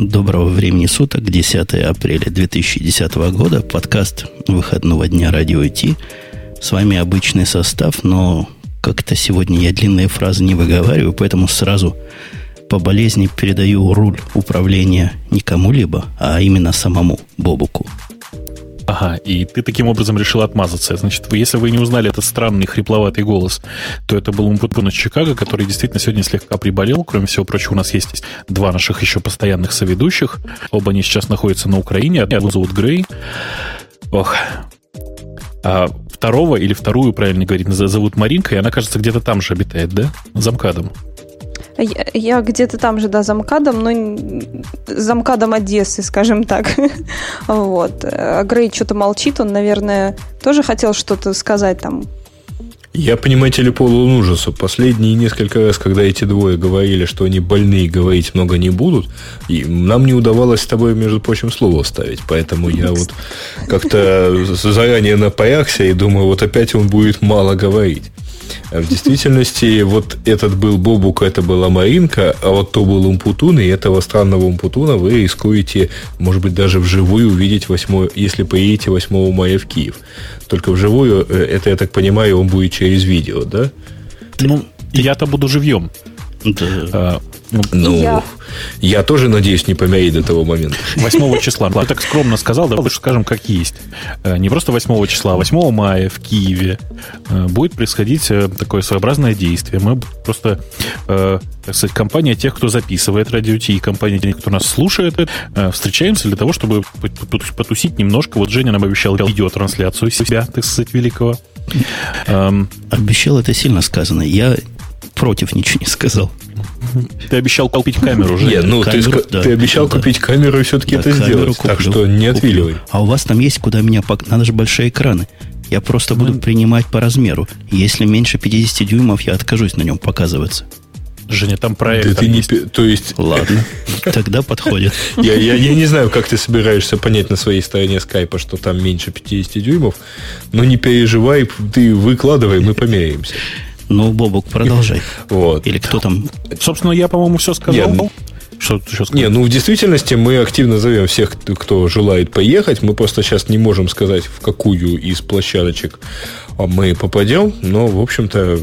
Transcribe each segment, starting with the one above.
Доброго времени суток, 10 апреля 2010 года, подкаст выходного дня Радио ИТ. С вами обычный состав, но как-то сегодня я длинные фразы не выговариваю, поэтому сразу по болезни передаю руль управления не кому-либо, а именно самому Бобуку. Ага, и ты таким образом решил отмазаться. Значит, вы, если вы не узнали этот странный хрипловатый голос, то это был Умпутун из Чикаго, который действительно сегодня слегка приболел. Кроме всего прочего, у нас есть два наших еще постоянных соведущих. Оба они сейчас находятся на Украине. Одного зовут Грей. Ох. А второго или вторую, правильно говорить, зовут Маринка, и она, кажется, где-то там же обитает, да? За МКАДом. Я, я где-то там же, да, замкадом, но замкадом Одессы, скажем так. вот. А Грей что-то молчит, он, наверное, тоже хотел что-то сказать там. Я, понимаете ли, полон ужаса. Последние несколько раз, когда эти двое говорили, что они больные, говорить много не будут, и нам не удавалось с тобой, между прочим, слово вставить. Поэтому я вот как-то заранее напрягся и думаю, вот опять он будет мало говорить. В действительности, вот этот был Бобук, это была Маринка, а вот то был Умпутун, и этого странного Умпутуна вы рискуете, может быть, даже вживую увидеть 8, если поедете 8 мая в Киев. Только вживую, э, это, я так понимаю, он будет через видео, да? Ну, я-то буду живьем. Да. А, ну, я. я тоже надеюсь не помереть до того момента. 8 числа. Ты так скромно сказал, давай лучше скажем, как есть. Э, не просто 8 числа, а 8 мая в Киеве э, будет происходить э, такое своеобразное действие. Мы просто, так сказать, компания тех, кто записывает радио Ти, и компания тех, кто нас слушает, встречаемся для того, чтобы потусить немножко. Вот Женя нам обещал видеотрансляцию себя, так сказать, великого. Эм, обещал это сильно сказано. Я против ничего не сказал. Ты обещал купить камеру уже. Нет, ну камеру, ты, да, ты обещал да. купить камеру и все-таки да, это сделать. Куплю, так что не отвиливай. Куплю. А у вас там есть куда меня... Надо же большие экраны. Я просто буду ну, принимать по размеру. Если меньше 50 дюймов, я откажусь на нем показываться. Женя, там проект. Да ты не, то есть... Ладно, тогда подходит. Я, я, я не знаю, как ты собираешься понять на своей стороне скайпа, что там меньше 50 дюймов, но не переживай, ты выкладывай, мы померяемся. Ну, Бобок, продолжай. Вот. Или кто там? Собственно, я, по-моему, все сказал. Нет, что ты еще сказать? Не, ну в действительности мы активно зовем всех, кто желает поехать. Мы просто сейчас не можем сказать, в какую из площадочек мы попадем, но, в общем-то,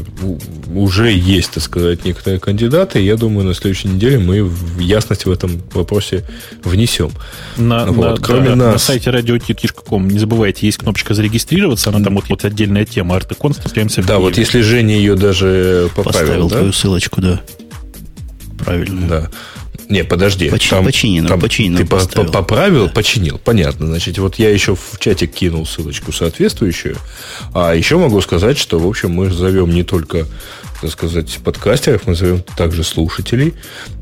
уже есть, так сказать, некоторые кандидаты. Я думаю, на следующей неделе мы ясность в этом вопросе внесем. На, вот. на, Кроме да, нас... на сайте radio.com не забывайте, есть кнопочка зарегистрироваться, она там вот, вот отдельная тема, Артекон, встречаемся Да, вот если Женя ее даже поправил, Поставил да? твою ссылочку, да. Правильно. Да. Не, подожди. Поч, там, починено, там починено. Ты поставил. поправил, да. починил. Понятно. Значит, вот я еще в чатик кинул ссылочку соответствующую. А еще могу сказать, что, в общем, мы зовем не только так сказать, подкастеров, мы зовем также слушателей,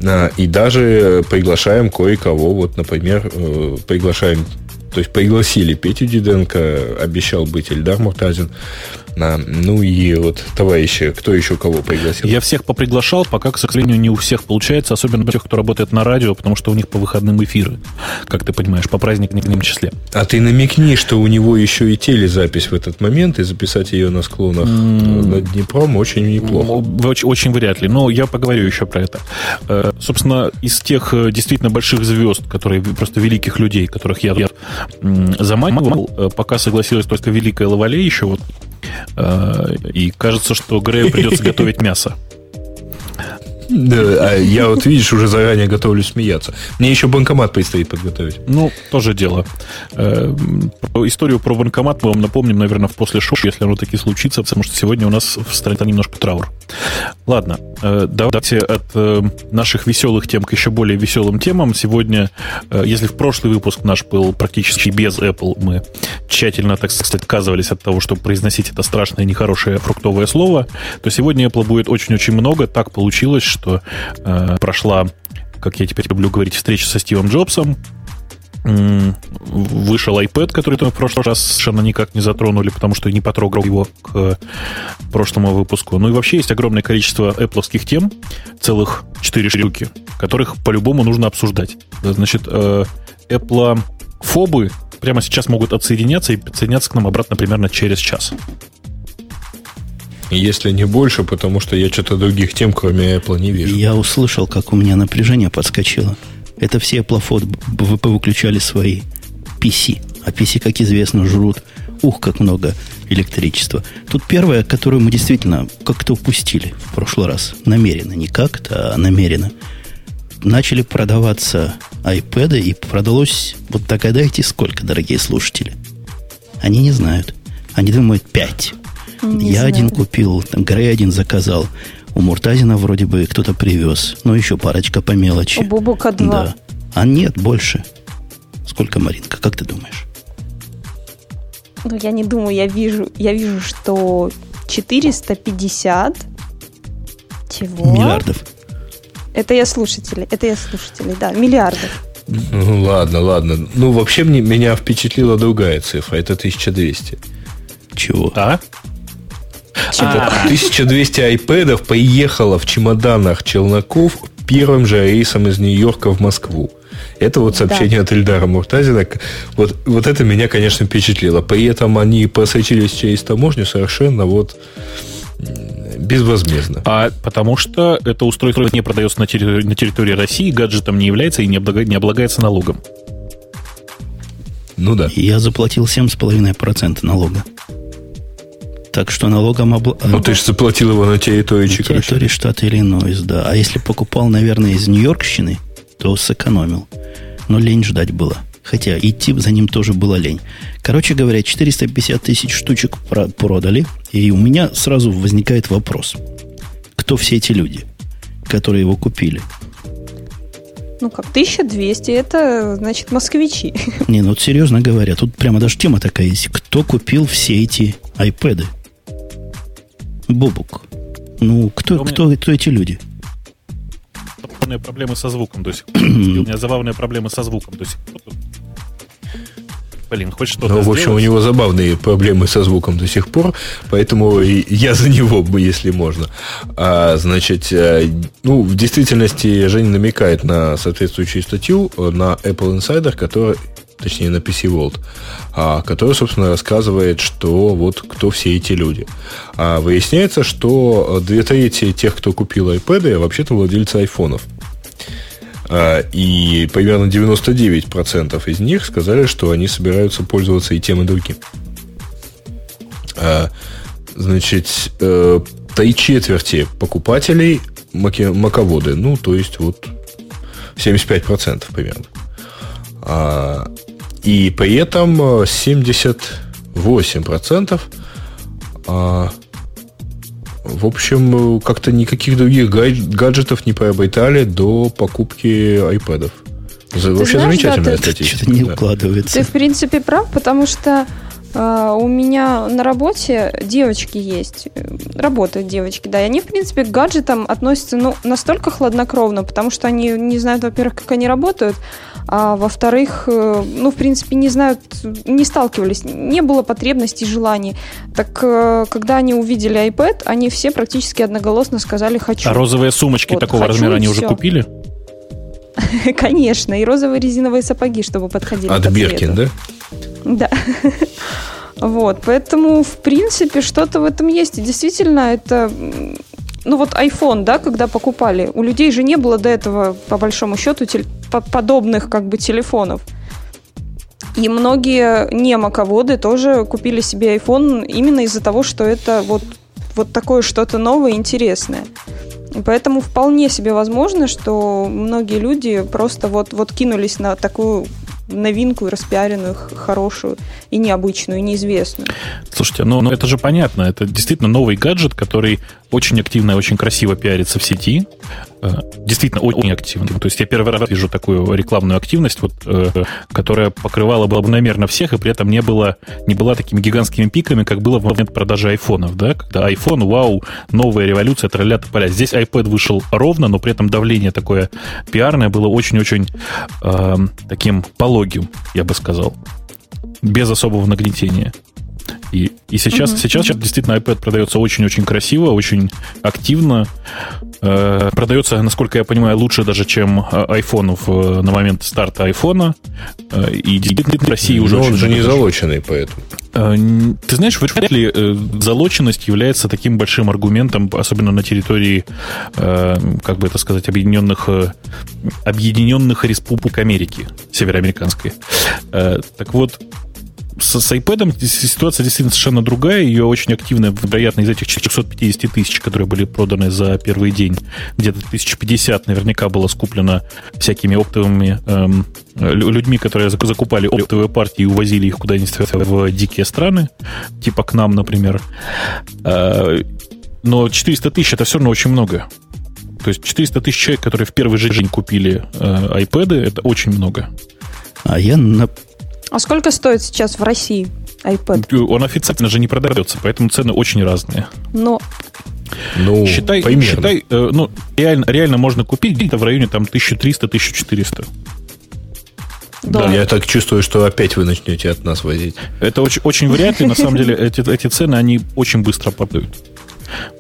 а, и даже приглашаем кое-кого, вот, например, э, приглашаем то есть пригласили Петю Диденко, обещал быть Эльдар Муртазин. Ну и вот товарищи, кто еще кого пригласил? Я всех поприглашал, пока, к сожалению, не у всех получается, особенно тех, кто работает на радио, потому что у них по выходным эфиры, как ты понимаешь, по праздникам числе. А ты намекни, что у него еще и телезапись в этот момент, и записать ее на склонах mm. над Днепром очень неплохо. Очень, очень вряд ли, но я поговорю еще про это. Э, собственно, из тех э, действительно больших звезд, которые просто великих людей, которых я, я заманивал, э, пока согласилась только великая Лавале еще вот и кажется, что Грею придется готовить мясо. Да, а я вот, видишь, уже заранее готовлюсь смеяться. Мне еще банкомат предстоит подготовить. Ну, тоже дело. Э, историю про банкомат мы вам напомним, наверное, в после шоу, если оно таки случится, потому что сегодня у нас в стране немножко траур. Ладно, э, давайте от э, наших веселых тем к еще более веселым темам. Сегодня, если в прошлый выпуск наш был практически без Apple, мы тщательно, так сказать, отказывались от того, чтобы произносить это страшное, нехорошее фруктовое слово, то сегодня Apple будет очень-очень много. Так получилось, что э, прошла, как я теперь люблю говорить, встреча со Стивом Джобсом. Вышел iPad, который мы в прошлый раз совершенно никак не затронули, потому что не потрогал его к прошлому выпуску. Ну и вообще есть огромное количество Apple тем, целых 4 штуки, которых по-любому нужно обсуждать. Значит, э, Apple фобы прямо сейчас могут отсоединяться и подсоединяться к нам обратно примерно через час. Если не больше, потому что я что-то других тем, кроме Apple, не вижу. Я услышал, как у меня напряжение подскочило. Это все Apple выключали свои PC. А PC, как известно, жрут ух, как много электричества. Тут первое, которое мы действительно как-то упустили в прошлый раз. Намеренно, не как-то, а намеренно. Начали продаваться iPad, и продалось, вот догадайте, сколько, дорогие слушатели. Они не знают. Они думают, 5. Не Я знаю. один купил, там, Грей один заказал. У Муртазина вроде бы кто-то привез. Ну, еще парочка по мелочи. У Бубука 2. Да. А нет, больше. Сколько, Маринка, как ты думаешь? Ну, я не думаю, я вижу, я вижу, что 450 чего? Миллиардов. Это я слушатели, это я слушатели, да, миллиардов. Ну, ладно, ладно. Ну, вообще мне, меня впечатлила другая цифра. Это 1200. Чего? А? Это 1200 айпэдов поехало в чемоданах челноков первым же рейсом из Нью-Йорка в Москву. Это вот сообщение да. от Ильдара Муртазина. Вот, вот это меня, конечно, впечатлило. При этом они просочились через таможню совершенно вот безвозмездно. А потому что это устройство не продается на территории, на территории России, гаджетом не является и не, облагается, не облагается налогом. Ну да. Я заплатил 7,5% налога. Так что налогом обла... Ну, ты же заплатил его на территории На территории штата Иллинойс, да. А если покупал, наверное, из Нью-Йоркщины, то сэкономил. Но лень ждать было. Хотя идти за ним тоже было лень. Короче говоря, 450 тысяч штучек продали. И у меня сразу возникает вопрос. Кто все эти люди, которые его купили? Ну как, 1200 это, значит, москвичи. Не, ну вот серьезно говоря, тут прямо даже тема такая есть. Кто купил все эти айпэды? Бобук. Ну, кто, меня... кто, кто эти люди? Забавные проблемы со звуком до сих пор. У меня забавные проблемы со звуком до сих пор. Блин, хоть что-то Ну, в общем, сделать? у него забавные проблемы со звуком до сих пор, поэтому я за него бы, если можно. А, значит, э, ну, в действительности Женя намекает на соответствующую статью на Apple Insider, которая точнее на PC World, а, который, собственно, рассказывает, что вот кто все эти люди. А выясняется, что две трети тех, кто купил iPad, вообще-то владельцы айфонов. А, и примерно 99% из них сказали, что они собираются пользоваться и тем, и другим. А, значит, э, три четверти покупателей маководы, ну, то есть вот 75% примерно. И при этом 78% а, в общем, как-то никаких других гаджетов не приобретали до покупки айпэдов. Вообще знаешь, замечательная да, статистика. Что-то не укладывается. Ты, в принципе, прав, потому что у меня на работе девочки есть, работают девочки, да, и они, в принципе, к гаджетам относятся, ну, настолько хладнокровно, потому что они не знают, во-первых, как они работают, а во-вторых, э, ну, в принципе, не знают, не сталкивались, не было потребностей, желаний. Так э, когда они увидели iPad, они все практически одноголосно сказали «хочу». А розовые сумочки вот, такого размера они все. уже купили? Конечно, и розовые резиновые сапоги, чтобы подходили От Биркин, да? Да. Вот, поэтому, в принципе, что-то в этом есть. И действительно, это ну вот iPhone, да, когда покупали, у людей же не было до этого, по большому счету, теле, подобных как бы телефонов. И многие не маководы тоже купили себе iPhone именно из-за того, что это вот, вот такое что-то новое, интересное. Поэтому вполне себе возможно, что многие люди просто вот, вот кинулись на такую новинку, распиаренную, хорошую и необычную, и неизвестную. Слушайте, ну, ну это же понятно. Это действительно новый гаджет, который очень активно и очень красиво пиарится в сети. Э, действительно, очень активно. То есть я первый раз вижу такую рекламную активность, вот, э, которая покрывала бы равномерно всех, и при этом не, было, не была такими гигантскими пиками, как было в момент продажи айфонов. Да? Когда iPhone, вау, новая революция, тролля поля. Здесь iPad вышел ровно, но при этом давление такое пиарное было очень-очень э, таким пологим, я бы сказал. Без особого нагнетения. И, и сейчас, угу. сейчас действительно iPad продается очень-очень красиво, очень активно. Э, продается, насколько я понимаю, лучше даже, чем iPhone в, на момент старта iPhone. Э, и действительно в России уже... Но он же не залоченный, поэтому. Э, ты знаешь, вряд ли э, залоченность является таким большим аргументом, особенно на территории, э, как бы это сказать, объединенных, объединенных республик Америки, североамериканской. Так вот, с, с iPad ситуация действительно совершенно другая. Ее очень активно, вероятно, из этих 450 тысяч, которые были проданы за первый день, где-то 1050 наверняка было скуплено всякими оптовыми эм, людьми, которые закупали оптовые партии и увозили их куда-нибудь в дикие страны, типа к нам, например. Э, но 400 тысяч это все равно очень много. То есть 400 тысяч человек, которые в первый же день купили э, iPad, это очень много. А я на а сколько стоит сейчас в России iPad? Он официально же не продается, поэтому цены очень разные. Но ну, считай, считай э, ну, реально, реально можно купить где-то в районе там 1300-1400. Да. Я так чувствую, что опять вы начнете от нас возить. Это очень, очень вряд ли, на самом деле, эти, эти цены, они очень быстро падают.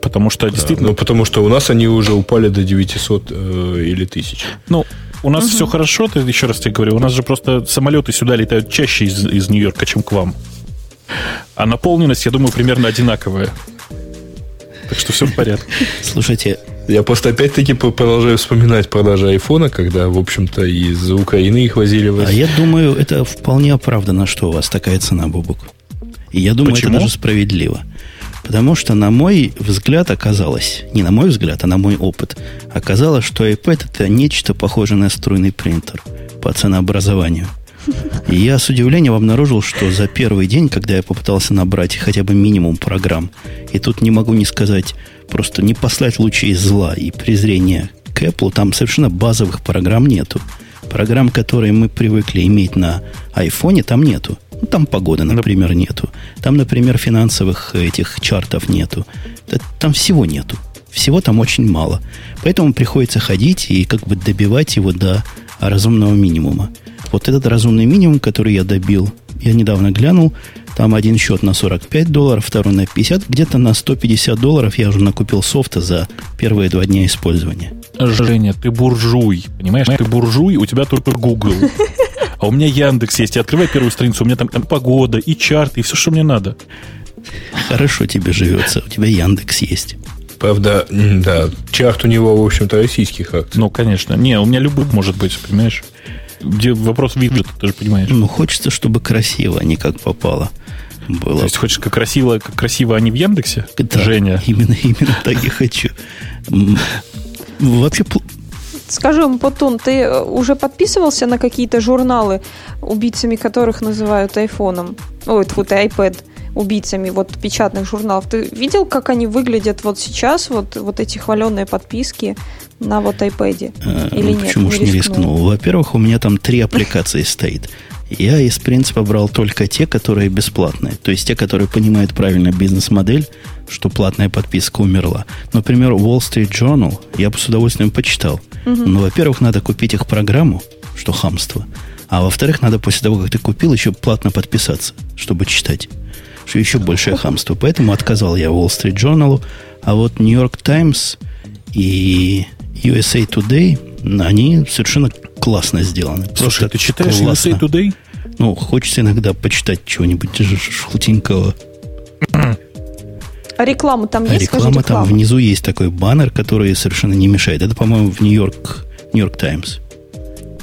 Потому что действительно... Ну, потому что у нас они уже упали до 900 э, или 1000. Ну, у нас угу. все хорошо, ты, еще раз тебе говорю, у нас же просто самолеты сюда летают чаще из, из Нью-Йорка, чем к вам. А наполненность, я думаю, примерно одинаковая. Так что все в порядке. Слушайте, я просто опять-таки продолжаю вспоминать продажи айфона, когда, в общем-то, из Украины их возили в А я думаю, это вполне оправдано, что у вас такая цена, Бубук. И я думаю, Почему? это даже справедливо. Потому что, на мой взгляд, оказалось, не на мой взгляд, а на мой опыт, оказалось, что iPad это нечто похожее на струйный принтер по ценообразованию. И я с удивлением обнаружил, что за первый день, когда я попытался набрать хотя бы минимум программ, и тут не могу не сказать, просто не послать лучей зла и презрения к Apple, там совершенно базовых программ нету. Программ, которые мы привыкли иметь на айфоне, там нету. Ну, там погоды, например, нету. Там, например, финансовых этих чартов нету. Там всего нету. Всего там очень мало. Поэтому приходится ходить и как бы добивать его до разумного минимума. Вот этот разумный минимум, который я добил, я недавно глянул, там один счет на 45 долларов, второй на 50, где-то на 150 долларов я уже накупил софта за первые два дня использования. Женя, ты буржуй, понимаешь? Ты буржуй, у тебя только Google. А у меня Яндекс есть. Я открываю первую страницу, у меня там, там погода и чарты, и все, что мне надо. Хорошо тебе живется, у тебя Яндекс есть. Правда, да, чарт у него, в общем-то, российских акций. Ну, конечно. Не, у меня любых может быть, понимаешь? Где вопрос виджет, ты же понимаешь. Ну, хочется, чтобы красиво, а не как попало. Было. То есть хочешь как красиво, как красиво, а не в Яндексе? Да, Женя. Именно, именно так и хочу. Вообще Скажи, Потун, ты э, уже подписывался на какие-то журналы, убийцами которых называют айфоном? Ой, вот iPad убийцами вот печатных журналов. Ты видел, как они выглядят вот сейчас, вот, вот эти хваленные подписки на вот iPad? А, Или ну, нет? Почему же не рискнул? Во-первых, у меня там три аппликации стоит. Я из принципа брал только те, которые бесплатные. То есть те, которые понимают правильно бизнес-модель, что платная подписка умерла. Например, Wall Street Journal я бы с удовольствием почитал. Угу. Но, во-первых, надо купить их программу, что хамство. А во-вторых, надо после того, как ты купил, еще платно подписаться, чтобы читать. Что еще большее хамство. Поэтому отказал я Wall Street Journal. А вот New York Times и USA Today, они совершенно классно сделаны. Слушай, ты читаешь классно. USA Today? Ну, хочется иногда почитать чего-нибудь желтенького. А реклама там есть? реклама Скажи, там внизу есть такой баннер, который совершенно не мешает. Это, по-моему, в Нью-Йорк, Нью-Йорк Таймс.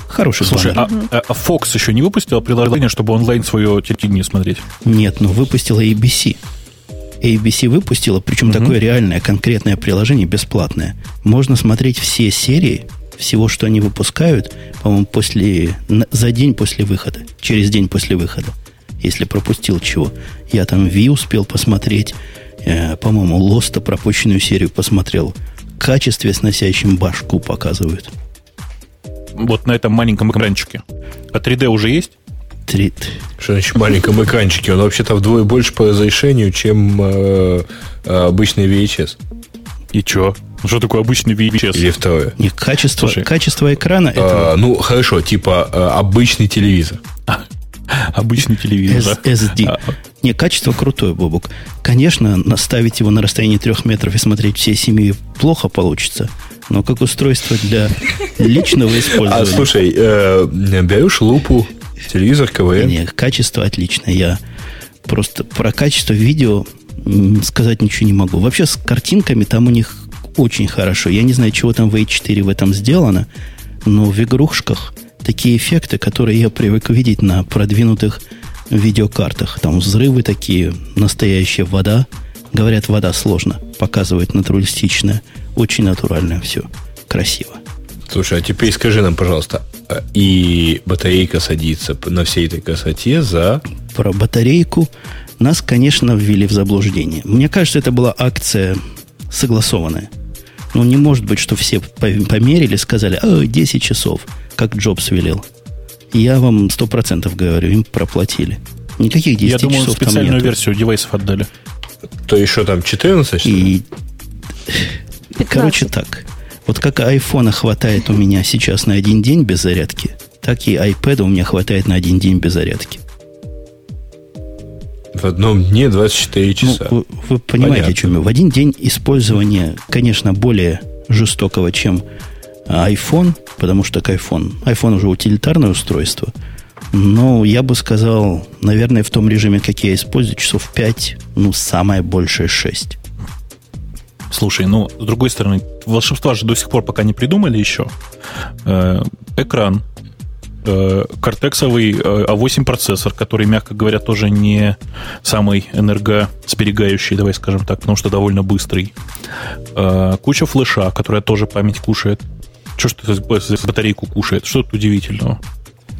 Хороший Слушай, баннер. а, а Fox еще не выпустила приложение, чтобы онлайн свое телевидение смотреть? Нет, но выпустила ABC. ABC выпустила, причем угу. такое реальное, конкретное приложение, бесплатное. Можно смотреть все серии всего, что они выпускают, по-моему, после, за день после выхода, через день после выхода, если пропустил чего. Я там Ви успел посмотреть, э, по-моему, Лоста пропущенную серию посмотрел. В качестве сносящим башку показывают. Вот на этом маленьком экранчике. А 3D уже есть? 3... Что значит маленьком экранчике? Он вообще-то вдвое больше по разрешению, чем э, обычный VHS. И чё? Ну, что такое обычный VHS? Или второе? Не, качество, Слушай, качество экрана... Это... А, ну, хорошо, типа а, обычный телевизор. Обычный телевизор. SD. А, Не, качество крутое, Бобук. Конечно, наставить его на расстоянии трех метров и смотреть всей семьей плохо получится, но как устройство для личного использования... А, слушай, э, берешь лупу, телевизор КВН? Нет, качество отличное. Я просто про качество видео сказать ничего не могу. Вообще с картинками там у них очень хорошо. Я не знаю, чего там в A4 в этом сделано, но в игрушках такие эффекты, которые я привык видеть на продвинутых видеокартах. Там взрывы такие, настоящая вода. Говорят, вода сложно. Показывает натуралистичное. Очень натуральное все. Красиво. Слушай, а теперь скажи нам, пожалуйста, а и батарейка садится на всей этой красоте за... Про батарейку нас, конечно, ввели в заблуждение. Мне кажется, это была акция согласованная. Ну, не может быть, что все померили, сказали, а, 10 часов, как Джобс велел. Я вам сто процентов говорю, им проплатили. Никаких 10 Я думаю, часов специальную там нету. версию девайсов отдали. То еще там 14? И... Короче так. Вот как айфона хватает у меня сейчас на один день без зарядки, так и iPad у меня хватает на один день без зарядки. В одном дне 24 часа. Ну, вы, вы понимаете, Понятно. о чем я. В один день использования, конечно, более жестокого, чем iPhone, потому что как iPhone. iPhone уже утилитарное устройство. Но я бы сказал, наверное, в том режиме, как я использую, часов 5, ну, самое большее 6. Слушай, ну, с другой стороны, волшебства же до сих пор пока не придумали еще. Э, экран, кортексовый э, А8 процессор, который, мягко говоря, тоже не самый энергосберегающий, давай скажем так, потому что довольно быстрый. Э, куча флеша, которая тоже память кушает. Что ж ты за батарейку кушает? Что тут удивительного?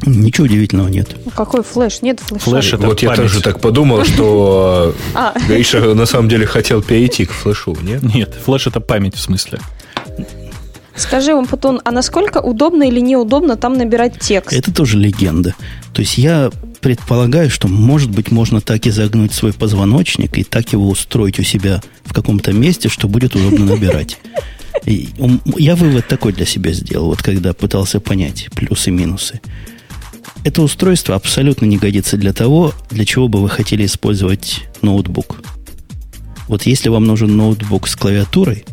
Ничего удивительного нет. Ну, какой флеш? Нет флеша. Флеш это Вот память. я тоже так подумал, что а. Гриша на самом деле хотел перейти к флешу, нет? Нет, флеш это память в смысле. Скажи, вам, Путун, а насколько удобно или неудобно там набирать текст? Это тоже легенда. То есть я предполагаю, что, может быть, можно так и загнуть свой позвоночник и так его устроить у себя в каком-то месте, что будет удобно набирать. И я вывод такой для себя сделал, вот когда пытался понять плюсы и минусы. Это устройство абсолютно не годится для того, для чего бы вы хотели использовать ноутбук. Вот если вам нужен ноутбук с клавиатурой,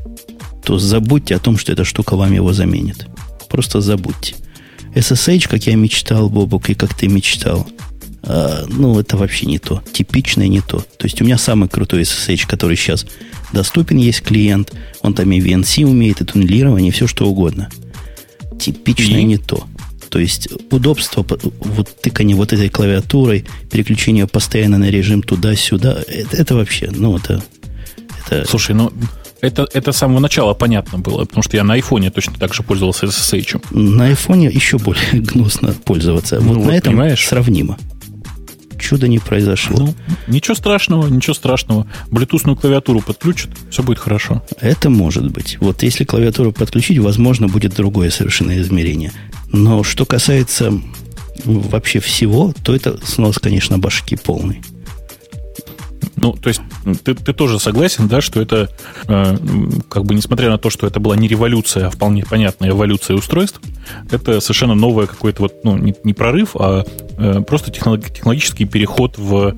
то забудьте о том, что эта штука вам его заменит. Просто забудьте. SSH, как я мечтал, Бобок, и как ты мечтал, а, ну, это вообще не то. Типичное не то. То есть у меня самый крутой SSH, который сейчас доступен, есть клиент. Он там и VNC умеет, и туннелирование, и все что угодно. Типичное и? не то. То есть удобство, вот тыкание вот этой клавиатурой, переключение постоянно на режим туда-сюда, это, это вообще, ну, это, это... Слушай, ну, это, это с самого начала понятно было, потому что я на айфоне точно так же пользовался SSH. На айфоне еще более гнусно пользоваться. Ну, вот, вот на этом понимаешь? сравнимо чуда не произошло. Ну, ничего страшного, ничего страшного. Блютусную клавиатуру подключат, все будет хорошо. Это может быть. Вот если клавиатуру подключить, возможно, будет другое совершенно измерение. Но что касается вообще всего, то это снос, конечно, башки полный. Ну, то есть ты, ты тоже согласен, да, что это, э, как бы, несмотря на то, что это была не революция, а вполне понятная эволюция устройств, это совершенно новое какой-то вот, ну, не, не прорыв, а э, просто технологический переход в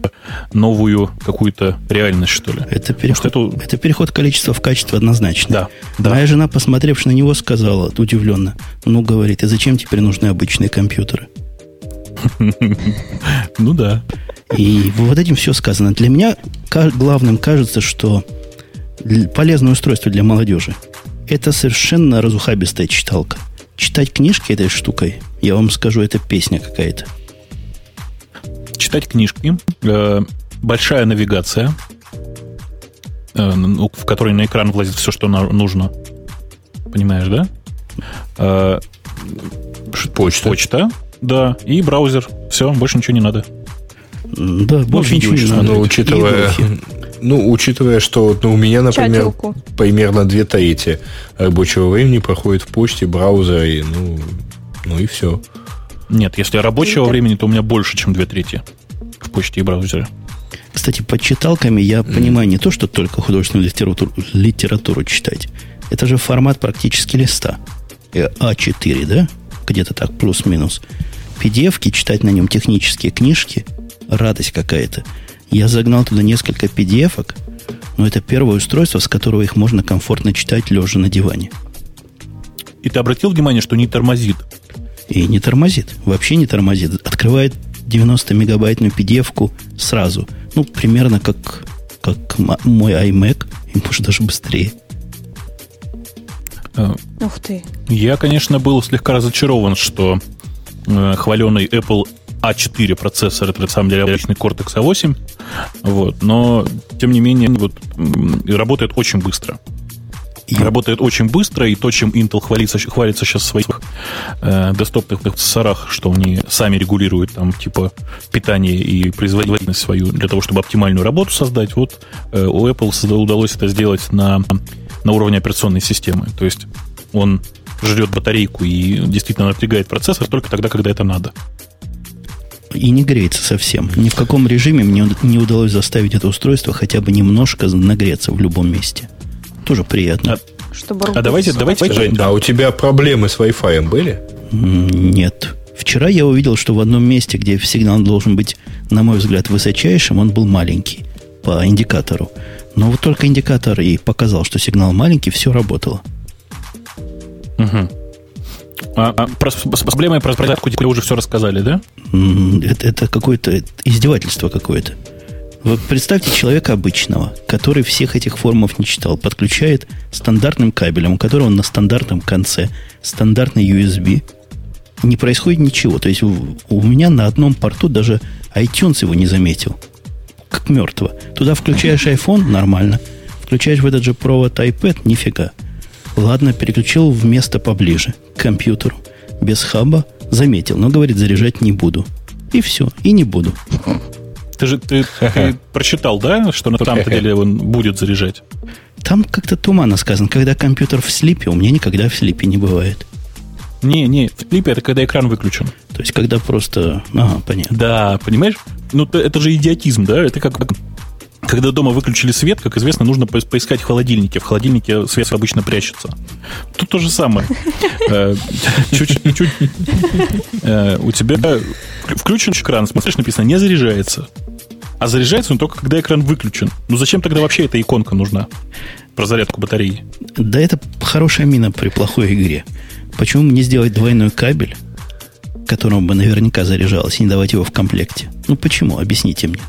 новую какую-то реальность, что ли. Это переход, это... это переход количества в качество однозначно. Да, да. Моя жена, посмотревши на него, сказала удивленно, ну, говорит, и зачем теперь нужны обычные компьютеры? Ну да. И вот этим все сказано. Для меня главным кажется, что полезное устройство для молодежи – это совершенно разухабистая читалка. Читать книжки этой штукой, я вам скажу, это песня какая-то. Читать книжки, э, большая навигация, э, ну, в которой на экран влазит все, что нужно. Понимаешь, да? Э, почта. Почта, да, и браузер. Все, больше ничего не надо. Да, ну, больше ничего не надо. Но учитывая, ну, учитывая, что ну, у меня, например, Чатилку. примерно две трети рабочего времени проходит в почте, браузере, ну, ну и все. Нет, если рабочего Это... времени, то у меня больше, чем две трети в почте и браузере. Кстати, под читалками я mm. понимаю не то, что только художественную литературу, литературу читать. Это же формат практически листа. А4, да? Где-то так, плюс-минус. PDF-ки, читать на нем технические книжки – радость какая-то. Я загнал туда несколько PDF-ок, но это первое устройство, с которого их можно комфортно читать, лежа на диване. И ты обратил внимание, что не тормозит? И не тормозит. Вообще не тормозит. Открывает 90-мегабайтную PDF-ку сразу. Ну, примерно как, как мой iMac, и может даже быстрее. Э, Ух ты. Я, конечно, был слегка разочарован, что э, хваленый Apple A4 процессор, это на самом деле обычный Cortex A8, вот, но, тем не менее, вот, работает очень быстро. И... Работает очень быстро, и то, чем Intel хвалится, хвалится сейчас в своих э, десктопных процессорах, что они сами регулируют там типа питание и производительность свою для того, чтобы оптимальную работу создать, вот э, у Apple удалось это сделать на, на уровне операционной системы. То есть он жрет батарейку и действительно напрягает процессор только тогда, когда это надо. И не греется совсем. Ни в каком режиме мне не удалось заставить это устройство хотя бы немножко нагреться в любом месте. Тоже приятно. А, Чтобы а давайте, давайте, Жень, да. а у тебя проблемы с Wi-Fi были? Нет. Вчера я увидел, что в одном месте, где сигнал должен быть, на мой взгляд, высочайшим, он был маленький по индикатору. Но вот только индикатор и показал, что сигнал маленький, все работало. Угу. А, а про, с проблемой про зарядку тебе уже все рассказали, да? Это, это какое-то издевательство какое-то. Вот представьте человека обычного, который всех этих формов не читал, подключает стандартным кабелем, у которого на стандартном конце стандартный USB. Не происходит ничего. То есть у, у меня на одном порту даже iTunes его не заметил. Как мертво. Туда включаешь iPhone, нормально. Включаешь в этот же провод iPad, нифига. Ладно, переключил в место поближе, к компьютеру. Без хаба заметил, но говорит, заряжать не буду. И все, и не буду. Ты же ты, ты прочитал, да, что на самом деле он будет заряжать? Там как-то туманно сказано. Когда компьютер в слипе, у меня никогда в слипе не бывает. Не, не, в слипе это когда экран выключен. То есть, когда просто... Ага, понятно. Да, понимаешь? Ну, это же идиотизм, да? Это как когда дома выключили свет, как известно, нужно поискать в холодильнике. В холодильнике свет обычно прячется. Тут то же самое. Э, чуть-чуть э, у тебя включен экран, смотришь, написано «не заряжается». А заряжается он только, когда экран выключен. Ну зачем тогда вообще эта иконка нужна? Про зарядку батареи. Да это хорошая мина при плохой игре. Почему не сделать двойной кабель, которым бы наверняка заряжалось, и не давать его в комплекте? Ну почему? Объясните мне.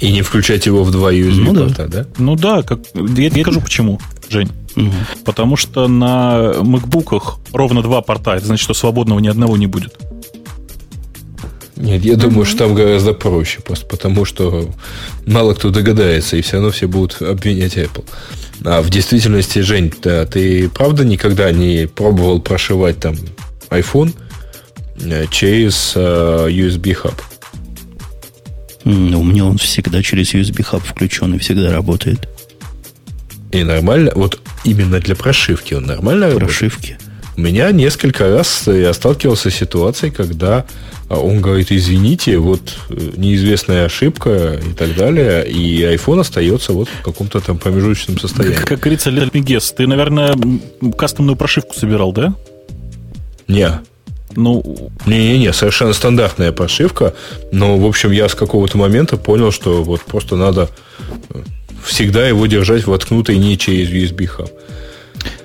И не включать его в два USB ну, порта, да. да? Ну да, как, я, я скажу почему, Жень. Угу. Потому что на MacBook'ах ровно два порта. Это значит, что свободного ни одного не будет. Нет, я думаю, что там гораздо проще, просто потому что мало кто догадается, и все равно все будут обвинять Apple. А в действительности, Жень, да, ты правда никогда не пробовал прошивать там iPhone э, через uh, USB хаб? У меня он всегда через USB хаб включен и всегда работает. И нормально, вот именно для прошивки он нормально работает? Прошивки. У меня несколько раз я сталкивался с ситуацией, когда а, он говорит, извините, вот э, неизвестная ошибка и так далее, и iPhone остается вот в каком-то там промежуточном состоянии. Как, как говорится, Let me guess, ты, наверное, кастомную прошивку собирал, да? Не. Ну, не-не-не, совершенно стандартная прошивка, но, в общем, я с какого-то момента понял, что вот просто надо э, всегда его держать воткнутой не через USB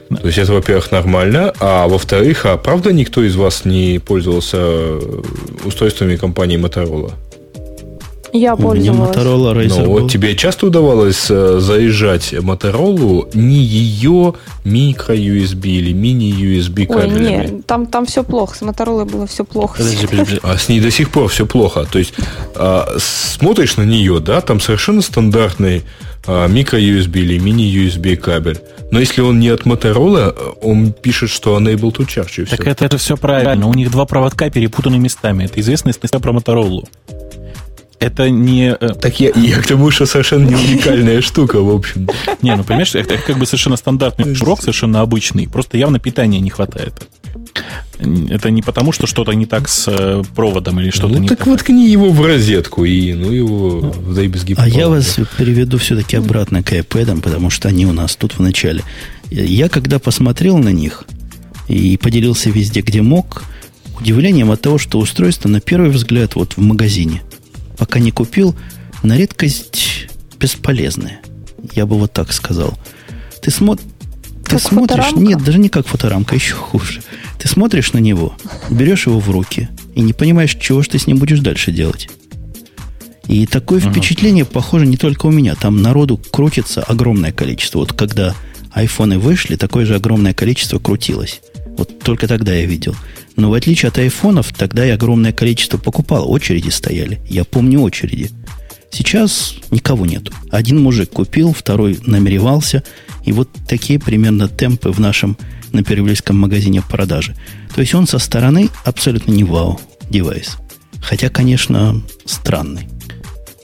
То есть это, во-первых, нормально, а во-вторых, а правда никто из вас не пользовался э, устройствами компании Motorola? Я пользовалась. Motorola Razer ну, вот тебе часто удавалось э, заезжать Motorola не ее микро-USB или мини-USB кабелями? Ой, нет, там, там все плохо. С Motorola было все плохо. Подожди, подожди. А с ней до сих пор все плохо. То есть а, смотришь на нее, да, там совершенно стандартный микро-USB или мини-USB кабель. Но если он не от Motorola, он пишет, что enable to charge. И так все. это, это все правильно. У них два проводка перепутаны местами. Это известная история про Motorola это не... Э, так я, я к тому, что совершенно не уникальная штука, в общем. Не, ну понимаешь, это как бы совершенно стандартный широк, совершенно обычный. Просто явно питания не хватает. Это не потому, что что-то не так с э, проводом или что-то ну, не так. так воткни его в розетку и ну его да и без А я вас переведу все-таки обратно к iPad, потому что они у нас тут в начале. Я когда посмотрел на них и поделился везде, где мог, удивлением от того, что устройство на первый взгляд вот в магазине – пока не купил, на редкость бесполезная. Я бы вот так сказал. Ты, смо... ты смотришь... Фоторамка? Нет, даже не как фоторамка, еще хуже. Ты смотришь на него, берешь его в руки и не понимаешь, чего ж ты с ним будешь дальше делать. И такое uh-huh. впечатление, похоже, не только у меня. Там народу крутится огромное количество. Вот когда айфоны вышли, такое же огромное количество крутилось. Вот только тогда я видел. Но в отличие от айфонов, тогда и огромное количество покупало. Очереди стояли. Я помню очереди. Сейчас никого нету. Один мужик купил, второй намеревался. И вот такие примерно темпы в нашем на перевельском магазине продажи. То есть он со стороны абсолютно не вау девайс. Хотя, конечно, странный.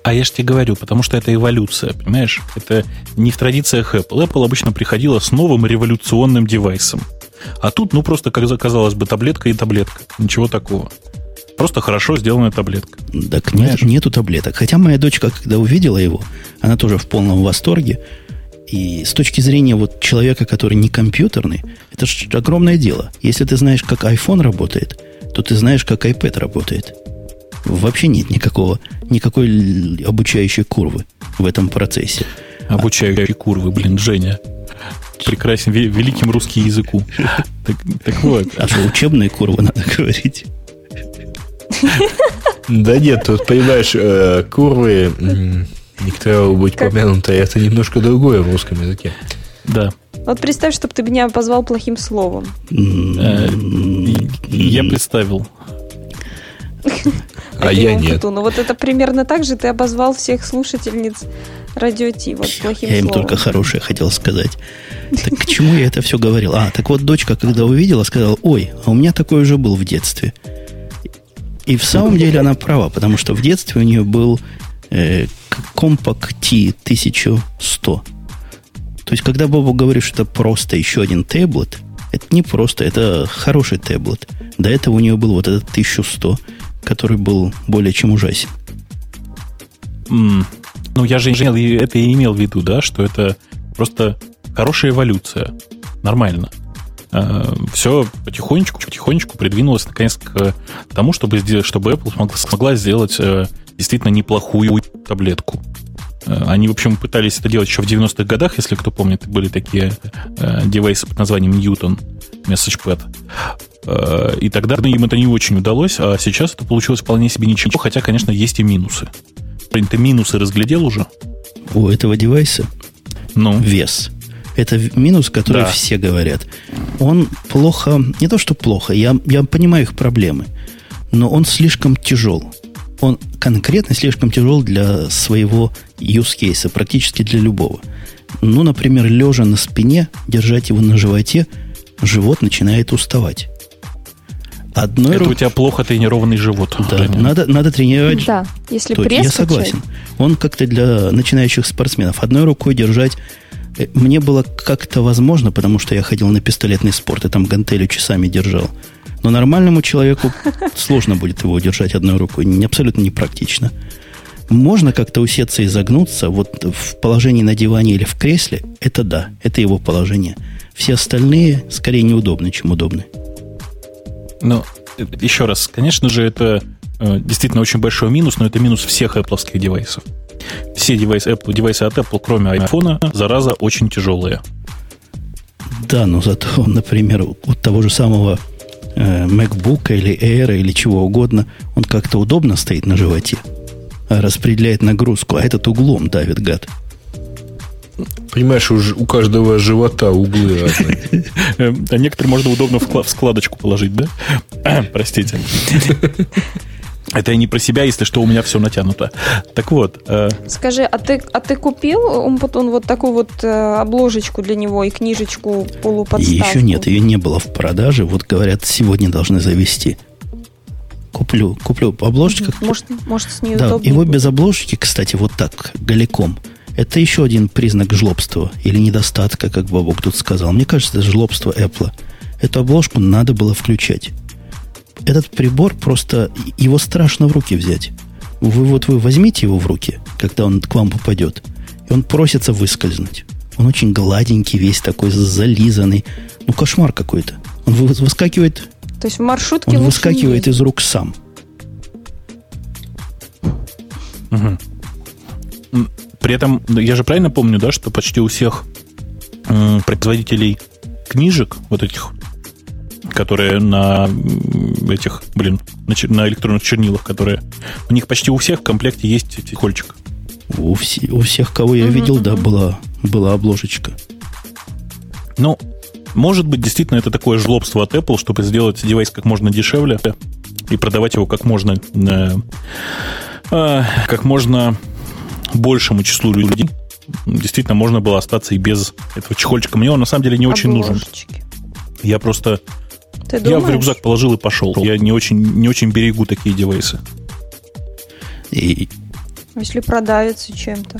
А я же тебе говорю, потому что это эволюция, понимаешь? Это не в традициях Apple. Apple обычно приходила с новым революционным девайсом. А тут, ну, просто, как казалось бы, таблетка и таблетка. Ничего такого. Просто хорошо сделанная таблетка. Так нет, нету таблеток. Хотя моя дочка, когда увидела его, она тоже в полном восторге. И с точки зрения вот человека, который не компьютерный, это же огромное дело. Если ты знаешь, как iPhone работает, то ты знаешь, как iPad работает. Вообще нет никакого, никакой обучающей курвы в этом процессе. Обучающей курвы, блин, Женя. Прекрасен, великим русским языку. Так, так вот. А что, учебные курвы надо говорить? Да нет, тут, понимаешь, э, курвы не к быть помянуто, это немножко другое в русском языке. Да. Вот представь, чтобы ты меня позвал плохим словом. Э, я представил. А я нет. Ну вот это примерно так же ты обозвал всех слушательниц радио Ти. Вот плохим я им только хорошее хотел сказать. Так к чему я это все говорил? А, так вот дочка, когда увидела, сказала, ой, а у меня такой уже был в детстве. И в самом деле она права, потому что в детстве у нее был э, Compaq T 1100. То есть, когда Бобу говорит, что это просто еще один таблет, это не просто, это хороший таблет. До этого у нее был вот этот 1100, который был более чем ужасен. Mm. Ну, я же это и имел в виду, да, что это просто хорошая эволюция. Нормально. А, Все потихонечку, потихонечку придвинулось наконец к тому, чтобы, чтобы Apple смогла, смогла сделать э, действительно неплохую таблетку. Э, они, в общем, пытались это делать еще в 90-х годах, если кто помнит, были такие э, девайсы под названием Newton, MessagePad. Э, и тогда им это не очень удалось, а сейчас это получилось вполне себе ничего, хотя, конечно, есть и минусы. Ты минусы разглядел уже? У этого девайса ну? вес. Это минус, который да. все говорят. Он плохо, не то что плохо, я, я понимаю их проблемы, но он слишком тяжел он конкретно слишком тяжел для своего use case, практически для любого. Ну, например, лежа на спине, держать его на животе, живот начинает уставать. Одной Это рук... у тебя плохо тренированный живот. Да, надо, надо тренировать. Да, если пресс Я согласен. Он как-то для начинающих спортсменов. Одной рукой держать мне было как-то возможно, потому что я ходил на пистолетный спорт и там гантелю часами держал. Но нормальному человеку сложно будет его удержать одной рукой. Не, абсолютно непрактично. Можно как-то усеться и загнуться. Вот в положении на диване или в кресле, это да, это его положение. Все остальные скорее неудобны, чем удобны. Ну, еще раз, конечно же, это э, действительно очень большой минус, но это минус всех Apple девайсов. Все девайсы, Apple, девайсы от Apple, кроме iPhone, зараза, очень тяжелые. Да, но зато, например, у того же самого э, MacBook или Air или чего угодно, он как-то удобно стоит на животе, а распределяет нагрузку, а этот углом давит гад. Понимаешь, у, у каждого живота углы разные. А некоторые можно удобно в складочку положить, да? Простите. Это я не про себя, если что, у меня все натянуто. Так вот. Э... Скажи, а ты, а ты купил он, вот такую вот э, обложечку для него и книжечку полуподставку? Еще нет, ее не было в продаже. Вот говорят, сегодня должны завести. Куплю, куплю обложечку. Может, может с ней Да, его будет. без обложечки, кстати, вот так, голиком. Это еще один признак жлобства или недостатка, как Бабок тут сказал. Мне кажется, это жлобство Apple. Эту обложку надо было включать этот прибор просто, его страшно в руки взять. Вы вот вы возьмите его в руки, когда он к вам попадет, и он просится выскользнуть. Он очень гладенький, весь такой зализанный. Ну, кошмар какой-то. Он выскакивает... То есть в маршрутке Он выскакивает из рук сам. Угу. При этом, я же правильно помню, да, что почти у всех производителей книжек, вот этих, которые на этих, блин, на, на электронных чернилах, которые, у них почти у всех в комплекте есть хольчик. У, все, у всех, кого я видел, да, была, была обложечка. Ну, может быть, действительно, это такое жлобство от Apple, чтобы сделать девайс как можно дешевле и продавать его как можно, э, э, как можно большему числу людей. Действительно, можно было остаться и без этого чехольчика. Мне он на самом деле не очень Обложечки. нужен. Я просто... Ты я в рюкзак положил и пошел. Я не очень, не очень берегу такие девайсы. И... Если продавится чем-то.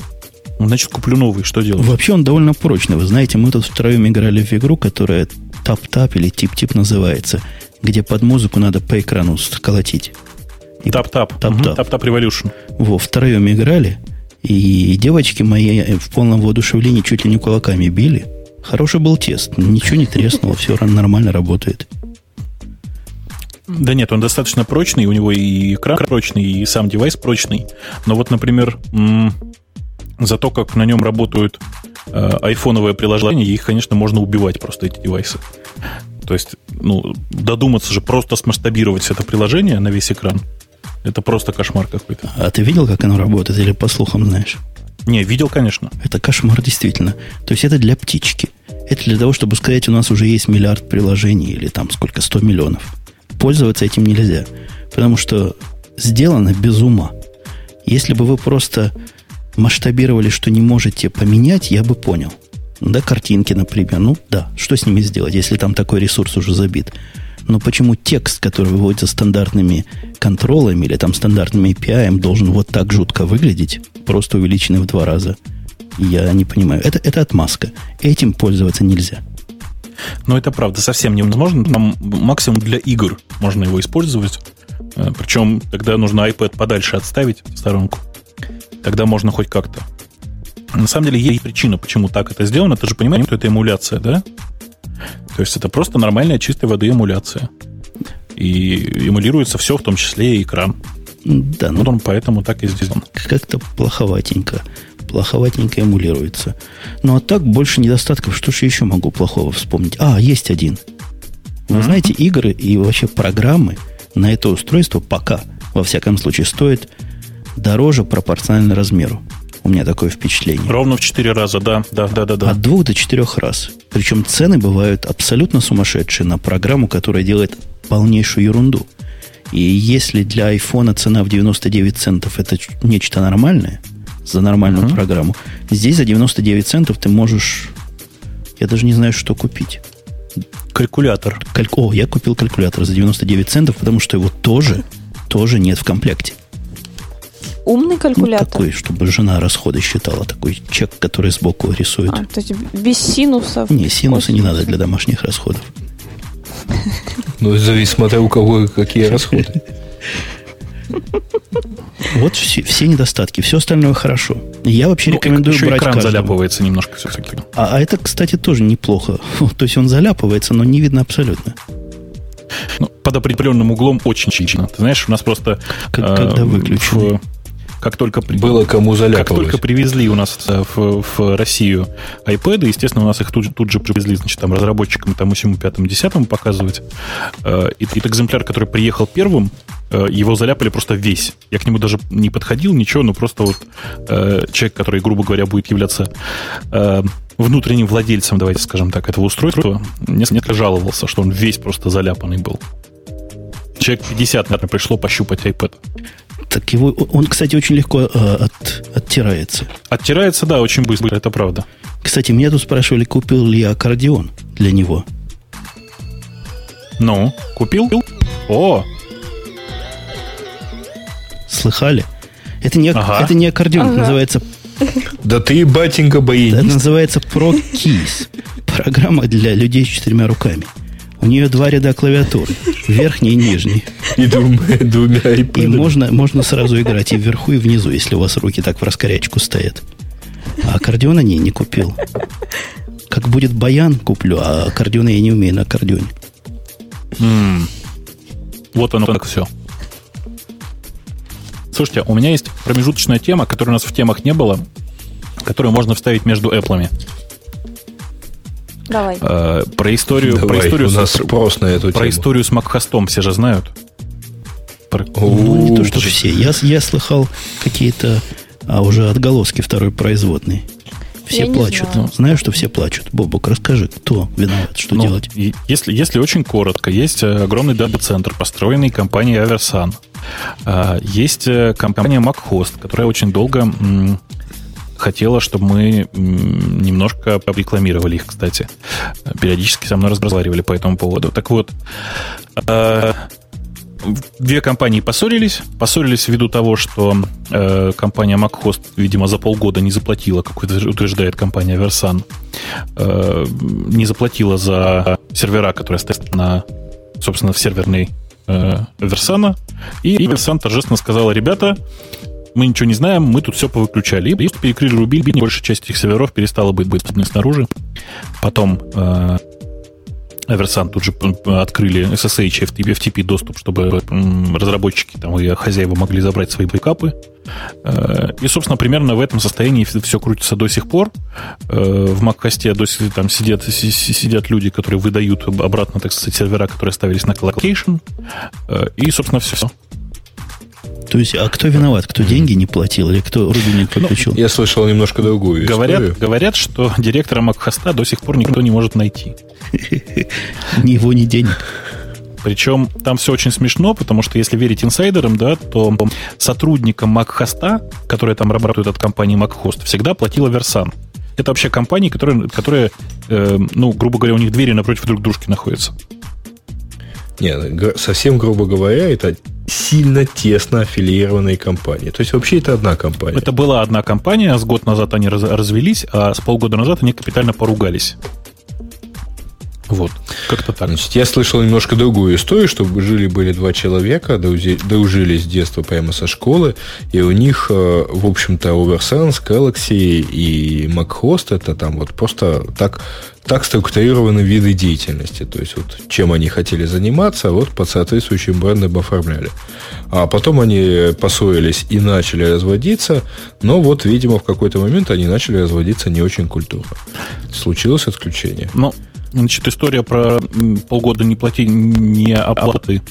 Значит, куплю новый. Что делать? Вообще он довольно прочный. Вы знаете, мы тут втроем играли в игру, которая Tap Tap или Tip Tip называется, где под музыку надо по экрану колотить. Tap Tap. Tap Tap. Tap Tap Revolution. Во, втроем играли, и девочки мои в полном воодушевлении чуть ли не кулаками били. Хороший был тест. Ничего не треснуло, все нормально работает. Да нет, он достаточно прочный, у него и экран прочный, и сам девайс прочный. Но вот, например, за то, как на нем работают э, айфоновые приложения, их, конечно, можно убивать просто, эти девайсы. То есть, ну, додуматься же просто смасштабировать это приложение на весь экран, это просто кошмар какой-то. А ты видел, как оно работает, или по слухам знаешь? Не, видел, конечно. Это кошмар, действительно. То есть это для птички. Это для того, чтобы сказать, у нас уже есть миллиард приложений, или там сколько, 100 миллионов. Пользоваться этим нельзя. Потому что сделано без ума. Если бы вы просто масштабировали, что не можете поменять, я бы понял. Да, картинки, например. Ну, да, что с ними сделать, если там такой ресурс уже забит? Но почему текст, который выводится стандартными контролами или там стандартными API, должен вот так жутко выглядеть, просто увеличенный в два раза? Я не понимаю. Это, это отмазка. Этим пользоваться нельзя. Но это правда совсем невозможно. Там максимум для игр можно его использовать. Э, Причем тогда нужно iPad подальше отставить в сторонку. Тогда можно хоть как-то. На самом деле есть причина, почему так это сделано. Ты же понимаешь, что это эмуляция, да? То есть это просто нормальная чистой воды эмуляция. И эмулируется все, в том числе и экран. Да, вот ну, он поэтому так и сделан. Как-то плоховатенько. Плоховатенько эмулируется. Ну, а так больше недостатков. Что же еще могу плохого вспомнить? А, есть один. Вы mm-hmm. знаете, игры и вообще программы на это устройство пока, во всяком случае, стоят дороже пропорционально размеру. У меня такое впечатление. Ровно в 4 раза, да, да, да, да, да. От двух до четырех раз. Причем цены бывают абсолютно сумасшедшие на программу, которая делает полнейшую ерунду. И если для айфона цена в 99 центов это нечто нормальное, за нормальную uh-huh. программу, здесь за 99 центов ты можешь, я даже не знаю, что купить. Калькулятор. Каль... О, я купил калькулятор за 99 центов, потому что его тоже, тоже нет в комплекте. Умный калькулятор? Ну, такой, чтобы жена расходы считала. Такой чек, который сбоку рисует. А, то есть без синусов? Не, синусы не надо для домашних расходов. Ну, зависит, смотря у кого какие расходы. Вот все, все недостатки. Все остальное хорошо. Я вообще ну, рекомендую еще брать экран каждому. заляпывается немножко все-таки. А, а это, кстати, тоже неплохо. То есть он заляпывается, но не видно абсолютно. Ну, под определенным углом очень чично. Ты знаешь, у нас просто... Как, э, когда выключили как только, Было кому заляпывать. как только привезли у нас э, в, в Россию iPad, естественно, у нас их тут, тут же привезли, значит, там разработчикам тому всему пятому, десятому показывать. Э, и этот экземпляр, который приехал первым, его заляпали просто весь. Я к нему даже не подходил, ничего, но просто вот человек, который, грубо говоря, будет являться внутренним владельцем, давайте скажем так, этого устройства, несколько жаловался, что он весь просто заляпанный был. Человек 50, наверное, пришло пощупать iPad. Так его, он, кстати, очень легко э, от, оттирается. Оттирается, да, очень быстро, это правда. Кстати, меня тут спрашивали, купил ли я аккордеон для него. Ну, купил? О! Слыхали? Это не, ага. это не аккордеон, ага. это называется... Да ты, батенька, боишься. Это называется Pro Keys. Программа для людей с четырьмя руками. У нее два ряда клавиатуры. Верхний и нижний. И двумя, двумя И можно, можно сразу играть и вверху, и внизу, если у вас руки так в раскорячку стоят. А аккордеона не, не купил. Как будет баян, куплю, а аккордеона я не умею на аккордеоне. Mm. Вот оно как все. Слушайте, у меня есть промежуточная тема, которой у нас в темах не было. которую можно вставить между Apple. Давай. Э, про историю, Давай, про историю, у нас с, спрос на эту про тему. историю с Макхостом все же знают. Про- Ну, не то, что все. Я, я слыхал какие-то а уже отголоски второй производной. Все Я не плачут. знаю. Знаю, что все плачут. Бобок, расскажи, кто виноват, что Ну, делать? Если, если очень коротко, есть э, огромный дата-центр, построенный компанией Aversan. А, Есть э, компания MacHost, которая очень долго хотела, чтобы мы немножко рекламировали их, кстати. Периодически со мной разговаривали по этому поводу. Так вот, э, две компании поссорились. Поссорились ввиду того, что э, компания MacHost, видимо, за полгода не заплатила, как утверждает компания Versan, э, не заплатила за сервера, которые стоят на, собственно, в серверной э, Версана. Оверсан торжественно сказала, ребята, мы ничего не знаем, мы тут все повыключали. И перекрыли рубильник, большая часть этих серверов перестала быть доступной снаружи. Потом э, Оверсан тут же открыли SSH и FTP, доступ, чтобы разработчики там, и хозяева могли забрать свои бэкапы. Э, И, собственно, примерно в этом состоянии все крутится до сих пор. Э, В Макхост до сих- там сидят, си- си- сидят люди, которые выдают об- обратно, так сказать, сервера, которые ставились на colocation. Э, И, собственно, все. То есть, а кто виноват? Кто деньги не платил или кто рубильник выключил? Я слышал немножко другую Говорят, историю. говорят, что директора MacHost до сих пор никто не может найти. Ни его, ни денег. Причем там все очень смешно, потому что если верить инсайдерам, да, то сотрудникам MacHost, которые там работают от компании MacHost, всегда платила Versan. Это вообще компании, которые, которые э, ну, грубо говоря, у них двери напротив друг дружки находятся. Нет, совсем грубо говоря, это сильно тесно аффилированные компании. То есть вообще это одна компания. Это была одна компания, с год назад они раз- развелись, а с полгода назад они капитально поругались. Вот, как-то так. Значит, я слышал немножко другую историю, что жили были два человека, дружили с детства прямо со школы, и у них, э, в общем-то, Oversense, Galaxy и MacHost это там вот просто так, так структурированы виды деятельности. То есть, вот чем они хотели заниматься, вот под соответствующим брендом оформляли. А потом они поссорились и начали разводиться, но вот, видимо, в какой-то момент они начали разводиться не очень культурно. Случилось отключение. Ну, значит, история про полгода не плати, не оплаты.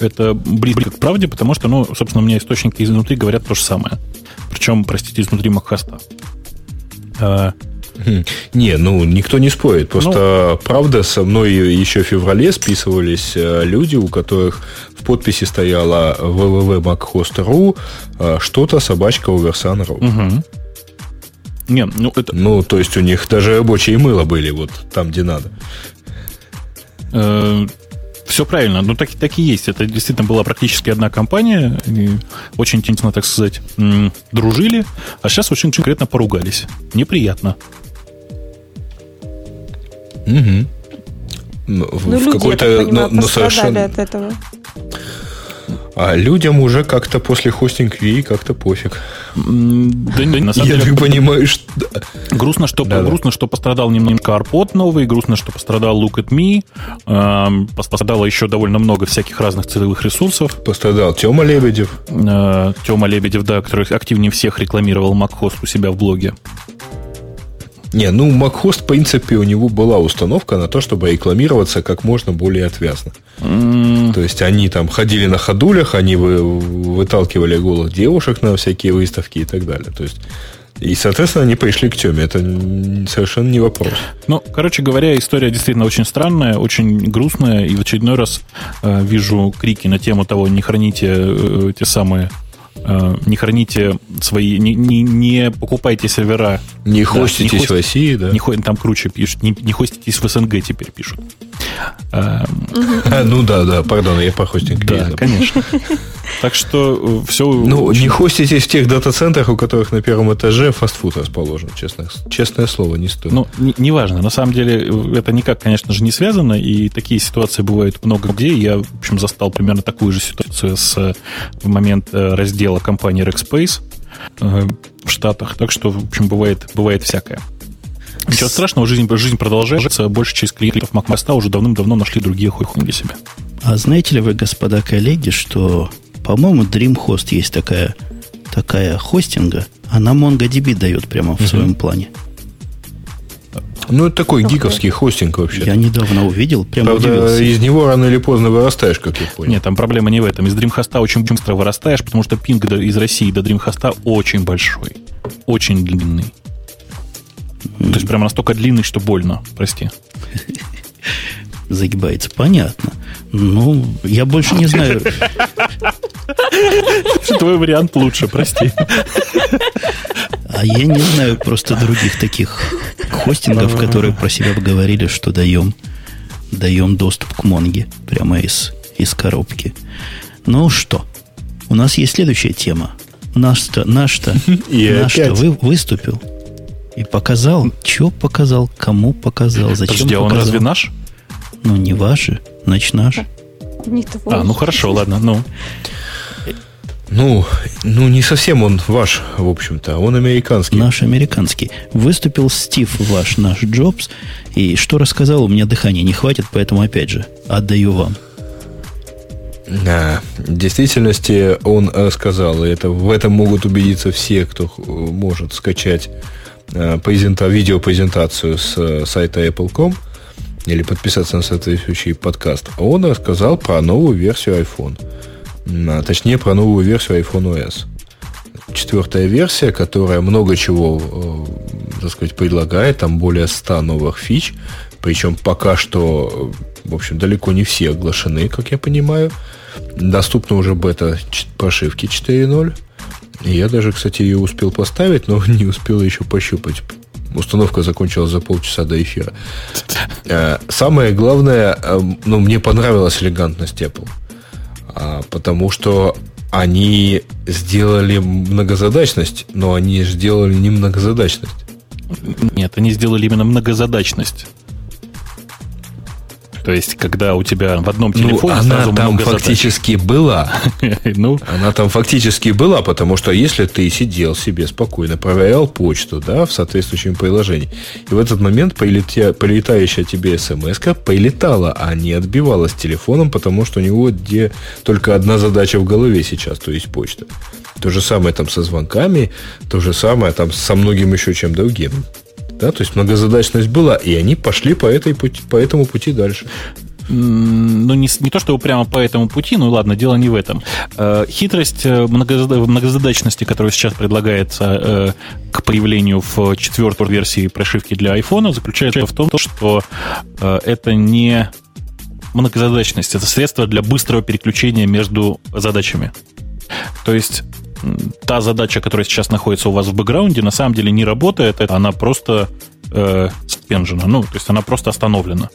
Это близко к правде, потому что, ну, собственно, у меня источники изнутри говорят то же самое. Причем, простите, изнутри Макхаста. А, Хм. Не, ну никто не спорит. Просто Ну. правда, со мной еще в феврале списывались э, люди, у которых в подписи стояло www.machost.ru э, что-то собачка Oversun.ru. угу. Не, ну это Ну, то есть у них даже рабочие мыло были вот там, где надо. все правильно, ну так, так и есть. Это действительно была практически одна компания. и очень интересно, так сказать, дружили, а сейчас очень конкретно поругались. Неприятно. Мгм. Ну, в- Ну, люди, я какой-то, так понимаю, ну, ну, пострадали совершенно. от этого. А людям уже как-то после хостинг Ви как-то пофиг. Да, не, на самом Я деле, так понимаю, что... Грустно, что, Да-да. грустно, что пострадал немножко Арпод новый, грустно, что пострадал Look at Me, пос- пострадало еще довольно много всяких разных целевых ресурсов. Пострадал Тема Лебедев. Э, Тема Лебедев, да, который активнее всех рекламировал MacHost у себя в блоге. Не, ну, MacHost, в принципе, у него была установка на то, чтобы рекламироваться как можно более отвязно. М, То есть они там ходили на ходулях, они вы, выталкивали голых девушек на всякие выставки и так далее. То есть, и, соответственно, они пришли к теме. Это совершенно не вопрос. Ну, короче говоря, история действительно очень странная, очень грустная, и в очередной раз э, вижу крики на тему того, не храните э, те самые э, не храните свои, не, не, не покупайте сервера. Не Да, хоститесь не хост- в России, да? Не, хо- там круче пишут, не, не хоститесь в СНГ теперь пишут. Э, А, ну да, да, пардон, я про хостинг Да, конечно. Так что все... Ну, не хоститесь в тех дата-центрах, у которых на первом этаже фастфуд расположен, честно, честное слово, не стоит. Ну, не- неважно. На самом деле, э, это никак, конечно же, не связано, и такие ситуации бывают много где. Я, в общем, застал примерно такую же ситуацию с, э, в момент э, раздела компании Rackspace э, в Штатах. Так что, в общем, бывает, бывает всякое. Ничего страшного, жизнь, жизнь продолжается. Больше через клиентов MacMost уже давным-давно нашли другие хуйхуни для себя. А знаете ли вы, господа коллеги, что, по-моему, DreamHost есть такая, такая хостинга, Она MongoDB дает прямо в своем плане. Ну, это такой гиковский хостинг вообще. Я недавно увидел, прямо Правда, удивился. из него рано или поздно вырастаешь, как я понял. Нет, там проблема не в этом. Из Dreamhost очень быстро вырастаешь, потому что пинг из России до Dreamhost очень большой. Очень длинный. То есть прямо настолько длинный, что больно. Прости. Загибается. Понятно. Ну, я больше не знаю. Твой вариант лучше, прости. А я не знаю просто других таких хостингов, которые про себя говорили, что даем, даем доступ к Монге прямо из, из коробки. Ну что, у нас есть следующая тема. Наш-то, наш-то, наш-то вы, выступил и показал, что показал, кому показал, зачем Подожди, а он показал. разве наш? Ну, не ваши, значит наш. Не твой. А, ну хорошо, ладно, ну. Ну, ну, не совсем он ваш, в общем-то. Он американский. Наш американский. Выступил Стив, ваш, наш Джобс. И что рассказал, у меня дыхания не хватит, поэтому опять же, отдаю вам. Да, в действительности он сказал, и это, в этом могут убедиться все, кто может скачать э, презента- видеопрезентацию с э, сайта Apple.com или подписаться на соответствующий подкаст. Он рассказал про новую версию iPhone. А точнее, про новую версию iPhone OS. Четвертая версия, которая много чего, э, так сказать, предлагает, там более 100 новых фич, причем пока что, в общем, далеко не все оглашены, как я понимаю. Доступна уже бета ч- прошивки 4.0. И я даже, кстати, ее успел поставить, но не успел еще пощупать. Установка закончилась за полчаса до эфира. Э, Самое главное, э, ну, мне понравилась элегантность Apple. А, Потому что они сделали многозадачность, но они сделали не многозадачность. Нет, они сделали именно многозадачность. То есть, когда у тебя в одном телефоне ну, она там много задач. фактически была. Ну, Она там фактически была, потому что если ты сидел себе спокойно, проверял почту, да, в соответствующем приложении, и в этот момент прилетя- прилетающая тебе смс прилетала, а не отбивалась телефоном, потому что у него где только одна задача в голове сейчас, то есть почта. То же самое там со звонками, то же самое там со многим еще чем другим. Да, то есть многозадачность была, и они пошли по, этой пути, по этому пути дальше. Ну, не, не то, чтобы прямо по этому пути, ну ладно, дело не в этом. Э, хитрость э, многозада- многозадачности, которая сейчас предлагается э, к появлению в четвертой версии прошивки для айфона, заключается в том, что это не многозадачность, это средство для быстрого переключения между задачами. То есть та задача, которая сейчас находится у вас в бэкграунде, на самом деле не работает, это она просто э, ну, то есть она просто остановлена.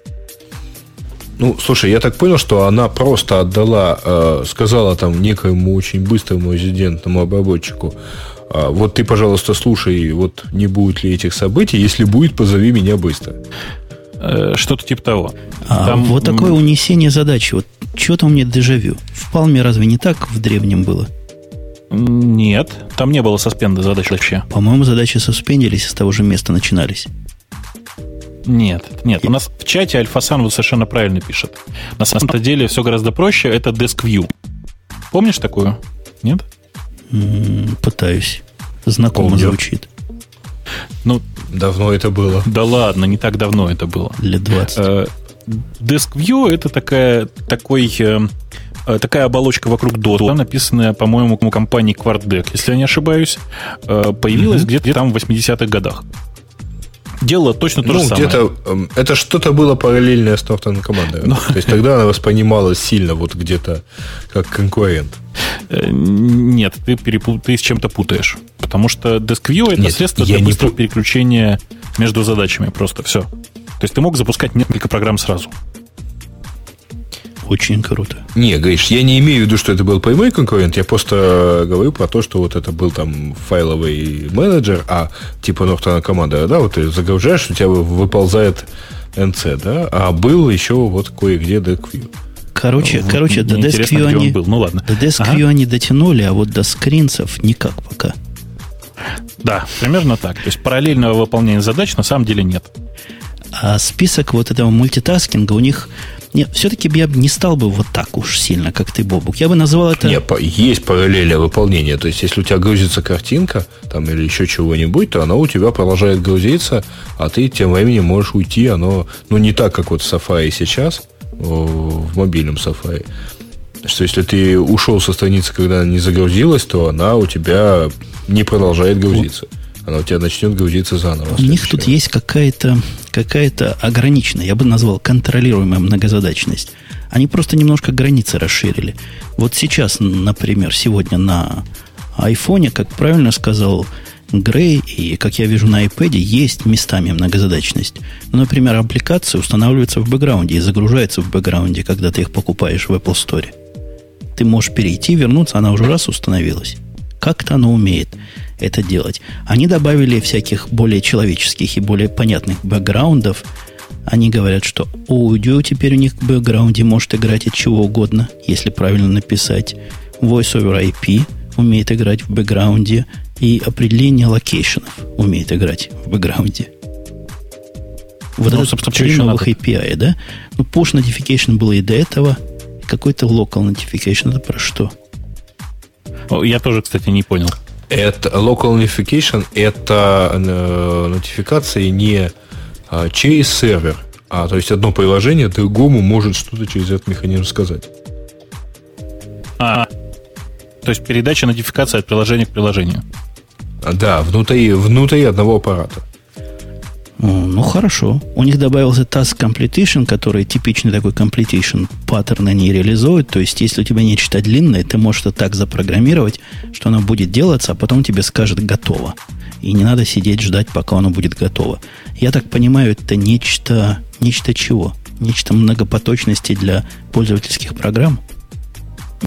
Ну, слушай, я так понял, что она просто отдала, э, сказала там некоему очень быстрому резидентному обработчику, а, вот ты, пожалуйста, слушай, вот не будет ли этих событий, если будет, позови меня быстро. Э, Что-то типа того. А Там, вот такое унесение задачи. Вот что-то у меня дежавю. В Палме разве не так в древнем было? Нет, там не было соспенда задач вообще. По-моему, задачи суспендились и с того же места начинались. Нет, нет. У нас в чате Альфасан вот совершенно правильно пишет. На самом-то деле все гораздо проще. Это Desk View. Помнишь такую? Нет? Пытаюсь. Знакомо Помню. звучит. Ну, Давно это было. да ладно, не так давно это было. Лет 20. Э, Desk View это такая, такой, э, э, такая оболочка вокруг DOS, написанная, по-моему, компанией QuartDeck, если я не ошибаюсь, э, появилась где-то там в 80-х годах. Делала точно то ну, же самое. где-то эм, это что-то было параллельное с Norton командой. Ну. То есть тогда она воспринималась сильно вот где-то как конкурент. Э, Нет, ты, перепу- ты с чем-то путаешь. Потому что Desk View это Нет, средство для не быстрого пу- переключения между задачами. Просто все. То есть ты мог запускать несколько программ сразу. Очень круто. Не, говоришь, я не имею в виду, что это был прямой конкурент, я просто говорю про то, что вот это был там файловый менеджер, а типа Norton команда, да, вот ты загружаешь, у тебя выползает NC, да, а был еще вот кое-где DeckView. Короче, Вот короче, до DeskView где он они, был. Ну ладно. до DeskView Ага. они дотянули, а вот до скринцев никак пока. Да, примерно так. То есть параллельного выполнения задач на самом деле нет. А список вот этого мультитаскинга у них Нет, все-таки я не стал бы вот так уж сильно, как ты, Бобук. Я бы назвал это... Нет, есть параллели выполнения. То есть, если у тебя грузится картинка там, или еще чего-нибудь, то она у тебя продолжает грузиться, а ты тем временем можешь уйти. Оно, ну, не так, как вот в Safari сейчас, в мобильном Safari. Что если ты ушел со страницы, когда она не загрузилась, то она у тебя не продолжает грузиться. Она у тебя начнет грузиться заново. У них тут есть какая-то какая ограниченная, я бы назвал контролируемая многозадачность. Они просто немножко границы расширили. Вот сейчас, например, сегодня на айфоне, как правильно сказал Грей, и, как я вижу на iPad, есть местами многозадачность. Ну, например, аппликация устанавливается в бэкграунде и загружается в бэкграунде, когда ты их покупаешь в Apple Store. Ты можешь перейти, вернуться, она уже раз установилась. Как-то она умеет это делать. Они добавили всяких более человеческих и более понятных бэкграундов. Они говорят, что аудио теперь у них в бэкграунде может играть от чего угодно, если правильно написать. Voice over IP умеет играть в бэкграунде, и определение location ов умеет играть в бэкграунде. Вот ну, это три новых API, да? Ну, push notification было и до этого. Какой-то local notification, это про что? Я тоже, кстати, не понял. Это local notification это э, нотификации не э, через сервер, а то есть одно приложение другому может что-то через этот механизм сказать. А, то есть передача нотификации от приложения к приложению. Да, внутри, внутри одного аппарата. Ну, хорошо. У них добавился task completion, который типичный такой completion паттерн они реализуют. То есть, если у тебя нечто длинное, ты можешь это так запрограммировать, что оно будет делаться, а потом тебе скажет «готово». И не надо сидеть ждать, пока оно будет готово. Я так понимаю, это нечто, нечто чего? Нечто многопоточности для пользовательских программ?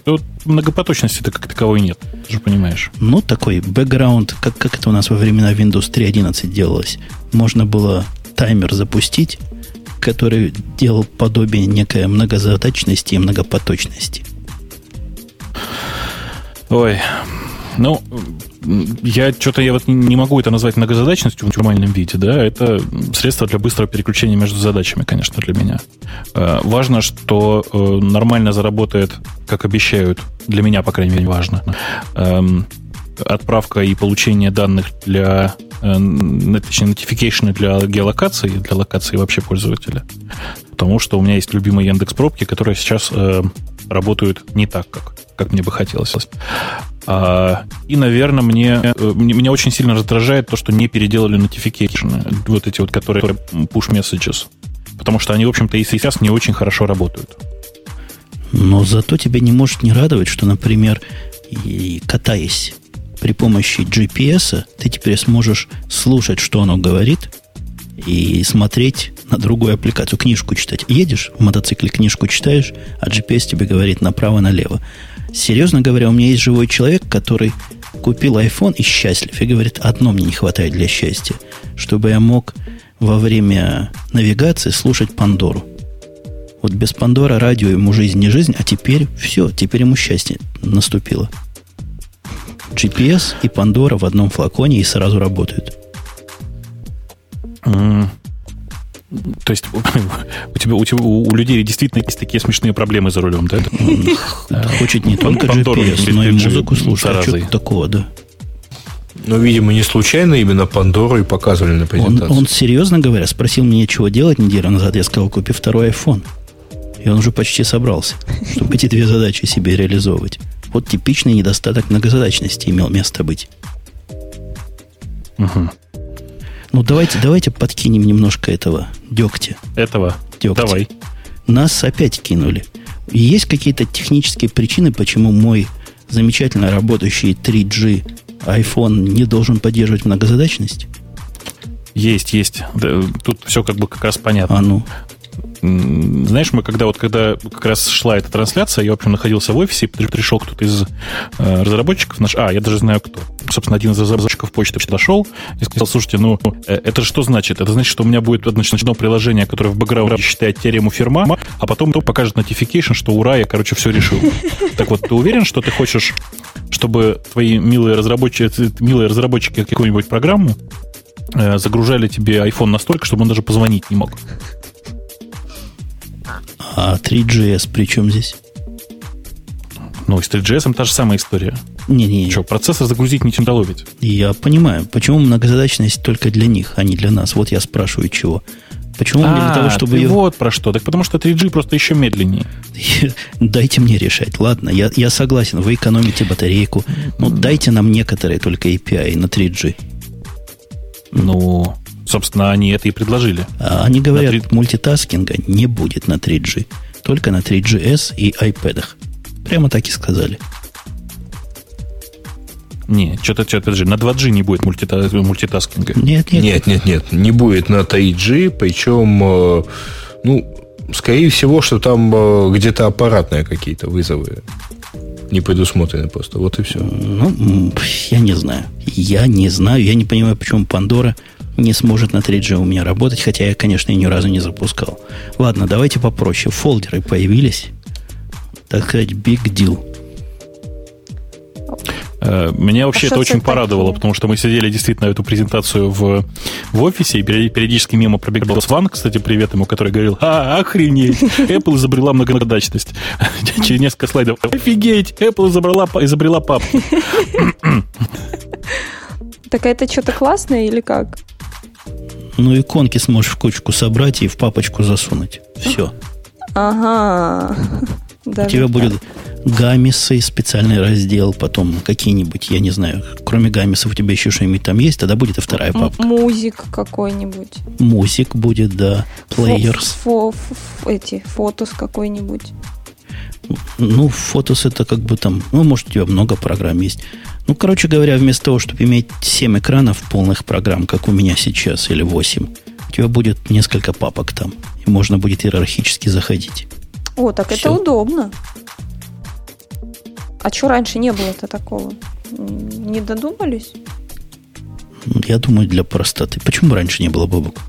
Тут многопоточности-то как таковой нет, ты же понимаешь. Ну, такой бэкграунд, как, как это у нас во времена Windows 3.11 делалось. Можно было таймер запустить, который делал подобие некой многозадачности и многопоточности. Ой, ну, я что-то я вот не могу это назвать многозадачностью в нормальном виде, да, это средство для быстрого переключения между задачами, конечно, для меня. Э, важно, что э, нормально заработает, как обещают, для меня, по крайней мере, важно, эм, отправка и получение данных для э, точнее, notification для геолокации, для локации вообще пользователя. Потому что у меня есть любимые Яндекс пробки, которые сейчас работают не так, как, как мне бы хотелось. А, и, наверное, мне, э, меня очень сильно раздражает то, что не переделали notification, вот эти вот, которые push messages. Потому что они, в общем-то, и сейчас не очень хорошо работают. Но зато тебя не может не радовать, что, например, и катаясь при помощи GPS, ты теперь сможешь слушать, что оно говорит, и смотреть на другую аппликацию, книжку читать. Едешь в мотоцикле, книжку читаешь, а GPS тебе говорит направо-налево. Серьезно говоря, у меня есть живой человек, который купил iPhone и счастлив, и говорит, одно мне не хватает для счастья, чтобы я мог во время навигации слушать Пандору. Вот без Пандора радио ему жизнь не жизнь, а теперь все, теперь ему счастье наступило. GPS и Пандора в одном флаконе и сразу работают. То есть у тебя, у тебя у людей действительно есть такие смешные проблемы за рулем, да? Хочет не только GPS, но и музыку слушать. Что такого, да? Но, видимо, не случайно именно Пандору и показывали на презентации. Он, он, серьезно говоря, спросил меня, чего делать неделю назад. Я сказал, купи второй iPhone. И он уже почти собрался, чтобы эти две задачи себе реализовывать. Вот типичный недостаток многозадачности имел место быть. Угу. Ну, давайте, давайте подкинем немножко этого дегтя. Этого? Дегтя. Давай. Нас опять кинули. Есть какие-то технические причины, почему мой замечательно работающий 3G iPhone не должен поддерживать многозадачность? Есть, есть. Тут все как бы как раз понятно. А ну. Знаешь, мы когда вот когда как раз шла эта трансляция, я, в общем, находился в офисе, пришел кто-то из э, разработчиков наш, а, я даже знаю кто. Собственно, один из разработчиков почты подошел и сказал, слушайте, ну, э, это что значит? Это значит, что у меня будет значит, одно приложение, которое в бэкграунде считает теорему Ферма, а потом то покажет notification, что ура, я, короче, все решил. Так вот, ты уверен, что ты хочешь, чтобы твои милые разработчики, милые разработчики какую-нибудь программу э, загружали тебе iPhone настолько, чтобы он даже позвонить не мог? А 3GS при чем здесь? Ну, с 3GS та же самая история. Не-не. Что, процессор загрузить не ведь? Я понимаю. Почему многозадачность только для них, а не для нас? Вот я спрашиваю, чего. Почему а, для того, чтобы ты ее... вот про что. Так потому что 3G просто еще медленнее. Дайте мне решать. Ладно, я, я согласен, вы экономите батарейку. Но дайте нам некоторые только API на 3G. Ну, собственно, они это и предложили. А они говорят, 3... мультитаскинга не будет на 3G. Только на 3GS и iPad. Прямо так и сказали. Не, что-то, что-то, подожди, на 2G не будет мультита, мультитаскинга. Нет, нет. Нет, нет, нет, не будет на 3G, причем, э, ну, скорее всего, что там э, где-то аппаратные какие-то вызовы не предусмотрены просто. Вот и все. Ну, я не знаю. Я не знаю, я не понимаю, почему Пандора не сможет на 3G у меня работать, хотя я, конечно, и ни разу не запускал. Ладно, давайте попроще. Фолдеры появились. Так сказать, big deal. Э, меня вообще а это очень порадовало, потому что мы сидели действительно эту презентацию в, в офисе, и периодически мимо пробегал Сван, кстати, привет ему, который говорил, а, охренеть, Apple изобрела многозадачность. Через несколько слайдов, офигеть, Apple изобрела, изобрела папку. Так это что-то классное или как? Ну, иконки сможешь в кучку собрать и в папочку засунуть. Все. Ага. Даже У тебя так. будет гамисы, специальный раздел, потом какие-нибудь, я не знаю, кроме гамисов у тебя еще что-нибудь там есть, тогда будет и вторая папка. Музик какой-нибудь. Музик будет, да. Плеерс. Фо, фо, фо, эти, фотос какой-нибудь. Ну, фотос это как бы там, ну, может, у тебя много программ есть. Ну, короче говоря, вместо того, чтобы иметь 7 экранов полных программ, как у меня сейчас, или 8, у тебя будет несколько папок там. И можно будет иерархически заходить. О, так Все. это удобно. А что раньше не было-то такого? Не додумались? Я думаю, для простоты. Почему раньше не было бабок?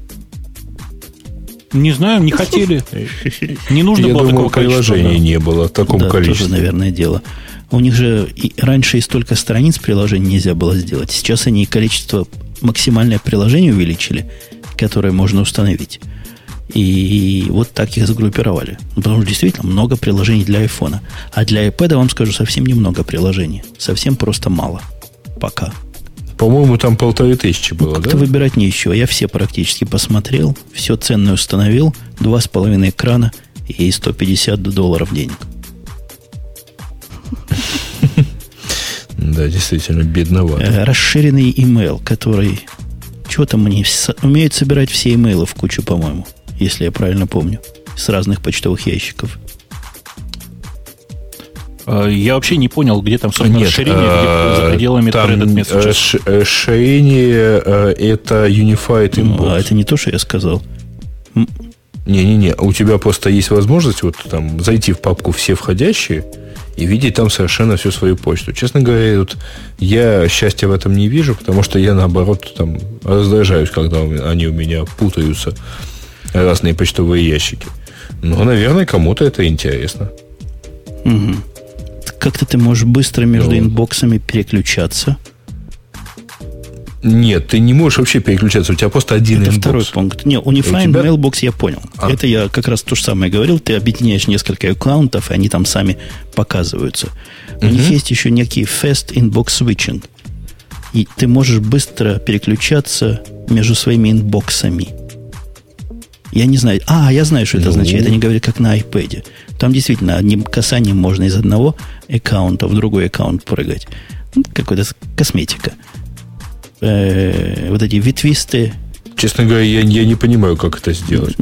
Не знаю, не хотели. Не нужно Я было думаю, такого приложения не было в таком да, количестве. тоже, наверное, дело. У них же и раньше и столько страниц приложений нельзя было сделать. Сейчас они количество максимальное приложение увеличили, которое можно установить. И вот так их сгруппировали. Ну, потому что действительно много приложений для iPhone. А для iPad, вам скажу, совсем немного приложений. Совсем просто мало. Пока. По-моему, там полторы тысячи было, ну, как да? выбирать не еще. Я все практически посмотрел, все ценное установил, два с половиной экрана и 150 долларов денег. Да, действительно, бедновато. Э, расширенный email, который... Что там они умеют собирать все имейлы в кучу, по-моему если я правильно помню, с разных почтовых ящиков. А, я вообще не понял, где там собственно, Нет, расширение а, за пределами там threaded э, Расширение э, это Unified Inbox. Ну, а это не то, что я сказал. Не-не-не, у тебя просто есть возможность вот там зайти в папку «Все входящие» и видеть там совершенно всю свою почту. Честно говоря, вот я счастья в этом не вижу, потому что я, наоборот, там раздражаюсь, когда они у меня путаются разные почтовые ящики. Но, наверное, кому-то это интересно. Угу. Как-то ты можешь быстро между ну, inbox ами переключаться. Нет, ты не можешь вообще переключаться, у тебя просто один Это inbox. второй пункт. Не, Unifying тебя... Mailbox я понял. А. Это я как раз то же самое говорил. Ты объединяешь несколько аккаунтов, и они там сами показываются. У угу. них есть еще некий Fast Inbox Switching. И ты можешь быстро переключаться между своими инбоксами. Я не знаю. А, я знаю, что это ну. означает. Они говорят, как на iPad. Там действительно одним касанием можно из одного аккаунта в другой аккаунт прыгать. Ну, какая-то косметика. Э-э, вот эти ветвистые. Честно говоря, я, я не понимаю, как это сделать.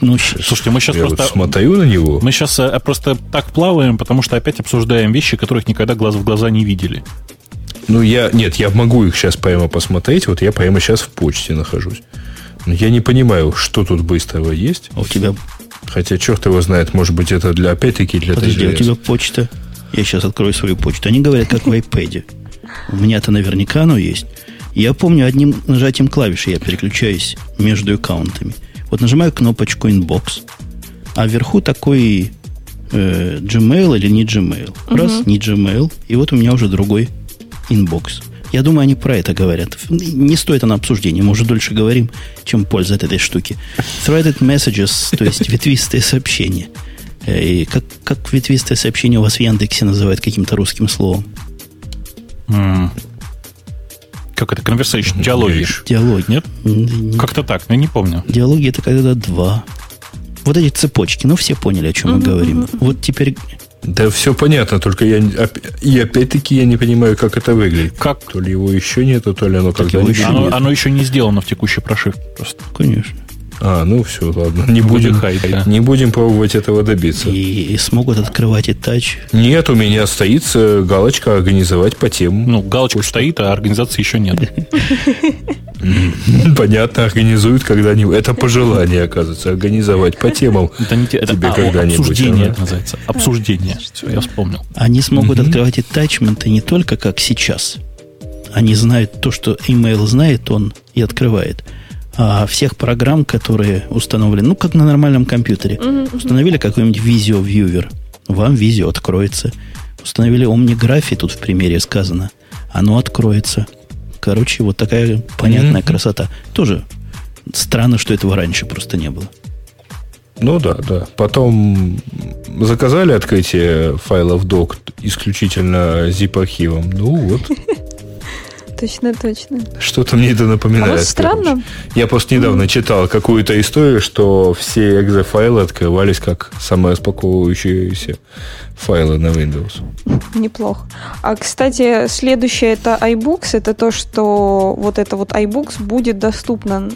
Ну, слушайте, мы сейчас я просто... Вот смотрю на него. Мы сейчас э, просто так плаваем, потому что опять обсуждаем вещи, которых никогда глаз в глаза не видели. Ну, я... Нет, я могу их сейчас прямо посмотреть. Вот я прямо сейчас в почте нахожусь. Я не понимаю, что тут быстрого есть. А у тебя... Хотя черт его знает, может быть, это для опять-таки для Подожди, TGS. у тебя почта. Я сейчас открою свою почту. Они говорят, как в iPad. У меня-то наверняка оно есть. Я помню, одним нажатием клавиши я переключаюсь между аккаунтами. Вот нажимаю кнопочку Inbox, а вверху такой э, Gmail или не Gmail. Раз, угу. не Gmail, и вот у меня уже другой inbox. Я думаю, они про это говорят. Не стоит на обсуждение, мы уже дольше говорим, чем польза от этой штуки. Threaded messages, то есть ветвистые сообщения. Э, и как, как ветвистое сообщение у вас в Яндексе называют каким-то русским словом? Mm. Как это? Conversation, диалоги. Диалоги. Нет? Как-то так, я не помню. Диалоги это когда два. Вот эти цепочки, ну все поняли, о чем мы говорим. Вот теперь да все понятно, только я и опять-таки я не понимаю, как это выглядит. Как? То ли его еще нету, то ли оно когда-нибудь. Оно, оно еще не сделано в текущей прошивке просто. Конечно. А, ну все, ладно. Не будем, да. не будем пробовать этого добиться. И, и смогут открывать и тач. Нет, у меня стоит э, галочка организовать по темам. Ну, галочка Пусть... стоит, а организации еще нет. Понятно, организуют когда-нибудь. Это пожелание, оказывается, организовать по темам это не, тебе а, когда-нибудь. Обсуждение это называется. Обсуждение. Все, я вспомнил. Они смогут открывать и тачменты не только как сейчас. Они знают то, что email знает, он и открывает а, всех программ, которые установлены, ну, как на нормальном компьютере. Mm-hmm. Установили какой-нибудь Visio Viewer, вам Visio откроется. Установили OmniGraphy, тут в примере сказано, оно откроется. Короче, вот такая понятная mm-hmm. красота. Тоже странно, что этого раньше просто не было. Ну да, да. Потом заказали открытие файлов док исключительно zip-архивом. Ну вот. точно, точно. Что-то мне это напоминает. А вот странно. Я просто недавно mm. читал какую-то историю, что все экзе-файлы открывались как самораспаковывающиеся файлы на Windows. Неплохо. А, кстати, следующее это iBooks. Это то, что вот это вот iBooks будет доступно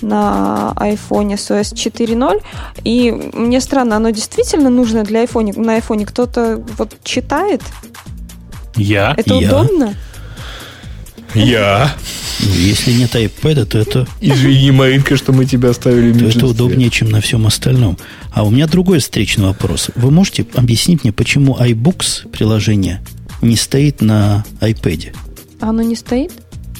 на iPhone с OS 4.0. И мне странно, оно действительно нужно для iPhone. На iPhone кто-то вот читает? Я? Это я. удобно? Я. Ну, если нет iPad, то это... Извини, Маринка, что мы тебя оставили в Это удобнее, чем на всем остальном. А у меня другой встречный вопрос. Вы можете объяснить мне, почему iBooks приложение не стоит на iPad? Оно не стоит?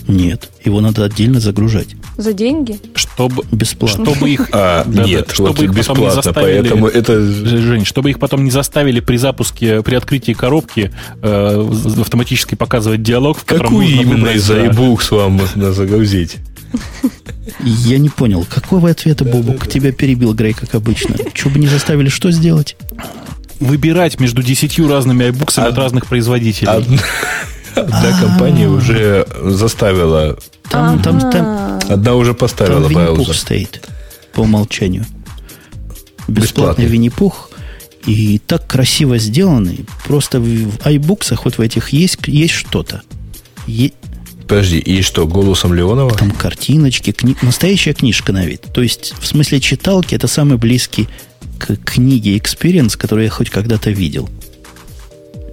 Нет, его надо отдельно загружать. За деньги? Чтобы, бесплатно. Чтобы их, а, да, нет, чтобы вот их потом не заставили, поэтому это... Жень, чтобы их потом не заставили при запуске, при открытии коробки э, автоматически показывать диалог, в котором Какую именно из iBooks вам можно загрузить? Я не понял, какой вы ответа, Бобук? Тебя перебил Грей, как обычно. Чего бы не заставили что сделать? Выбирать между десятью разными iBooks от разных производителей. Одна компания уже заставила. Там, там, там, Одна уже поставила Винни-Пух стоит по умолчанию. Бесплатный Винни-Пух. И так красиво сделанный. Просто в iBooks, хоть в этих есть, есть что-то. Подожди, и что, голосом Леонова? Там картиночки, кни... настоящая книжка на вид. То есть, в смысле читалки, это самый близкий к книге experience, который я хоть когда-то видел.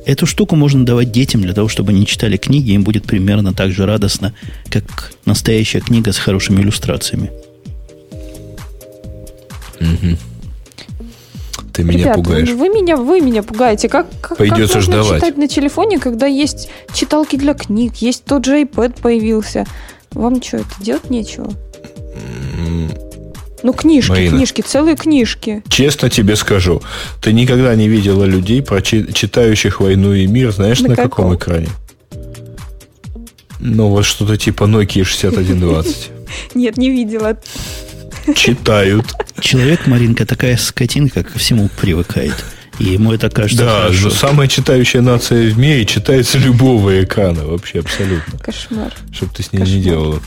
Эту штуку можно давать детям для того, чтобы они читали книги, им будет примерно так же радостно, как настоящая книга с хорошими иллюстрациями. Угу. Ты меня Ребят, пугаешь. Вы меня, вы меня пугаете. Как, как, Придется как можно ждавать. читать на телефоне, когда есть читалки для книг, есть тот же iPad появился? Вам что, это делать нечего? Ну, книжки, Марина, книжки, целые книжки. Честно тебе скажу, ты никогда не видела людей, читающих «Войну и мир», знаешь, на, на каком? каком экране? Ну, вот что-то типа Nokia 6120. Нет, не видела. Читают. Человек, Маринка, такая скотинка ко всему привыкает. И ему это кажется Да, хорошо. самая читающая нация в мире читается любого экрана. Вообще абсолютно. Кошмар. Чтобы ты с ней Кошмар. не делала.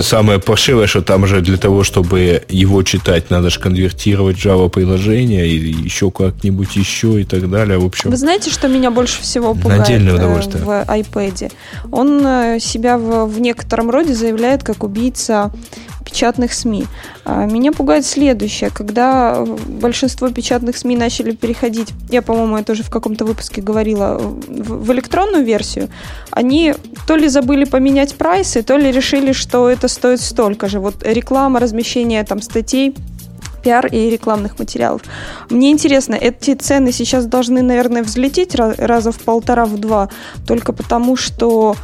Самое пошивое, что там же для того, чтобы его читать, надо же конвертировать Java приложение и еще как-нибудь еще и так далее. В общем, Вы знаете, что меня больше всего пугает удовольствие. в iPad? Он э, себя в, в некотором роде заявляет как убийца печатных СМИ. А, меня пугает следующее. Когда большинство печатных СМИ начали переходить, я, по-моему, это уже в каком-то выпуске говорила, в электронную версию, они то ли забыли поменять прайсы, то ли решили, что это стоит столько же. Вот реклама, размещение там статей пиар и рекламных материалов. Мне интересно, эти цены сейчас должны, наверное, взлететь раза в полтора, в два, только потому что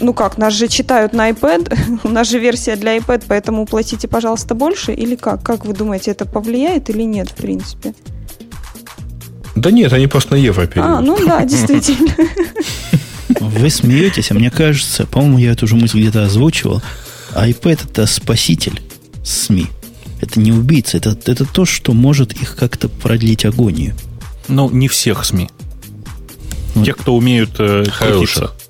ну как, нас же читают на iPad, у нас же версия для iPad, поэтому платите, пожалуйста, больше, или как? Как вы думаете, это повлияет или нет, в принципе? Да нет, они просто на евро перейдут. А, ну да, действительно. Вы смеетесь, а мне кажется, по-моему, я эту же мысль где-то озвучивал. iPad это спаситель СМИ. Это не убийца, это, это то, что может их как-то продлить агонию. Ну, не всех СМИ. Вот. Тех, кто умеют э.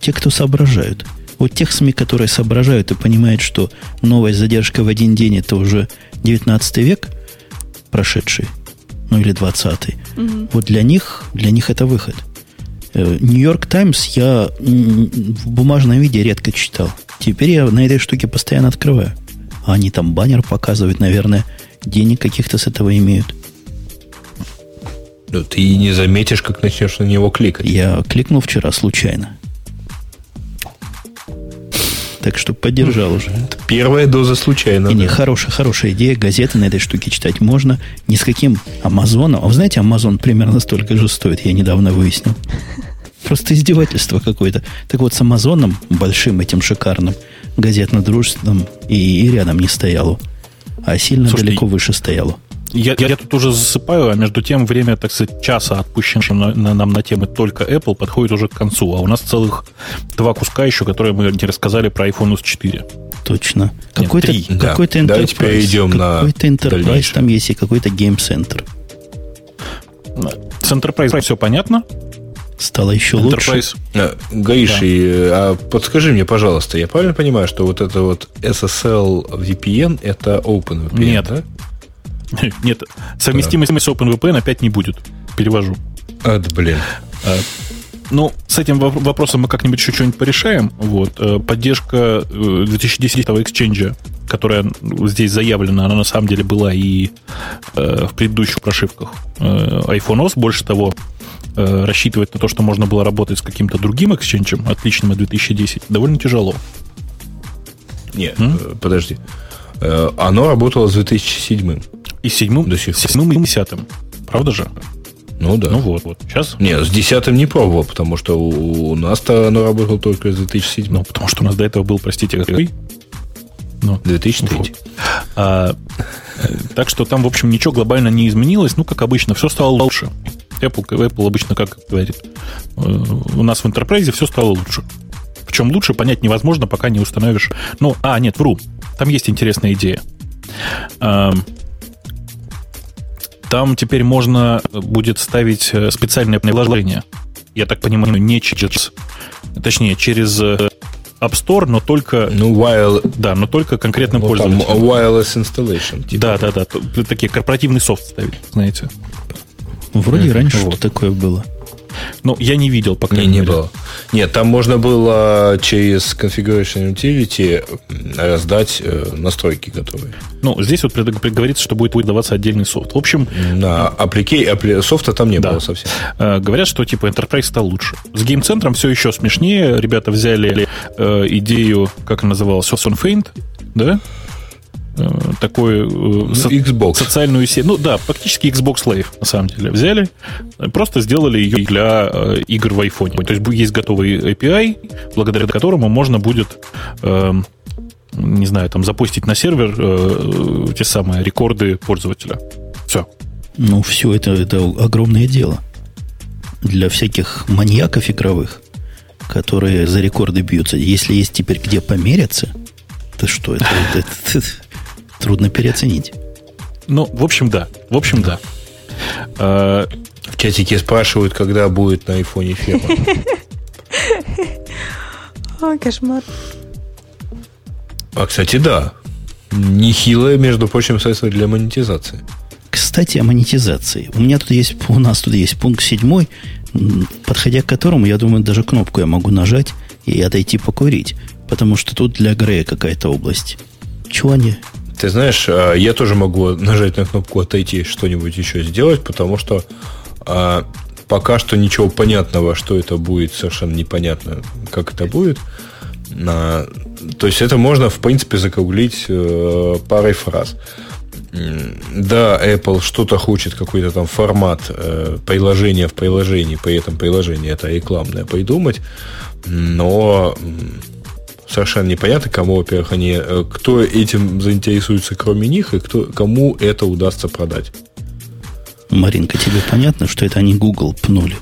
Те, кто соображают. Вот тех СМИ, которые соображают и понимают, что новая задержка в один день это уже 19 век прошедший, ну или 20 угу. Вот для них, для них это выход. Нью-Йорк Таймс я в бумажном виде редко читал. Теперь я на этой штуке постоянно открываю. А они там баннер показывают, наверное, денег каких-то с этого имеют. Ну, ты не заметишь, как начнешь на него кликать. Я кликнул вчера случайно. Так что поддержал уже. Это первая доза случайно. И да. не, хорошая, хорошая идея. Газеты на этой штуке читать можно. Ни с каким Амазоном. А вы знаете, Амазон примерно столько же стоит. Я недавно выяснил. Просто издевательство какое-то. Так вот, с Амазоном, большим этим шикарным, газетно-дружественным, и, и рядом не стояло. А сильно Слушайте, далеко выше стояло. Я, я тут уже засыпаю, а между тем время, так сказать, часа, отпущенного на, на, нам на темы только Apple, подходит уже к концу. А у нас целых два куска еще, которые мы не рассказали про iPhone S4. Точно. Какой-то, Нет, какой-то да. Enterprise. перейдем какой-то Enterprise дальнейшее. там есть и какой-то Game Center. С Enterprise все понятно. Стало еще Enterprise. лучше. Гаиши, да. а подскажи мне, пожалуйста, я правильно понимаю, что вот это вот SSL VPN это OpenVPN, Нет. да? Нет, совместимость с OpenVPN опять не будет. Перевожу. А, да, блин. А, ну, с этим вопросом мы как-нибудь еще что-нибудь порешаем. Вот. Э, поддержка 2010 э, Exchange, которая здесь заявлена, она на самом деле была и э, в предыдущих прошивках iPhone OS. Больше того, рассчитывать на то, что можно было работать с каким-то другим Exchange, отличным от 2010, довольно тяжело. Нет, М? подожди. Оно работало с 2007. И седьмым, до сих седьмым и десятым. Правда же? Ну да. Ну вот, вот. Сейчас? Нет, с десятым не пробовал, потому что у, у нас-то оно работало только с 2007. Ну, потому что у нас до этого был, простите, какой? Ну, 2003. Вот. А, так что там, в общем, ничего глобально не изменилось. Ну, как обычно, все стало лучше. Apple, Apple обычно как говорит, э, у нас в Enterprise все стало лучше. Причем лучше понять невозможно, пока не установишь. Ну, а, нет, вру. Там есть интересная идея. Там теперь можно будет ставить э, специальное приложение. Я так понимаю, не через... Точнее, через э, App Store, но только... Ну, while... Да, но только конкретным ну, пользователям. Там wireless installation. Типа. Да, да, да. Такие корпоративный софт ставить, знаете. Вроде mm-hmm. раньше вот. такое было. Ну, я не видел пока. Не, не было. Нет, там можно было через Configuration Utility раздать э, настройки готовые. Ну, здесь вот говорится, что будет выдаваться отдельный софт. В общем... На апплике, софта там не да. было совсем. Э, говорят, что типа Enterprise стал лучше. С гейм-центром все еще смешнее. Ребята взяли э, идею, как она называлась, Faint, да? Э, такой э, ну, со- Xbox. социальную сеть. Ну да, фактически Xbox Live, на самом деле. Взяли, просто сделали ее для э, игр в iPhone. То есть есть готовый API, благодаря которому можно будет э, не знаю, там запустить на сервер э, те самые рекорды пользователя. Все. Ну, все это, это огромное дело. Для всяких маньяков игровых, которые за рекорды бьются. Если есть теперь где помериться, то что это? это, это трудно переоценить. Ну, в общем, да. В общем, да. А, в чатике спрашивают, когда будет на айфоне ферма. О, кошмар. А, кстати, да. Нехилое, между прочим, средство для монетизации. Кстати, о монетизации. У меня тут есть, у нас тут есть пункт седьмой, подходя к которому, я думаю, даже кнопку я могу нажать и отойти покурить. Потому что тут для Грея какая-то область. Чего они ты знаешь, а, я тоже могу нажать на кнопку отойти, что-нибудь еще сделать, потому что а, пока что ничего понятного, что это будет, совершенно непонятно, как это будет. То есть это можно, в принципе, закруглить э, парой фраз. Да, Apple что-то хочет, какой-то там формат э, приложения в приложении, при этом приложение это рекламное придумать, но совершенно непонятно, кому, во-первых, они, э, кто этим заинтересуется, кроме них, и кто, кому это удастся продать. Маринка, тебе понятно, что это они Google пнули?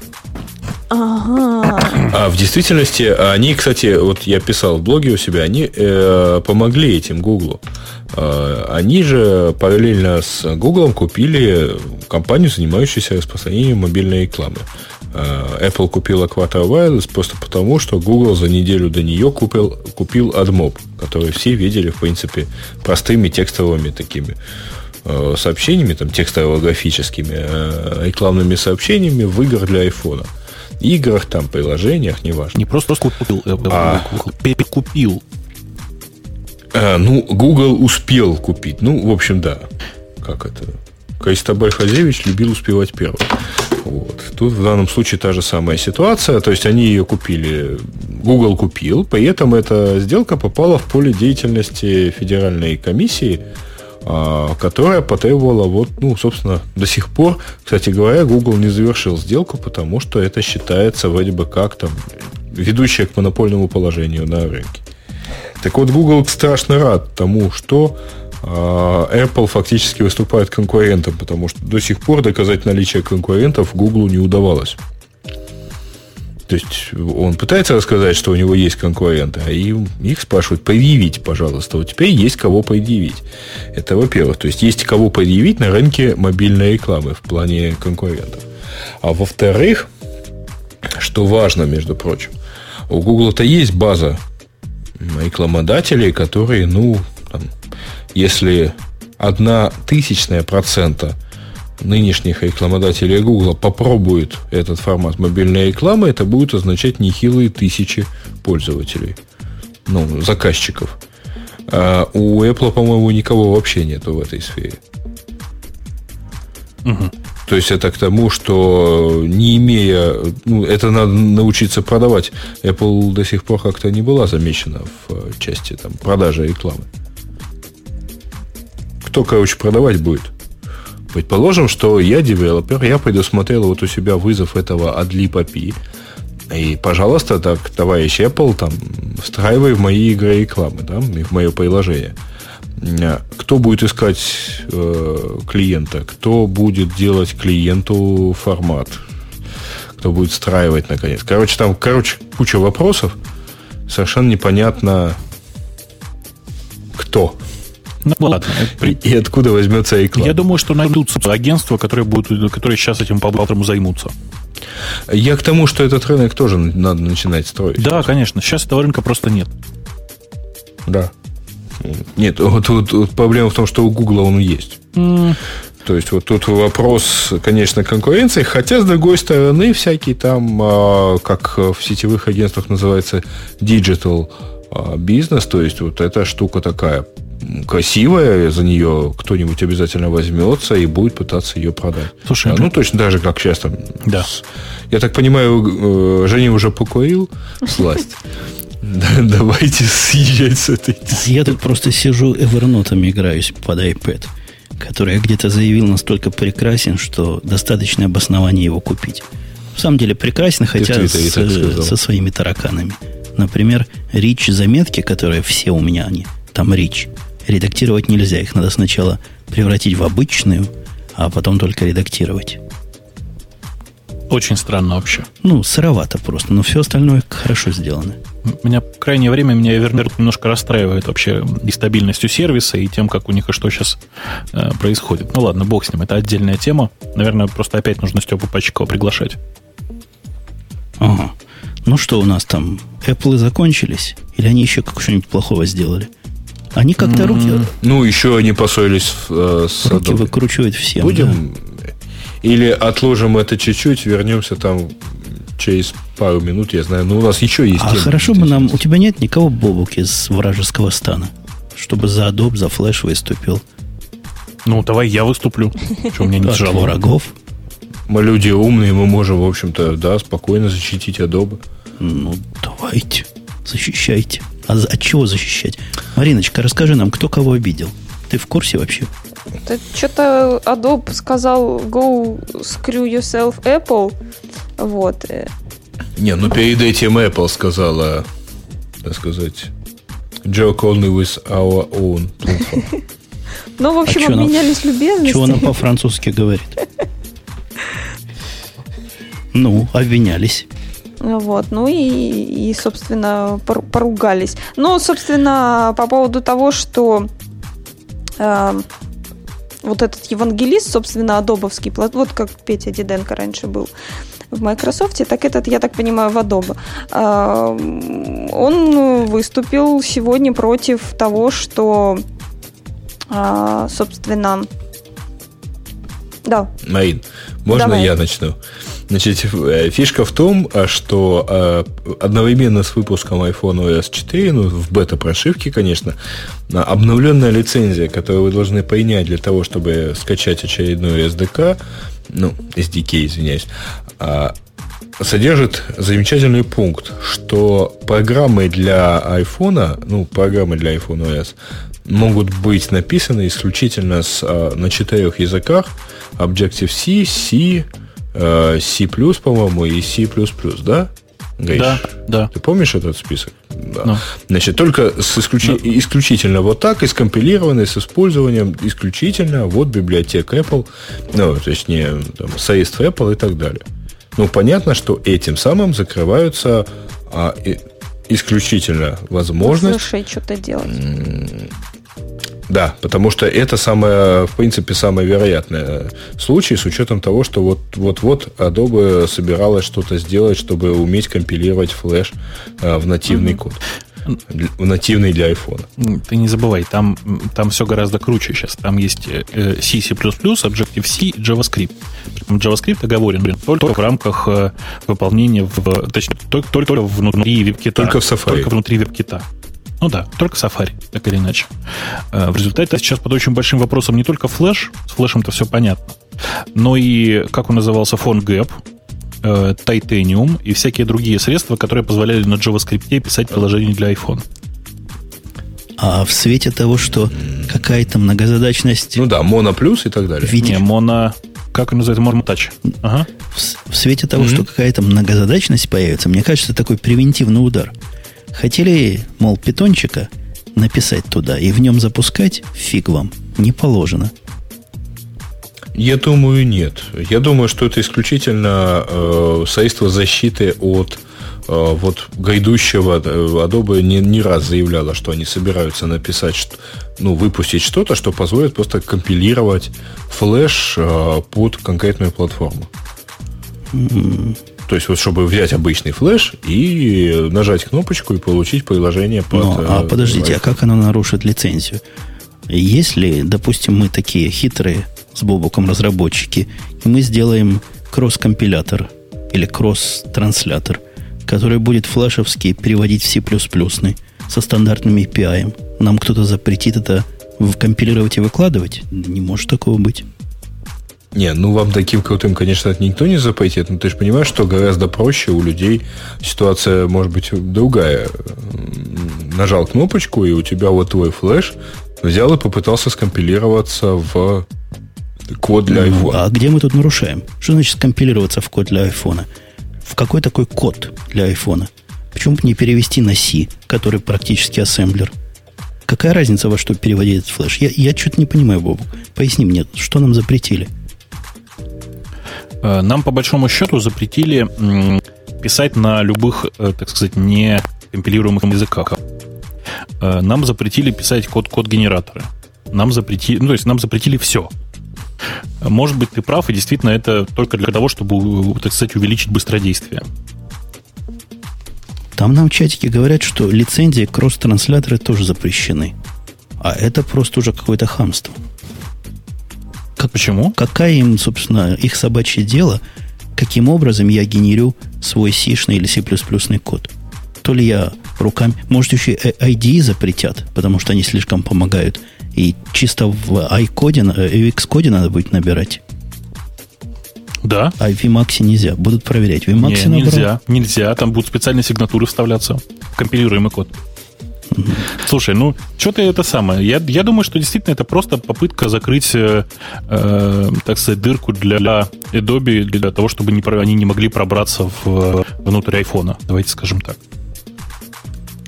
Ага. А в действительности они, кстати, вот я писал в блоге у себя, они э, помогли этим Гуглу. Э, они же параллельно с Гуглом купили компанию, занимающуюся распространением мобильной рекламы. Э, Apple купила Quattro Wireless просто потому, что Google за неделю до нее купил, купил AdMob, который все видели, в принципе, простыми текстовыми такими э, сообщениями, там, текстово-графическими э, рекламными сообщениями в играх для iPhone. Играх, там, приложениях, неважно. Не просто купил, а... купил. А, ну, Google успел купить. Ну, в общем, да. Как это? Кайстабель Хазевич любил успевать первым. Вот. Тут в данном случае та же самая ситуация. То есть они ее купили, Google купил, при этом эта сделка попала в поле деятельности федеральной комиссии, а, которая потребовала вот, ну, собственно, до сих пор, кстати говоря, Google не завершил сделку, потому что это считается вроде бы как там ведущее к монопольному положению на рынке. Так вот, Google страшно рад тому, что Apple фактически выступает конкурентом, потому что до сих пор доказать наличие конкурентов Google не удавалось. То есть он пытается рассказать, что у него есть конкуренты, а им, их спрашивают, предъявить, пожалуйста. Вот теперь есть кого предъявить. Это во-первых. То есть есть кого предъявить на рынке мобильной рекламы в плане конкурентов. А во-вторых, что важно, между прочим, у Google-то есть база рекламодателей, которые, ну, если одна тысячная процента нынешних рекламодателей Google попробует этот формат мобильной рекламы, это будет означать нехилые тысячи пользователей, ну, заказчиков. А у Apple, по-моему, никого вообще нету в этой сфере. Угу. То есть это к тому, что не имея, ну, это надо научиться продавать. Apple до сих пор как-то не была замечена в части там, продажи рекламы кто, короче, продавать будет? Предположим, что я девелопер, я предусмотрел вот у себя вызов этого Adlib. И, пожалуйста, так, товарищ Apple, там, встраивай в мои игры рекламы, да, в мое приложение. Кто будет искать э, клиента? Кто будет делать клиенту формат? Кто будет встраивать, наконец? Короче, там, короче, куча вопросов. Совершенно непонятно, кто. Ну, ладно. И откуда возьмется реклама? Я думаю, что найдутся агентства, которые, будут, которые сейчас этим по-быстрому займутся. Я к тому, что этот рынок тоже надо начинать строить. Да, конечно. Сейчас этого рынка просто нет. Да. Нет, вот, вот, вот проблема в том, что у Гугла он есть. Mm. То есть вот тут вопрос, конечно, конкуренции, хотя, с другой стороны, всякие там, а, как в сетевых агентствах называется, digital а, бизнес, то есть вот эта штука такая красивая, за нее кто-нибудь обязательно возьмется и будет пытаться ее продать. Слушай, а, ну, точно так же, как сейчас там. Да. Я так понимаю, э, Женя уже покурил сласть. Давайте съезжать с этой. Я тут просто сижу эвернотами играюсь под iPad, который я где-то заявил настолько прекрасен, что достаточно обоснования его купить. В самом деле прекрасен, хотя с, со своими тараканами. Например, рич заметки, которые все у меня они, там рич редактировать нельзя. Их надо сначала превратить в обычную, а потом только редактировать. Очень странно вообще. Ну, сыровато просто, но все остальное хорошо сделано. Меня в крайнее время меня Evernote немножко расстраивает вообще и стабильностью сервиса, и тем, как у них и что сейчас э, происходит. Ну ладно, бог с ним, это отдельная тема. Наверное, просто опять нужно Степу Пачкова приглашать. Ага. Ну что у нас там? Apple закончились? Или они еще как что-нибудь плохого сделали? Они как-то руки... Ну, еще они поссорились э, с Руки Adobe. выкручивают всем. Будем... Да? Или отложим это чуть-чуть, вернемся там через пару минут, я знаю. Но ну, у нас еще есть... А хорошо бы нам... У тебя нет никого, Бобук, из вражеского стана? Чтобы за Adobe, за Flash выступил. Ну, давай я выступлю. Что, мне не тяжело. врагов? Мы люди умные, мы можем, в общем-то, да, спокойно защитить Adobe. Ну, давайте, защищайте. А от чего защищать? Мариночка, расскажи нам, кто кого обидел. Ты в курсе вообще? Да что-то Adobe сказал go screw yourself Apple. Вот. Не, ну перед этим Apple сказала, так сказать, joke only with our own platform. Ну, в общем, а обменялись любезностями. Чего она по-французски говорит? Ну, обменялись. Вот, ну и, и собственно, поругались. Ну, собственно, по поводу того, что э, вот этот евангелист, собственно, адобовский, вот как Петя Диденко раньше был в Microsoft, так этот, я так понимаю, в Adobe. Э, он выступил сегодня против того, что, э, собственно, да. Марин, можно Давай. я начну? Значит, э, фишка в том, а, что э, одновременно с выпуском iPhone OS 4, ну, в бета-прошивке, конечно, обновленная лицензия, которую вы должны принять для того, чтобы скачать очередной SDK, ну, SDK, извиняюсь, а, содержит замечательный пункт, что программы для iPhone, ну, программы для iPhone OS, могут быть написаны исключительно с, на четырех языках Objective-C, C, Э, C+, по-моему, и C++, да? Гриш? Да, да. Ты помнишь этот список? Да. No. Ну. Значит, только с исключи... No. Ну. исключительно вот так, и скомпилированный с использованием исключительно вот библиотек Apple, ну, точнее, там, средств Apple и так далее. Ну, понятно, что этим самым закрываются а, и, исключительно возможность... Слушай, что-то делать. Да, потому что это самое, в принципе, самый вероятный случай с учетом того, что вот, вот-вот Adobe собиралась что-то сделать, чтобы уметь компилировать флеш э, в нативный угу. код. В нативный для iPhone. Ты не забывай, там, там все гораздо круче сейчас. Там есть э, C, C++, Objective-C и JavaScript. JavaScript оговорен блин, только в рамках э, выполнения, в, точнее, только, только внутри веб-кита. Только в Safari. Только внутри веб-кита. Ну да, только Safari, так или иначе. Э, в результате сейчас под очень большим вопросом не только флеш, с флешем-то все понятно, но и, как он назывался, PhoneGap, э, Titanium и всякие другие средства, которые позволяли на JavaScript писать приложения для iPhone. А в свете того, что какая-то многозадачность... Ну да, моно плюс и так далее. Виде... Не, моно... Как он называется? Мормотач. Ага. В, в свете того, mm-hmm. что какая-то многозадачность появится, мне кажется, такой превентивный удар – Хотели, мол, питончика написать туда и в нем запускать, фиг вам, не положено. Я думаю, нет. Я думаю, что это исключительно э, средство защиты от э, вот грядущего. Adobe не, не раз заявляла, что они собираются написать, что, ну, выпустить что-то, что позволит просто компилировать флеш э, под конкретную платформу. Mm-hmm. То есть, вот чтобы взять обычный флеш и нажать кнопочку и получить приложение под... Но, а э, подождите, а как оно нарушит лицензию? Если, допустим, мы такие хитрые с Бобуком разработчики, и мы сделаем кросс-компилятор или кросс-транслятор, который будет флешевский переводить в C++ со стандартным API, нам кто-то запретит это компилировать и выкладывать? Не может такого быть. Не, ну вам таким крутым, конечно, это никто не запретит, но ты же понимаешь, что гораздо проще у людей ситуация может быть другая. Нажал кнопочку, и у тебя вот твой флеш взял и попытался скомпилироваться в код для iPhone. А где мы тут нарушаем? Что значит скомпилироваться в код для iPhone? В какой такой код для iPhone? Почему бы не перевести на C, который практически ассемблер? Какая разница, во что переводить этот флеш? Я, я что-то не понимаю, Бобу. Поясни мне, что нам запретили? Э, нам, по большому счету, запретили писать на любых, э, так сказать, не компилируемых языках. Э, нам запретили писать код, код генераторы. Нам запретили, ну, то есть нам запретили все. Может быть, ты прав, и действительно это только для того, чтобы, так сказать, увеличить быстродействие. Там нам в чатике говорят, что лицензии кросс-трансляторы тоже запрещены. А это просто уже какое-то хамство. Как, Почему? Какая им, собственно, их собачье дело, каким образом я генерю свой C-шный или C++ код? То ли я руками... Может, еще и ID запретят, потому что они слишком помогают. И чисто в э, в Xcode надо будет набирать. Да. А в Emacs нельзя. Будут проверять. В Emacs Не, нельзя. Нельзя. Там будут специальные сигнатуры вставляться. Компилируемый код. Слушай, ну, что-то это самое. Я, я думаю, что действительно это просто попытка закрыть, э, э, так сказать, дырку для Adobe, для того, чтобы не, они не могли пробраться в, внутрь айфона. Давайте скажем так.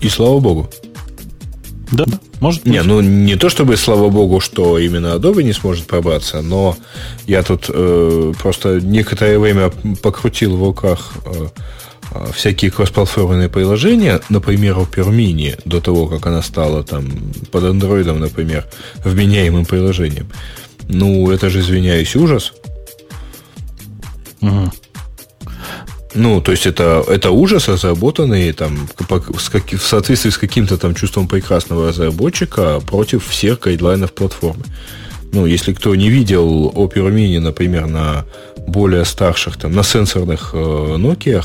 И слава богу. Да, может быть. Не, ну не то чтобы, слава богу, что именно Adobe не сможет пробраться, но я тут э, просто некоторое время покрутил в руках э, всякие кроссплатформенные приложения, например, Opera Mini, до того, как она стала там под андроидом, например, вменяемым приложением. Ну, это же, извиняюсь, ужас. Угу. Ну, то есть это, это ужас, разработанный там, в соответствии с каким-то там чувством прекрасного разработчика против всех гайдлайнов платформы. Ну, если кто не видел Opera Mini, например, на более старших, там, на сенсорных э, Nokia,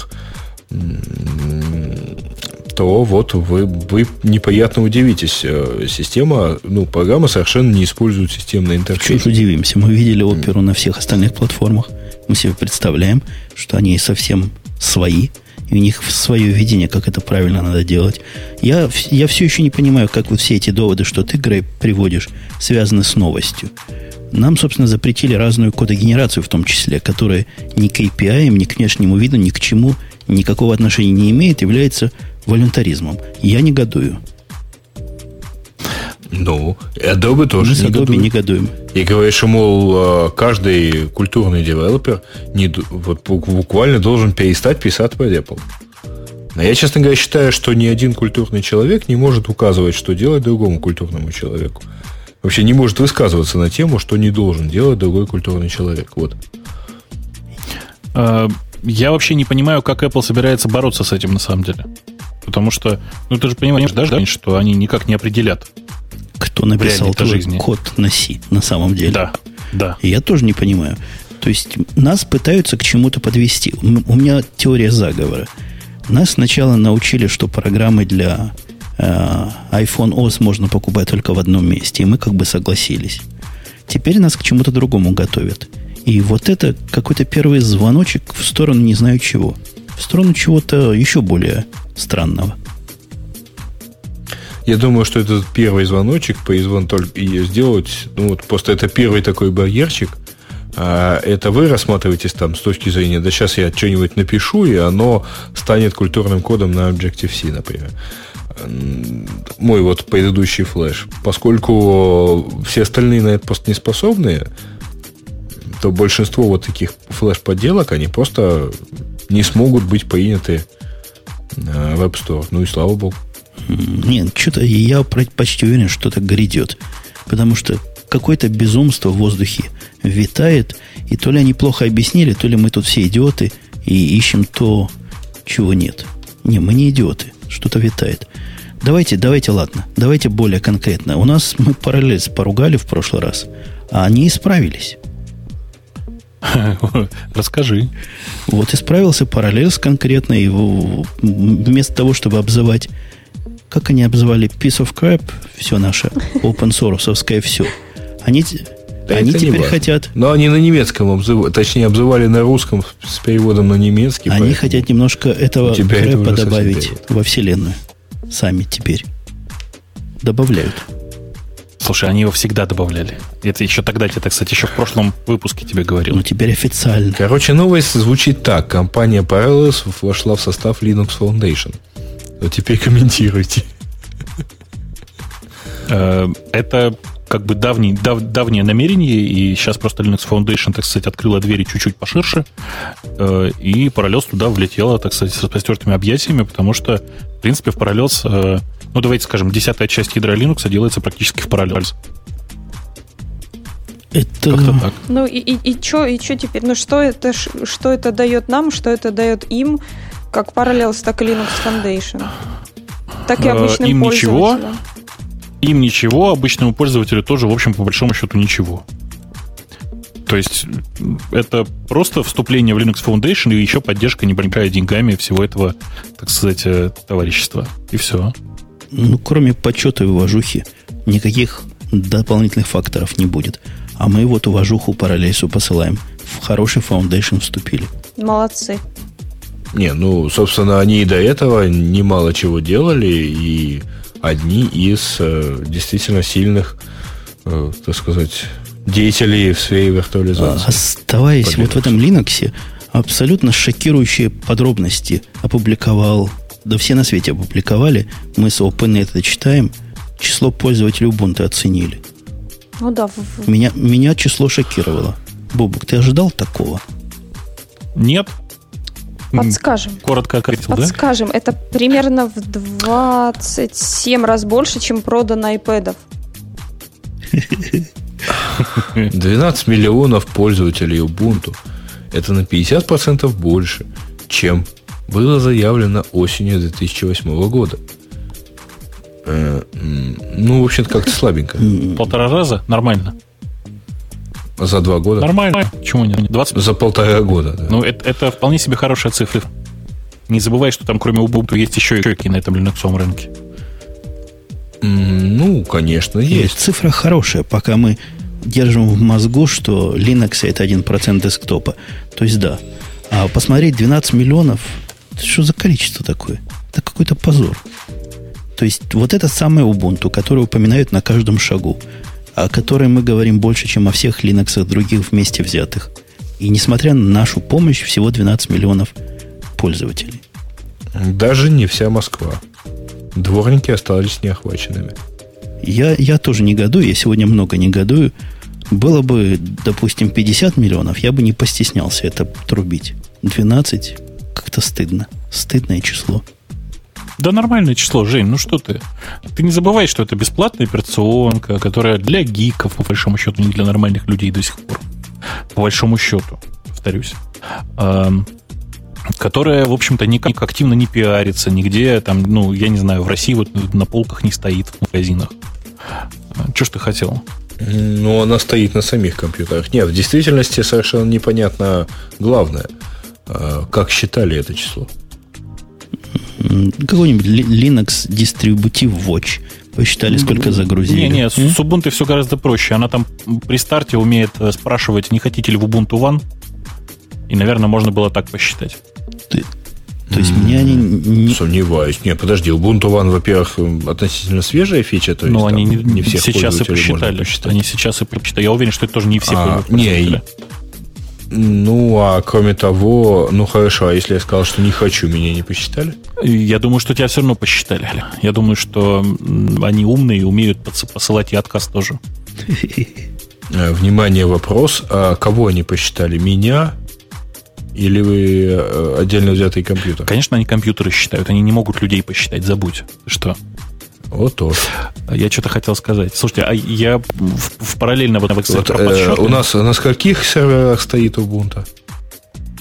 то вот вы, вы неприятно удивитесь. Э, система, ну, программа совершенно не использует системный интерфейс. Чуть удивимся. Мы видели оперу на всех остальных платформах. Мы себе представляем, что они совсем свои, и у них свое видение, как это правильно надо делать. Я, я все еще не понимаю, как вот все эти доводы, что ты, Грей, приводишь, связаны с новостью. Нам, собственно, запретили разную кодогенерацию в том числе, которая ни к API, ни к внешнему виду, ни к чему никакого отношения не имеет, является волюнтаризмом. Я негодую. Ну, Adobe тоже Мы с Adobe негодуем. И говоришь, мол, каждый культурный девелопер не, вот, буквально должен перестать писать под Apple. Но я, честно говоря, считаю, что ни один культурный человек не может указывать, что делать другому культурному человеку. Вообще не может высказываться на тему, что не должен делать другой культурный человек. Вот. Я вообще не понимаю, как Apple собирается бороться с этим на самом деле. Потому что, ну ты же понимаешь, да, что они никак не определят. Кто написал твой жизни. код на C на самом деле. Да, да. Я тоже не понимаю. То есть нас пытаются к чему-то подвести. У меня теория заговора. Нас сначала научили, что программы для э, iPhone OS можно покупать только в одном месте, и мы как бы согласились. Теперь нас к чему-то другому готовят. И вот это какой-то первый звоночек в сторону не знаю чего. В сторону чего-то еще более странного. Я думаю, что этот первый звоночек призван только и сделать, ну вот просто это первый такой барьерчик, а это вы рассматриваетесь там с точки зрения, да сейчас я что-нибудь напишу, и оно станет культурным кодом на Objective-C, например. Мой вот предыдущий флеш. Поскольку все остальные на это просто не способны, то большинство вот таких флеш-подделок, они просто не смогут быть приняты в App Store. Ну и слава богу. Нет, что-то я почти уверен, что это грядет. Потому что какое-то безумство в воздухе витает, и то ли они плохо объяснили, то ли мы тут все идиоты и ищем то, чего нет. Не, мы не идиоты, что-то витает. Давайте, давайте, ладно, давайте более конкретно. У нас мы параллель поругали в прошлый раз, а они исправились. Расскажи. Вот исправился параллельс конкретно, и вместо того, чтобы обзывать, как они обзывали Piece of Crap, все наше open source все, они, да они теперь хотят... Но они на немецком обзывали, точнее, обзывали на русском с переводом на немецкий. Они поэтому... хотят немножко этого крэпа добавить во Вселенную. Сами теперь. Добавляют. Слушай, они его всегда добавляли. Это еще тогда, я, кстати, еще в прошлом выпуске тебе говорил. Ну, теперь официально. Короче, новость звучит так. Компания Parallels вошла в состав Linux Foundation. Вот теперь комментируйте. Э, это как бы давний, дав, давнее намерение, и сейчас просто Linux Foundation, так сказать, открыла двери чуть-чуть поширше, э, и Parallels туда влетела, так сказать, с распростертыми объятиями, потому что, в принципе, в Parallels э, ну, давайте скажем, десятая часть ядра Linux делается практически в параллель. Это... Как-то так. Ну и, и, и что и чё теперь? Ну что это, что это дает нам, что это дает им, как Parallels, так и Linux Foundation? Так и э, обычным им ничего, им ничего, обычному пользователю тоже, в общем, по большому счету ничего. То есть это просто вступление в Linux Foundation и еще поддержка небольшая деньгами всего этого, так сказать, э, товарищества. И все ну, кроме почета и уважухи, никаких дополнительных факторов не будет. А мы вот уважуху параллельсу посылаем. В хороший foundation вступили. Молодцы. Не, ну, собственно, они и до этого немало чего делали, и одни из э, действительно сильных, э, так сказать, деятелей в сфере виртуализации. А, оставаясь вот в этом Linux, абсолютно шокирующие подробности опубликовал да все на свете опубликовали, мы с OpenNet это читаем, число пользователей Ubuntu оценили. Ну да. Меня, меня число шокировало. Бобук, ты ожидал такого? Нет. Подскажем. Коротко ответил, да? Подскажем, это примерно в 27 раз больше, чем продано айпэдов. 12 миллионов пользователей Ubuntu. Это на 50% больше, чем было заявлено осенью 2008 года. Э, ну, в общем-то, как-то слабенько. Полтора раза? Нормально. За два года? Нормально. Почему нет? 20... За полтора года, да. Ну, это, это вполне себе хорошая цифра. Не забывай, что там кроме Ubuntu есть еще и на этом линуксовом рынке. Ну, конечно, есть. Цифра хорошая, пока мы держим в мозгу, что Linux это 1% десктопа. То есть да. А посмотреть 12 миллионов, это что за количество такое? Это какой-то позор. То есть вот это самое Ubuntu, которое упоминают на каждом шагу, о которой мы говорим больше, чем о всех Linux других вместе взятых. И несмотря на нашу помощь, всего 12 миллионов пользователей. Даже не вся Москва. Дворники остались неохваченными. Я, я тоже негодую, я сегодня много негодую. Было бы, допустим, 50 миллионов, я бы не постеснялся это трубить. 12 как-то стыдно. Стыдное число. Да нормальное число, Жень, ну что ты? Ты не забывай, что это бесплатная операционка, которая для гиков, по большому счету, не для нормальных людей до сих пор. По большому счету, повторюсь. Которая, в общем-то, никак активно не пиарится, нигде там, ну, я не знаю, в России вот на полках не стоит в магазинах. Что ж ты хотел? Ну, она стоит на самих компьютерах. Нет, в действительности совершенно непонятно главное. А, как считали это число? Какой-нибудь Linux Distributive Watch. Посчитали, сколько загрузили. Не, не, с Ubuntu все гораздо проще. Она там при старте умеет э, спрашивать, не хотите ли в Ubuntu One. И, наверное, можно было так посчитать. Ты, то есть мне они... Не... Сомневаюсь. Не, подожди, Ubuntu One, во-первых, относительно свежая фича, то есть Но они не, не всех сейчас и посчитали. Они сейчас и посчитали. Я уверен, что это тоже не все а, не, ну, а кроме того, ну хорошо, а если я сказал, что не хочу, меня не посчитали? Я думаю, что тебя все равно посчитали. Я думаю, что они умные и умеют посылать и отказ тоже. Э, внимание, вопрос. А кого они посчитали? Меня или вы э, отдельно взятый компьютер? Конечно, они компьютеры считают. Они не могут людей посчитать. Забудь. Что? Вот тоже. Я что-то хотел сказать. Слушайте, а я в, в параллельно вот вот, э, У нас на скольких серверах стоит Ubuntu?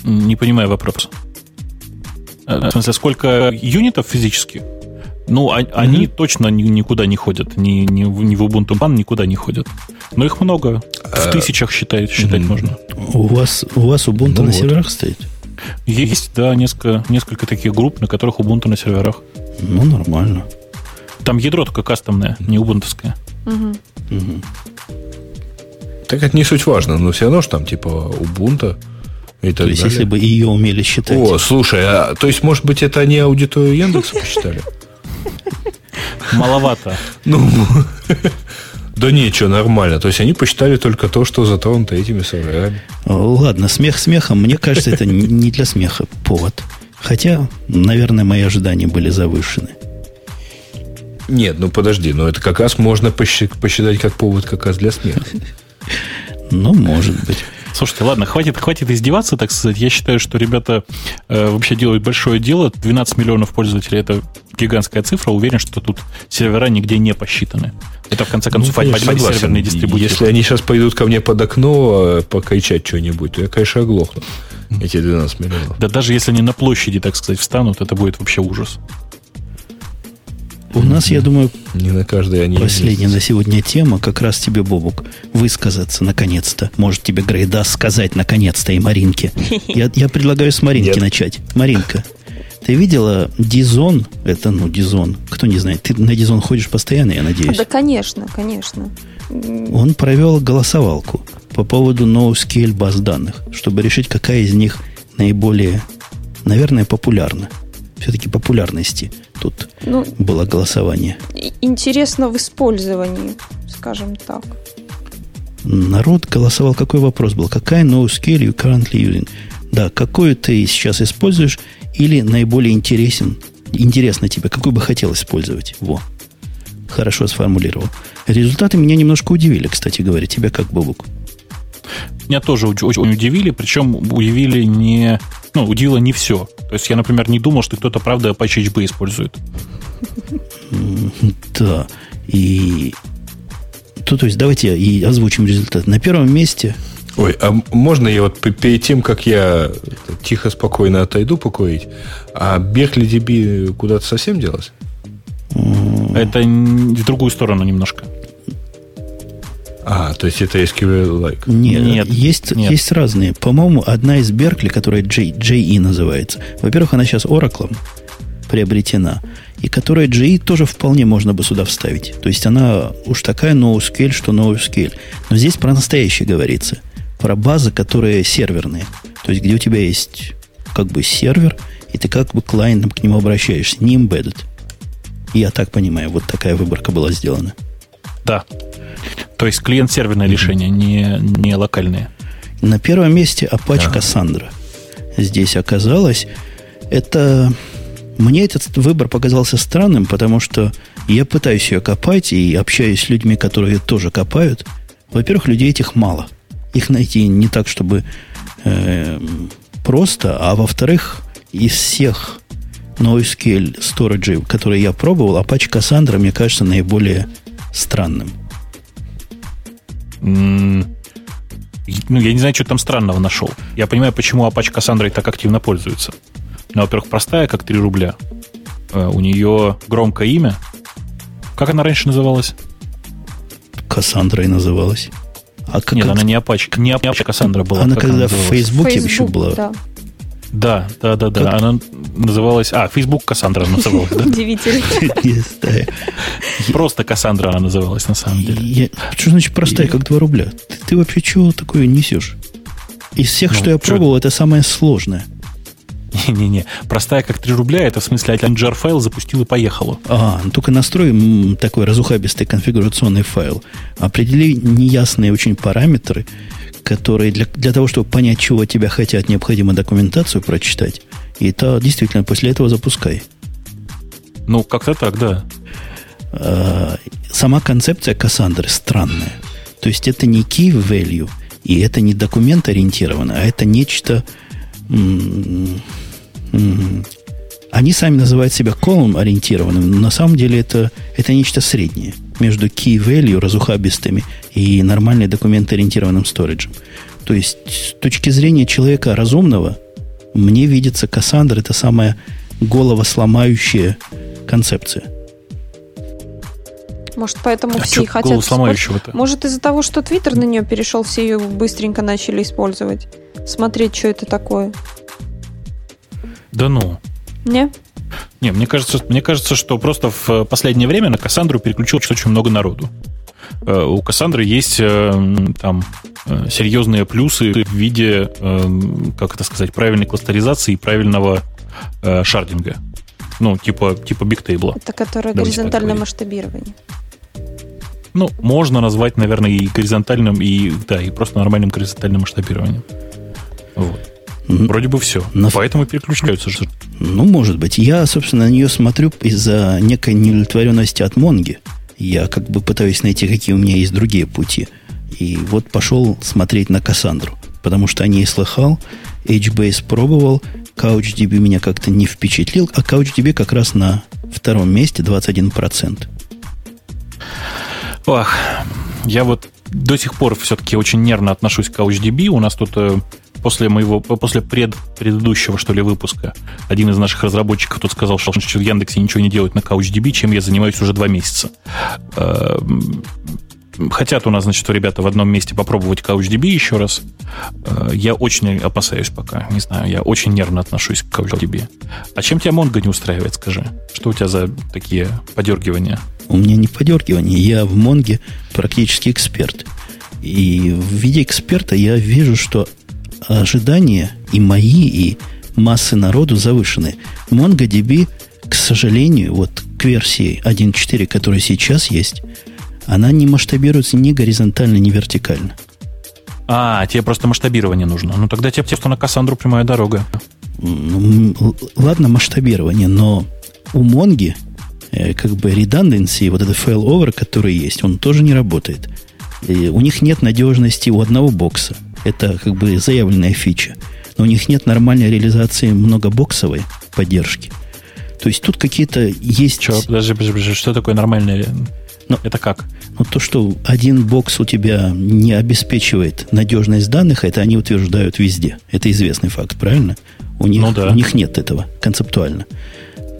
Не понимаю вопрос. Э, в смысле, сколько юнитов физически? Ну, а, mm-hmm. они точно никуда не ходят. Ни, ни, ни в Ubuntu One никуда не ходят. Но их много. В э, тысячах считать, считать mm-hmm. можно. У вас, у вас Ubuntu ну на вот. серверах стоит? Есть, да, несколько, несколько таких групп, на которых Ubuntu на серверах. Ну, нормально. Там ядро только кастомное, не убунтовское. Угу. Угу. Так это не суть важно, но все равно же там типа Ubuntu и так То есть, далее. если бы ее умели считать. О, слушай, а, то есть, может быть, это они аудиторию Яндекса посчитали? Маловато. Ну, да ничего, нормально. То есть они посчитали только то, что затронуто этими серверами. Ладно, смех смехом. Мне кажется, это не для смеха повод. Хотя, наверное, мои ожидания были завышены. Нет, ну подожди, но это как раз можно посчитать как повод как раз для смеха. Ну, может быть. Слушайте, ладно, хватит, хватит издеваться, так сказать. Я считаю, что ребята э, вообще делают большое дело. 12 миллионов пользователей это гигантская цифра. Уверен, что тут сервера нигде не посчитаны. Это, в конце концов, ну, серверный дистрибутив. Если они сейчас пойдут ко мне под окно э, покричать что-нибудь, то я, конечно, оглохну. Эти 12 миллионов. Да даже если они на площади, так сказать, встанут, это будет вообще ужас. У нас, я думаю, не на каждой они последняя на сегодня тема, как раз тебе, Бобук, высказаться наконец-то. Может тебе Грейда сказать наконец-то и Маринке. Я, я предлагаю с Маринки Нет. начать. Маринка, ты видела Дизон? Это, ну, Дизон. Кто не знает, ты на Дизон ходишь постоянно, я надеюсь. Да, конечно, конечно. Он провел голосовалку по поводу NoScale баз данных, чтобы решить, какая из них наиболее, наверное, популярна все-таки популярности тут ну, было голосование. Интересно в использовании, скажем так. Народ голосовал, какой вопрос был? Какая no skill you currently using? Да, какую ты сейчас используешь или наиболее интересен, интересно тебе, какой бы хотел использовать? Во. Хорошо сформулировал. Результаты меня немножко удивили, кстати говоря. Тебя как, Бобук? Меня тоже очень удивили, причем удивили не ну, удивило не все. То есть я, например, не думал, что кто-то правда Apache HB использует. Да. И то, то есть давайте и озвучим результат. На первом месте Ой, а можно я вот перед тем, как я тихо, спокойно отойду покурить, а Беркли DB куда-то совсем делась? Это в другую сторону немножко. А, то есть это SQL-like? Нет, нет, есть, нет. есть разные. По-моему, одна из Беркли, которая J, JE называется. Во-первых, она сейчас Oracle приобретена. И которая JE тоже вполне можно бы сюда вставить. То есть она уж такая NoSQL, что NoSQL. Но здесь про настоящее говорится. Про базы, которые серверные. То есть где у тебя есть как бы сервер, и ты как бы клиентом к нему обращаешься, не embedded. Я так понимаю, вот такая выборка была сделана. Да. То есть клиент-серверное mm-hmm. решение, не, не локальное. На первом месте Apache ага. Cassandra. Здесь оказалось, это... Мне этот выбор показался странным, потому что я пытаюсь ее копать и общаюсь с людьми, которые тоже копают. Во-первых, людей этих мало. Их найти не так, чтобы э, просто, а во-вторых, из всех NoSQL storage, которые я пробовал, Apache Cassandra, мне кажется, наиболее странным. Ну, я не знаю, что там странного нашел. Я понимаю, почему Apache Cassandra так активно пользуется. Ну, во-первых, простая, как 3 рубля. Э, у нее громкое имя. Как она раньше называлась? Кассандра и называлась. А как, Нет, как... она не Apache, не Apache Cassandra была. Она когда она в Фейсбуке еще была. Да. Да, да, да, да. Она называлась... А, Facebook Кассандра называлась, да? Удивительно. Просто Кассандра она называлась, на самом деле. Что значит простая, как 2 рубля? Ты вообще чего такое несешь? Из всех, ну, что я пробовал, это самое сложное. Не-не-не. Простая как 3 рубля, это в смысле один jar файл запустил и поехало. А, ну только настроим такой разухабистый конфигурационный файл. Определи неясные очень параметры, которые для, для того, чтобы понять, чего тебя хотят, необходимо документацию прочитать. И то действительно после этого запускай. Ну, как-то так, да. А, сама концепция Кассандры странная. То есть это не key value, и это не документ ориентировано, а это нечто... Они сами называют себя колом ориентированным, но на самом деле это, это нечто среднее между key value разухабистыми и нормальной документ-ориентированным сториджем. То есть, с точки зрения человека разумного, мне видится Кассандра это самая головосломающая концепция. Может, поэтому а все и хотят... Может, из-за того, что Твиттер на нее перешел, все ее быстренько начали использовать. Смотреть, что это такое. Да ну. Не? Не, мне кажется, мне кажется, что просто в последнее время на Кассандру переключилось очень много народу. Э, у Кассандры есть э, там э, серьезные плюсы в виде, как это сказать, правильной кластеризации и правильного шардинга. Ну, типа, типа бигтейбла. Это которое горизонтальное масштабирование. Ну, можно назвать, наверное, и горизонтальным, и да, и просто нормальным горизонтальным масштабированием. Вот. Вроде бы все. Но... Поэтому переключаются. Ну, может быть. Я, собственно, на нее смотрю из-за некой неудовлетворенности от Монги. Я как бы пытаюсь найти, какие у меня есть другие пути. И вот пошел смотреть на Кассандру. Потому что о ней слыхал, HBase пробовал, CouchDB меня как-то не впечатлил, а CouchDB как раз на втором месте 21%. Ох, я вот до сих пор все-таки очень нервно отношусь к CouchDB. У нас тут э, после моего, после пред, предыдущего, что ли, выпуска, один из наших разработчиков тут сказал, что в Яндексе ничего не делает на CouchDB, чем я занимаюсь уже два месяца. Эм, хотят у нас, значит, ребята в одном месте попробовать CouchDB еще раз. Э, я очень опасаюсь пока, не знаю, я очень нервно отношусь к CouchDB. А чем тебя Mongo не устраивает, скажи? Что у тебя за такие подергивания? У меня не подергивания, я в Монге практически эксперт. И в виде эксперта я вижу, что ожидания и мои, и массы народу завышены. MongoDB, к сожалению, вот к версии 1.4, которая сейчас есть, она не масштабируется ни горизонтально, ни вертикально. А, тебе просто масштабирование нужно. Ну, тогда тебе просто на Кассандру прямая дорога. Ладно, масштабирование, но у Монги э, как бы redundancy, вот этот failover, который есть, он тоже не работает. И у них нет надежности у одного бокса. Это как бы заявленная фича. но у них нет нормальной реализации многобоксовой поддержки. То есть тут какие-то есть... Че, подожди, подожди, подожди, что такое нормальная... Ну, это как? Ну, то, что один бокс у тебя не обеспечивает надежность данных, это они утверждают везде. Это известный факт, правильно? У них, ну, да. у них нет этого концептуально.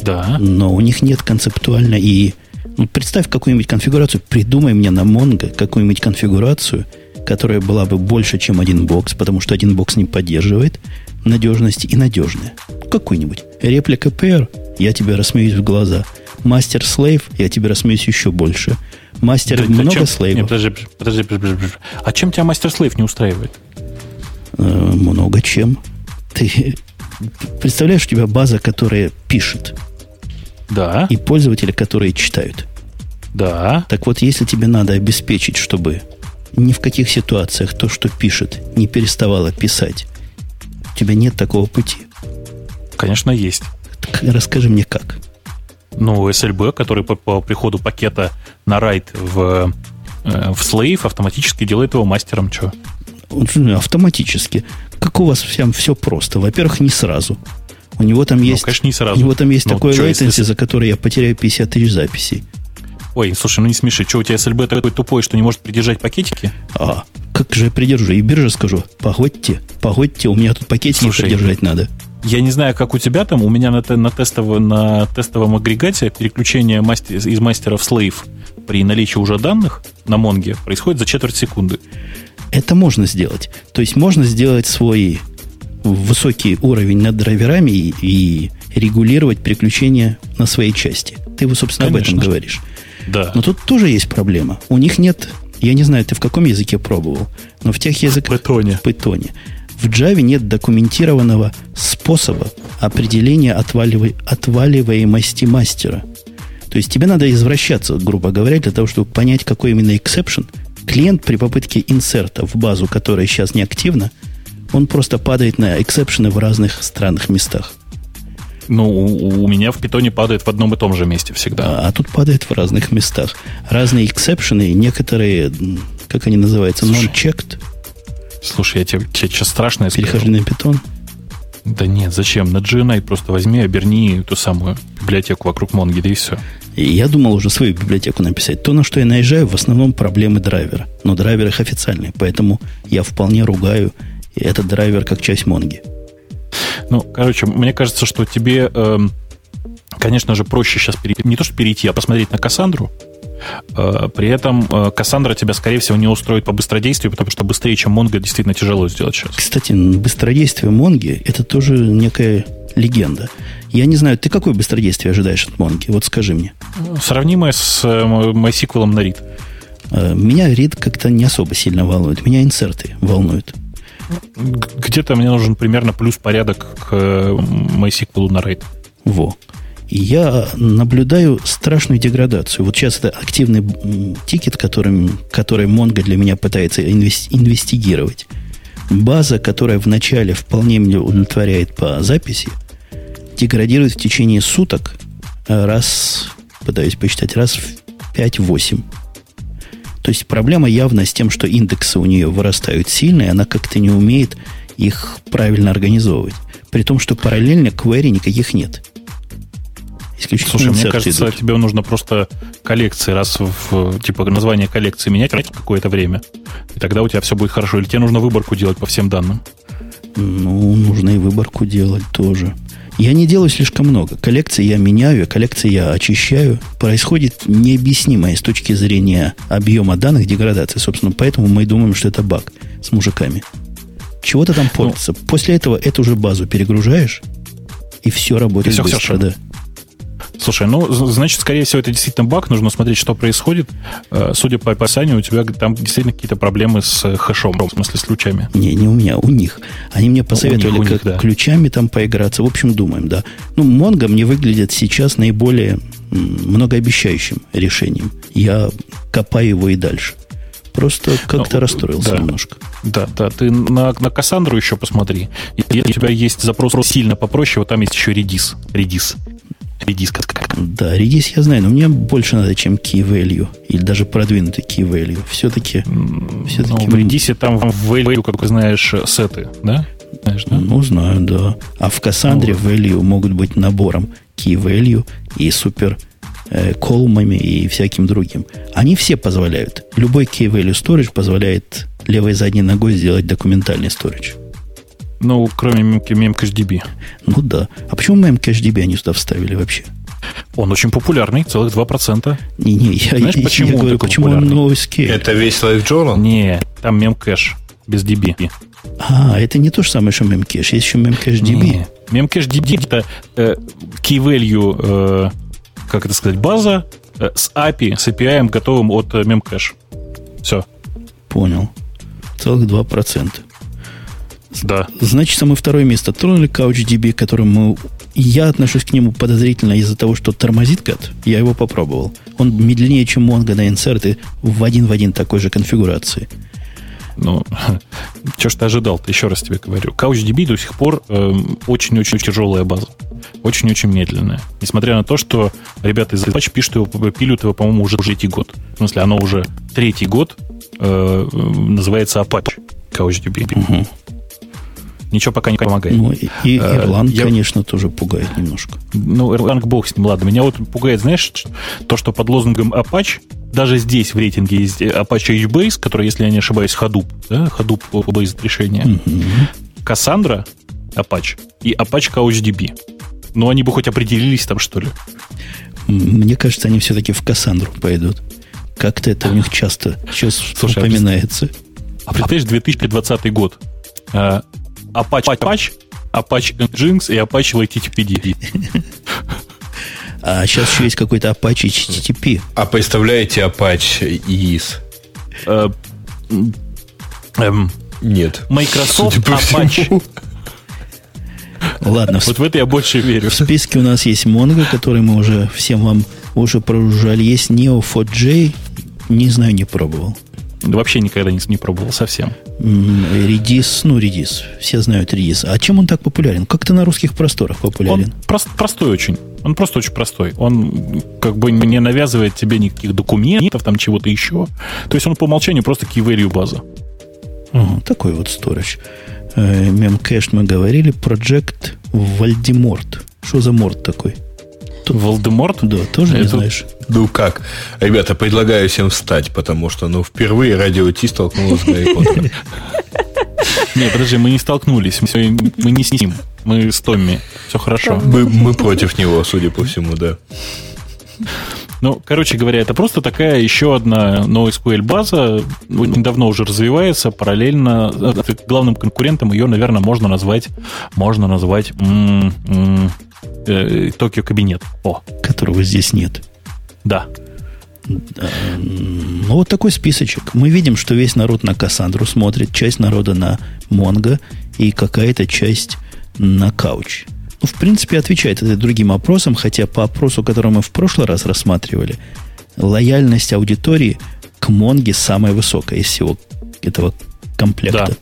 Да. Но у них нет концептуально и... Ну, представь какую-нибудь конфигурацию, придумай мне на Mongo какую-нибудь конфигурацию, которая была бы больше, чем один бокс, потому что один бокс не поддерживает надежности и надежная. Какую-нибудь. Реплика PR, я тебе рассмеюсь в глаза. Мастер слейв, я тебе рассмеюсь еще больше. Мастер Да, много чем- слейвов? Нет, подожди, подожди, подожди, подожди. А чем тебя мастер слейв не устраивает? Э, много чем. Ты представляешь, у тебя база, которая пишет, Да, и пользователи, которые читают. да. Так вот, если тебе надо обеспечить, чтобы ни в каких ситуациях то, что пишет, не переставало писать, у тебя нет такого пути. Конечно, есть. Так расскажи мне как. Ну, SLB, который по, по приходу пакета на райт в, э, в Slave автоматически делает его мастером. Что? Же Автоматически. Как у вас всем все просто? Во-первых, не сразу. У него там есть, Ну, конечно, не сразу. у него там есть Ну, такой чё, если latency, за который я потеряю 50 тысяч записей. Ой, слушай, ну не смеши. Что, у тебя SLB такой тупой, что не может придержать пакетики? А, как же я придержу? И бирже скажу, погодьте, погодьте, у меня тут пакетики Слушай, придержать надо. Я не знаю, как у тебя там. У меня на, на, тестово- на тестовом агрегате переключение мастер, из мастера в Slave при наличии уже данных на Монге происходит за четверть секунды. Это можно сделать. То есть можно сделать свой высокий уровень над драйверами и, и регулировать переключение на своей части. Ты, собственно, об этом Конечно. говоришь. Да. Но тут тоже есть проблема. У них нет, я не знаю, ты в каком языке пробовал, но в тех языках... Python. В Python. В Java нет документированного способа определения отваливай- отваливаемости мастера. То есть тебе надо извращаться, грубо говоря, для того, чтобы понять, какой именно exception. Клиент при попытке insert а в базу, которая сейчас не активна, он просто падает на exception ы в разных странных местах. Ну, у, у меня в питоне падает в одном и том же месте всегда. А, а тут падает в разных местах. Разные exception ы, некоторые, как они называются, non-checked, Слушай, я тебе, тебе сейчас страшное скажу. перехожу на питон. Да нет, зачем? На JNI просто возьми, оберни ту самую библиотеку вокруг Монги, да и все. И я думал уже свою библиотеку написать. То, на что я наезжаю, в основном проблемы драйвера. Но драйвер их официальный, поэтому я вполне ругаю этот драйвер как часть Монги. Ну, короче, мне кажется, что тебе, эм, конечно же, проще сейчас перейти, не то что перейти, а посмотреть на Кассандру. Э, при этом э, Кассандра тебя, скорее всего, не устроит по быстродействию, потому что быстрее, чем Монго, действительно тяжело сделать сейчас. Кстати, быстродействие Монги – это тоже некая легенда. Я не знаю, ты какое быстродействие ожидаешь от Монги? Вот скажи мне. Сравнимое с э, MySQL на. Э, Меня рид как-то не особо сильно волнует. Меня инсерты волнуют. Где-то мне нужен примерно плюс порядок к э, MySQL на write. Во. Я наблюдаю страшную деградацию. Вот сейчас это активный тикет, которым, который Mongo для меня пытается инвес- инвестигировать. База, которая вначале вполне меня удовлетворяет по записи, деградирует в течение суток э, раз, пытаюсь посчитать, раз в 5-8. То есть проблема явно с тем, что индексы у нее вырастают сильно, и она как-то не умеет их правильно организовывать. При том, что параллельно query никаких нет. Исключительно Слушай, мне кажется, идут. тебе нужно просто коллекции раз в типа название коллекции менять раз какое-то время. И тогда у тебя все будет хорошо. Или тебе нужно выборку делать по всем данным. Ну, нужно и выборку делать тоже. Я не делаю слишком много. Коллекции я меняю, коллекции я очищаю. Происходит необъяснимое с точки зрения объема данных деградации. Собственно, поэтому мы и думаем, что это баг с мужиками. Чего-то там портится. После этого эту же базу перегружаешь, и все работает всё быстро, хорошо. да. Слушай, ну, значит, скорее всего, это действительно баг. Нужно смотреть, что происходит. Э, Судя по описанию, у тебя там действительно какие-то проблемы с э, хэшом, в смысле, с ключами. Не, не у меня, у них. Они мне посоветовали, у них, как да. ключами там поиграться. В общем, думаем, да. Ну, Монго мне выглядит сейчас наиболее многообещающим решением. Я копаю его и дальше. Просто как-то Ну, расстроился да. немножко. Да, да, ты на, на Кассандру еще посмотри. Если у тебя есть запрос сильно попроще, вот там есть еще редис. Редис. Редис. как- как- Да, редис я знаю, но мне больше надо, чем key value. Или даже продвинутый key value. Все-таки, Ну, все-таки в редисе там value, как ты знаешь, сеты, да? Знаешь, да? Ну, знаю, да. А в Кассандре ну, value могут быть набором key value и супер э, колмами и всяким другим. Они все позволяют. Любой key value storage позволяет левой задней ногой сделать документальный storage. Ну, кроме memcachdb. Ну да. А почему memcachdb они сюда вставили вообще? Он очень популярный, целых 2%. Не-не, я, Знаешь, почему я говорю, почему он NoSQL? Это весь LiveJournal? Не, там memcache без DB. А, это не то же самое, что memcache. Есть еще memcachdb. Не, memcachdb это э, key value, э, как это сказать, база э, с API, с API готовым от э, memcache. Все. Понял. Целых 2%. Да. Значит, мы второе место тронули CouchDB, к которому я отношусь к нему подозрительно из-за того, что тормозит гад. Я его попробовал. Он медленнее, чем Mongo на инсерты в один в один такой же конфигурации. Ну, что ж ты ожидал-то, еще раз тебе говорю. CouchDB до сих пор эм, очень-очень э, тяжелая база. Очень-очень медленная. Несмотря на то, что ребята из Apache пишут его, пилят его, по-моему, уже третий год. В смысле, оно уже третий год э, называется Apache CouchDB. Угу ничего пока не помогает. Ну, и, и э, Erlang, я... конечно, тоже пугает немножко. Ну, Erlang бог с ним, ладно. Меня вот пугает, знаешь, то, что под лозунгом Apache, даже здесь в рейтинге есть Apache HBase, который, если я не ошибаюсь, Hadoop, да, Hadoop Based решение. Cassandra, Apache и Apache CouchDB. Ну, они бы хоть определились там, что ли? Мне кажется, они все-таки в Кассандру пойдут. Как-то это у них часто сейчас Слушай, а упоминается. А представляешь, 2020 год. Apache Apache, Apache Nginx и Apache HTTPD. А сейчас еще есть какой-то Apache HTTP. А представляете Apache EIS? Э, эм, Нет. Microsoft Apache. Ладно. Вот в это я больше верю. В списке у нас есть Mongo, который мы уже всем вам уже прогружали. Есть Neo4j. Не знаю, не пробовал. Вообще никогда не, не пробовал совсем. Редис, ну, редис. Все знают редис. А чем он так популярен? Как-то на русских просторах популярен. Он прост, простой очень. Он просто очень простой. Он как бы не навязывает тебе никаких документов, там чего-то еще. То есть он по умолчанию просто key база. Ага, такой вот storage. Э, Мемкэш мы говорили. Project Вальдеморт. Что за морт такой? Волдеморт? Да, тоже не знаешь. Ну как? Ребята, предлагаю всем встать, потому что, ну, впервые радио Ти столкнулась с Гарри Поттером. Не, подожди, мы не столкнулись. Мы, не с ним. Мы с Томми. Все хорошо. Мы против него, судя по всему, да. Ну, короче говоря, это просто такая еще одна NoSQL база, недавно уже развивается, параллельно главным конкурентом ее, наверное, можно назвать, можно назвать э, Токио кабинет. О. Которого здесь нет. Да. Ну, вот такой списочек. Мы видим, что весь народ на Кассандру смотрит, часть народа на Монго и какая-то часть на Кауч. В принципе, отвечает это другим опросам, хотя по опросу, который мы в прошлый раз рассматривали, лояльность аудитории к Монге самая высокая из всего этого комплекта.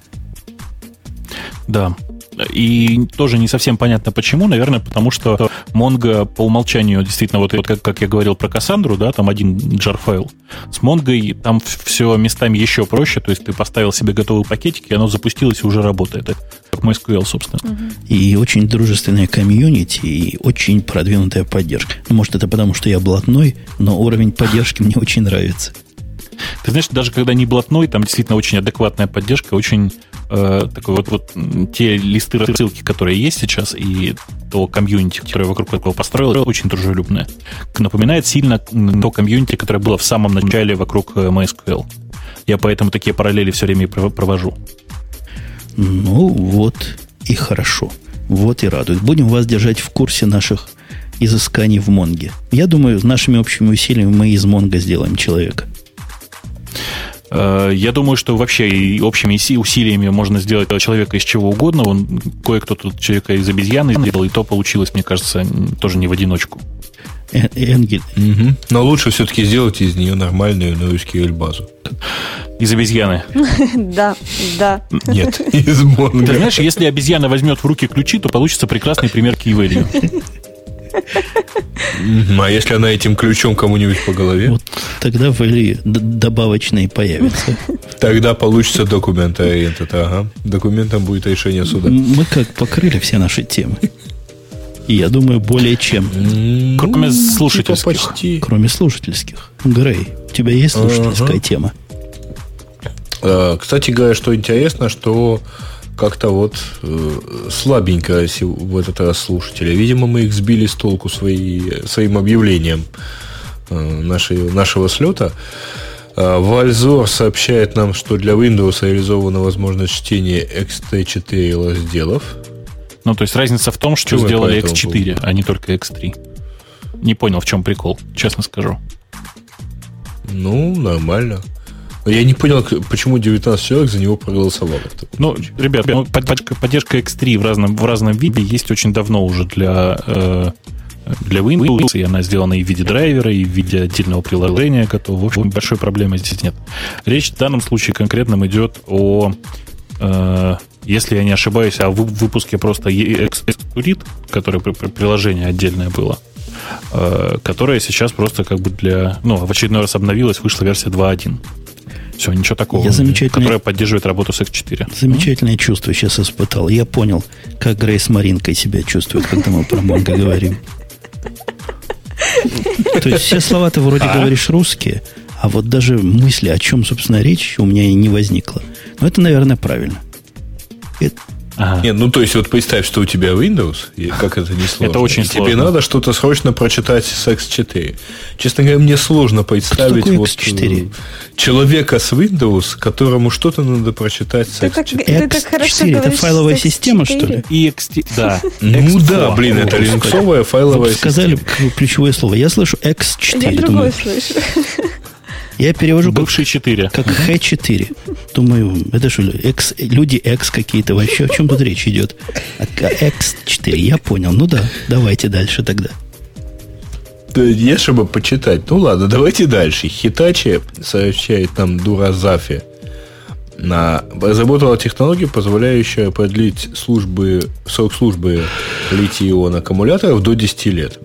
Да. Да. И тоже не совсем понятно почему. Наверное, потому что Mongo по умолчанию, действительно, вот, вот как, как я говорил про Кассандру, да, там один jar файл. С Mongo там все местами еще проще. То есть ты поставил себе готовый пакетик, и оно запустилось и уже работает. Как MySQL, собственно. И очень дружественная комьюнити, и очень продвинутая поддержка. Ну, может, это потому, что я блатной, но уровень поддержки мне очень нравится. Ты знаешь, даже когда не блатной, там действительно очень адекватная поддержка, очень э, такой вот, вот те листы рассылки, которые есть сейчас, и то комьюнити, которое вокруг этого построило, очень дружелюбное. Напоминает сильно то комьюнити, которое было в самом начале вокруг э, MySQL. Я поэтому такие параллели все время провожу. Ну, вот и хорошо. Вот и радует. Будем вас держать в курсе наших изысканий в Монге. Я думаю, нашими общими усилиями мы из Монга сделаем человека. Э, я думаю, что вообще и общими усилиями можно сделать человека из чего угодно. Он кое-кто тут человека из обезьяны сделал, и то получилось, мне кажется, тоже не в одиночку. Э, Энгель. Угу. Но лучше все-таки сделать из нее нормальную NoSQL базу. Из обезьяны. Да, да. Нет, из Монго. Ты знаешь, если обезьяна возьмет в руки ключи, то получится прекрасный пример key value. А если она этим ключом кому-нибудь по голове? Вот тогда ввели добавочные появятся. Тогда получится документ этот, ага. Документом будет решение суда. Мы как покрыли все наши темы. И я думаю, более чем. Кроме типа слушательских. Типа почти. Кроме слушательских. Грей, у тебя есть слушательская ага. тема? А, кстати говоря, что интересно, что как-то вот э, слабенько в этот раз слушатели. Видимо, мы их сбили с толку свои, своим объявлением э, нашей, нашего слета. Э, Вальзор сообщает нам, что для Windows реализована возможность чтения XT4 разделов. Ну, то есть разница в том, что Чего сделали X4, а не только X3. Не понял, в чем прикол, честно скажу. Ну, нормально. Я не понял, почему 19 человек за него проголосовало. Ну, ребят, ну, поддержка, поддержка X3 в разном, в разном виде есть очень давно уже для, э, для Windows, и она сделана и в виде драйвера, и в виде отдельного приложения готова. В общем, большой проблемы здесь нет. Речь в данном случае конкретно идет о, э, если я не ошибаюсь, о выпуске просто EXURIT, которое приложение отдельное было, э, которое сейчас просто как бы для... Ну, в очередной раз обновилась, вышла версия 2.1. Все, ничего такого. Я замечательное... Которая поддерживает работу с X4. Замечательное mm-hmm. чувство сейчас испытал. Я понял, как Грейс Маринкой себя чувствует, когда мы про Монго говорим. То есть все слова ты вроде а? говоришь русские, а вот даже мысли, о чем, собственно, речь, у меня и не возникло. Но это, наверное, правильно. Ага. Нет, ну то есть вот представь, что у тебя Windows, и как это не сложно. Это очень и сложно. Тебе надо что-то срочно прочитать с X4. Честно говоря, мне сложно представить вот X4? Э, человека с Windows, которому что-то надо прочитать с X4. Ты так, ты X4 это файловая система, что ли? И X4, да. Ну да, блин, это линксовая файловая система. Сказали ключевое слово. Я слышу X4. Я другое слышу. Я перевожу Бывший 4. Как Х4. Думаю, это что, X, люди X какие-то вообще? О чем тут речь идет? X4. Я понял. Ну да, давайте дальше тогда. Да, не чтобы почитать. Ну ладно, давайте дальше. Хитачи сообщает нам Дуразафи на, разработала технологию, позволяющую продлить службы, срок службы литий-ион аккумуляторов до 10 лет.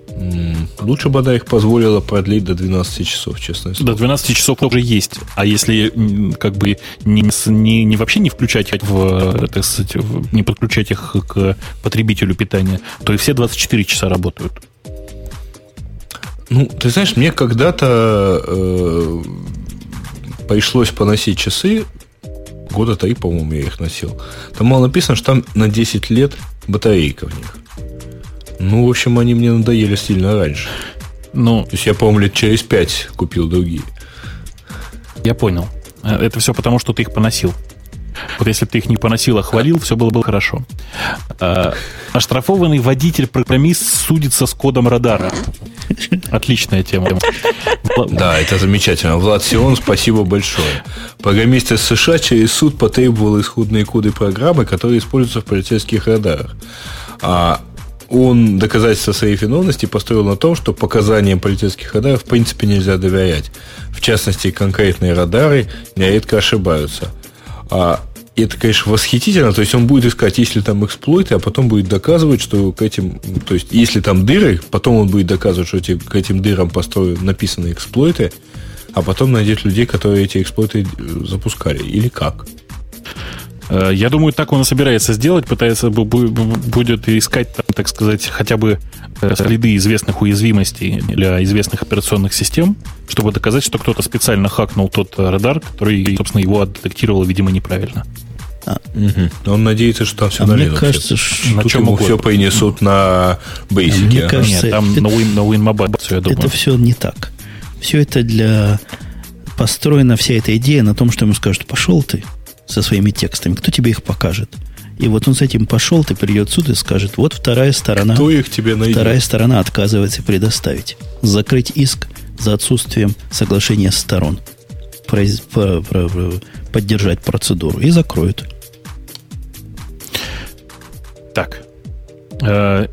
Лучше бы она их позволила продлить до 12 часов, честно До 12 часов уже есть. А если как бы не, не, не вообще не включать в, так сказать, не подключать их к потребителю питания, то и все 24 часа работают. Ну, ты знаешь, мне когда-то э, пришлось поносить часы года три, по-моему, я их носил. Там было написано, что там на 10 лет батарейка в них. Ну, в общем, они мне надоели сильно раньше. Ну, То есть я, по-моему, лет через 5 купил другие. Я понял. Э, это все потому, что ты их поносил. Вот если бы ты их не поносил, а хвалил, все было бы хорошо. А, оштрафованный водитель-программист судится с кодом радара. Отличная тема. Да, это замечательно. Влад Сион, спасибо большое. Программист из США через суд потребовал исходные коды программы, которые используются в полицейских радарах. А он доказательство своей виновности построил на том, что показаниям полицейских радаров в принципе нельзя доверять. В частности, конкретные радары нередко ошибаются. А это, конечно, восхитительно. То есть он будет искать, если там эксплойты, а потом будет доказывать, что к этим, то есть если там дыры, потом он будет доказывать, что эти, к этим дырам построены, написаны эксплойты, а потом найдет людей, которые эти эксплойты э, запускали. Или как? Э, я думаю, так он и собирается сделать, пытается будет искать, там, так сказать, хотя бы э, следы известных уязвимостей для известных операционных систем, чтобы доказать, что кто-то специально хакнул тот радар, который, собственно, его отдетектировал, видимо, неправильно. А. Угу. Он надеется, что там все а на Linux. Мне кажется, что на чем ему все принесут на Basic. А мне кажется, Нет, там это, на, Win, на WinMobile я думаю. Это все не так. Все это для... Построена вся эта идея на том, что ему скажут, пошел ты со своими текстами, кто тебе их покажет? И вот он с этим пошел, ты придет суд и скажет, вот вторая сторона... Кто их тебе найдет? Вторая сторона отказывается предоставить. Закрыть иск за отсутствием соглашения сторон. Произ, про, про, про, поддержать процедуру. И закроют. Так. Э,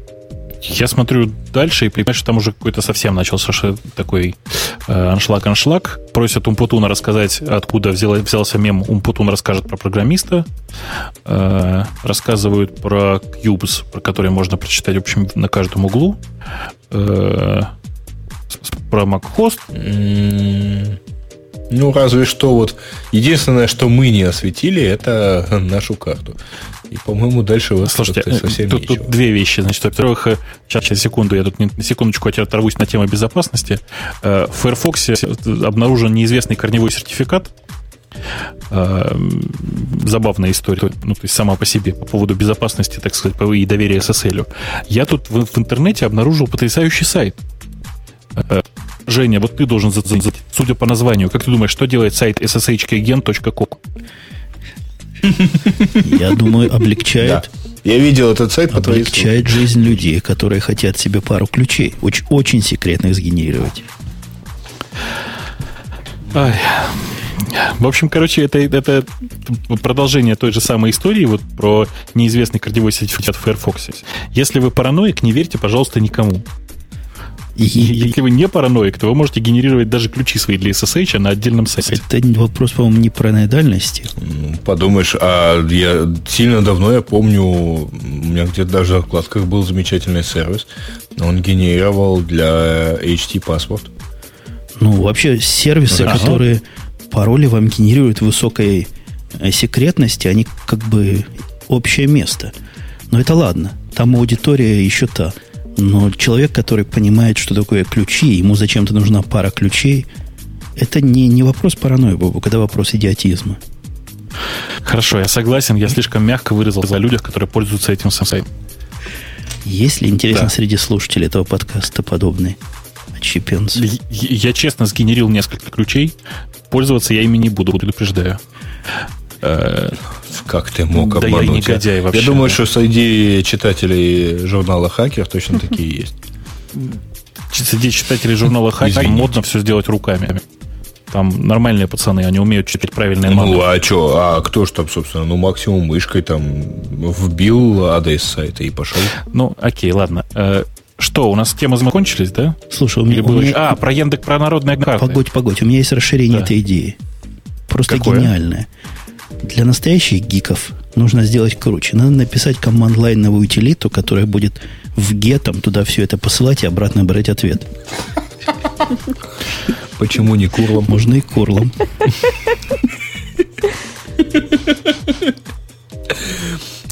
я смотрю дальше и понимаю, что там уже какой-то совсем начался такой аншлаг-аншлаг. Э, Просят Умпутуна рассказать, откуда взял, взялся мем Умпутун расскажет про программиста. Э, рассказывают про Cubes, про который можно прочитать, в общем, на каждом углу. Про MacHost. Ну, разве что вот единственное, что мы не осветили, это нашу карту. И, по-моему, дальше вас Слушайте, совсем тут, тут две вещи. Значит, во-первых, сейчас, сейчас, секунду, я тут на секундочку оторвусь на тему безопасности. Э, в Firefox обнаружен неизвестный корневой сертификат, э, забавная история, ну, то есть сама по себе, по поводу безопасности, так сказать, и доверия SSL. Я тут в, в интернете обнаружил потрясающий сайт. Женя, вот ты должен задать, судя по названию, как ты думаешь, что делает сайт sshkgen.com? Я думаю, облегчает... Я видел этот сайт по Облегчает жизнь людей, которые хотят себе пару ключей. Очень, очень секретных сгенерировать. Ай. В общем, короче, это, это продолжение той же самой истории вот про неизвестный корневой сертификат в Firefox. Если вы параноик, не верьте, пожалуйста, никому. И если вы не параноик, то вы можете генерировать даже ключи свои для SSH на отдельном сайте. Это вопрос, по-моему, не параноидальности. Подумаешь, а я сильно давно, я помню, у меня где-то даже в вкладках был замечательный сервис. Он генерировал для HT паспорт. Ну, вообще, сервисы, ага. которые пароли вам генерируют высокой э, секретности, они как бы общее место. Но это ладно. Там аудитория еще та. Но человек, который понимает, что такое ключи, ему зачем-то нужна пара ключей, это не, не вопрос паранойи, Бобу, это вопрос идиотизма. Хорошо, я согласен, я слишком мягко выразился о людях, которые пользуются этим сайтом. Есть ли, интересно, да. среди слушателей этого подкаста подобные отщепенцы? Я, я честно сгенерил несколько ключей, пользоваться я ими не буду, предупреждаю. Э, как ты мог да обмануть? Я негодяй вообще. Я думаю, что среди читателей журнала «Хакер» точно такие есть. Среди читателей журнала «Хакер» модно все сделать руками. Там нормальные пацаны, они умеют читать правильные ну, Ну, а что? А кто ж там, собственно? Ну, максимум мышкой там вбил адрес сайта и пошел. Ну, окей, ладно. Э, что, у нас темы закончились, да? Слушай, у меня... У меня... А, про Яндекс, про народные карты. Погодь, погодь, у меня есть расширение да. этой идеи. Просто Какое? гениальное. Для настоящих гиков нужно сделать круче. Надо написать команд-лайновую утилиту, которая будет в гетом туда все это посылать и обратно брать ответ. Почему не курлом? Можно и курлом.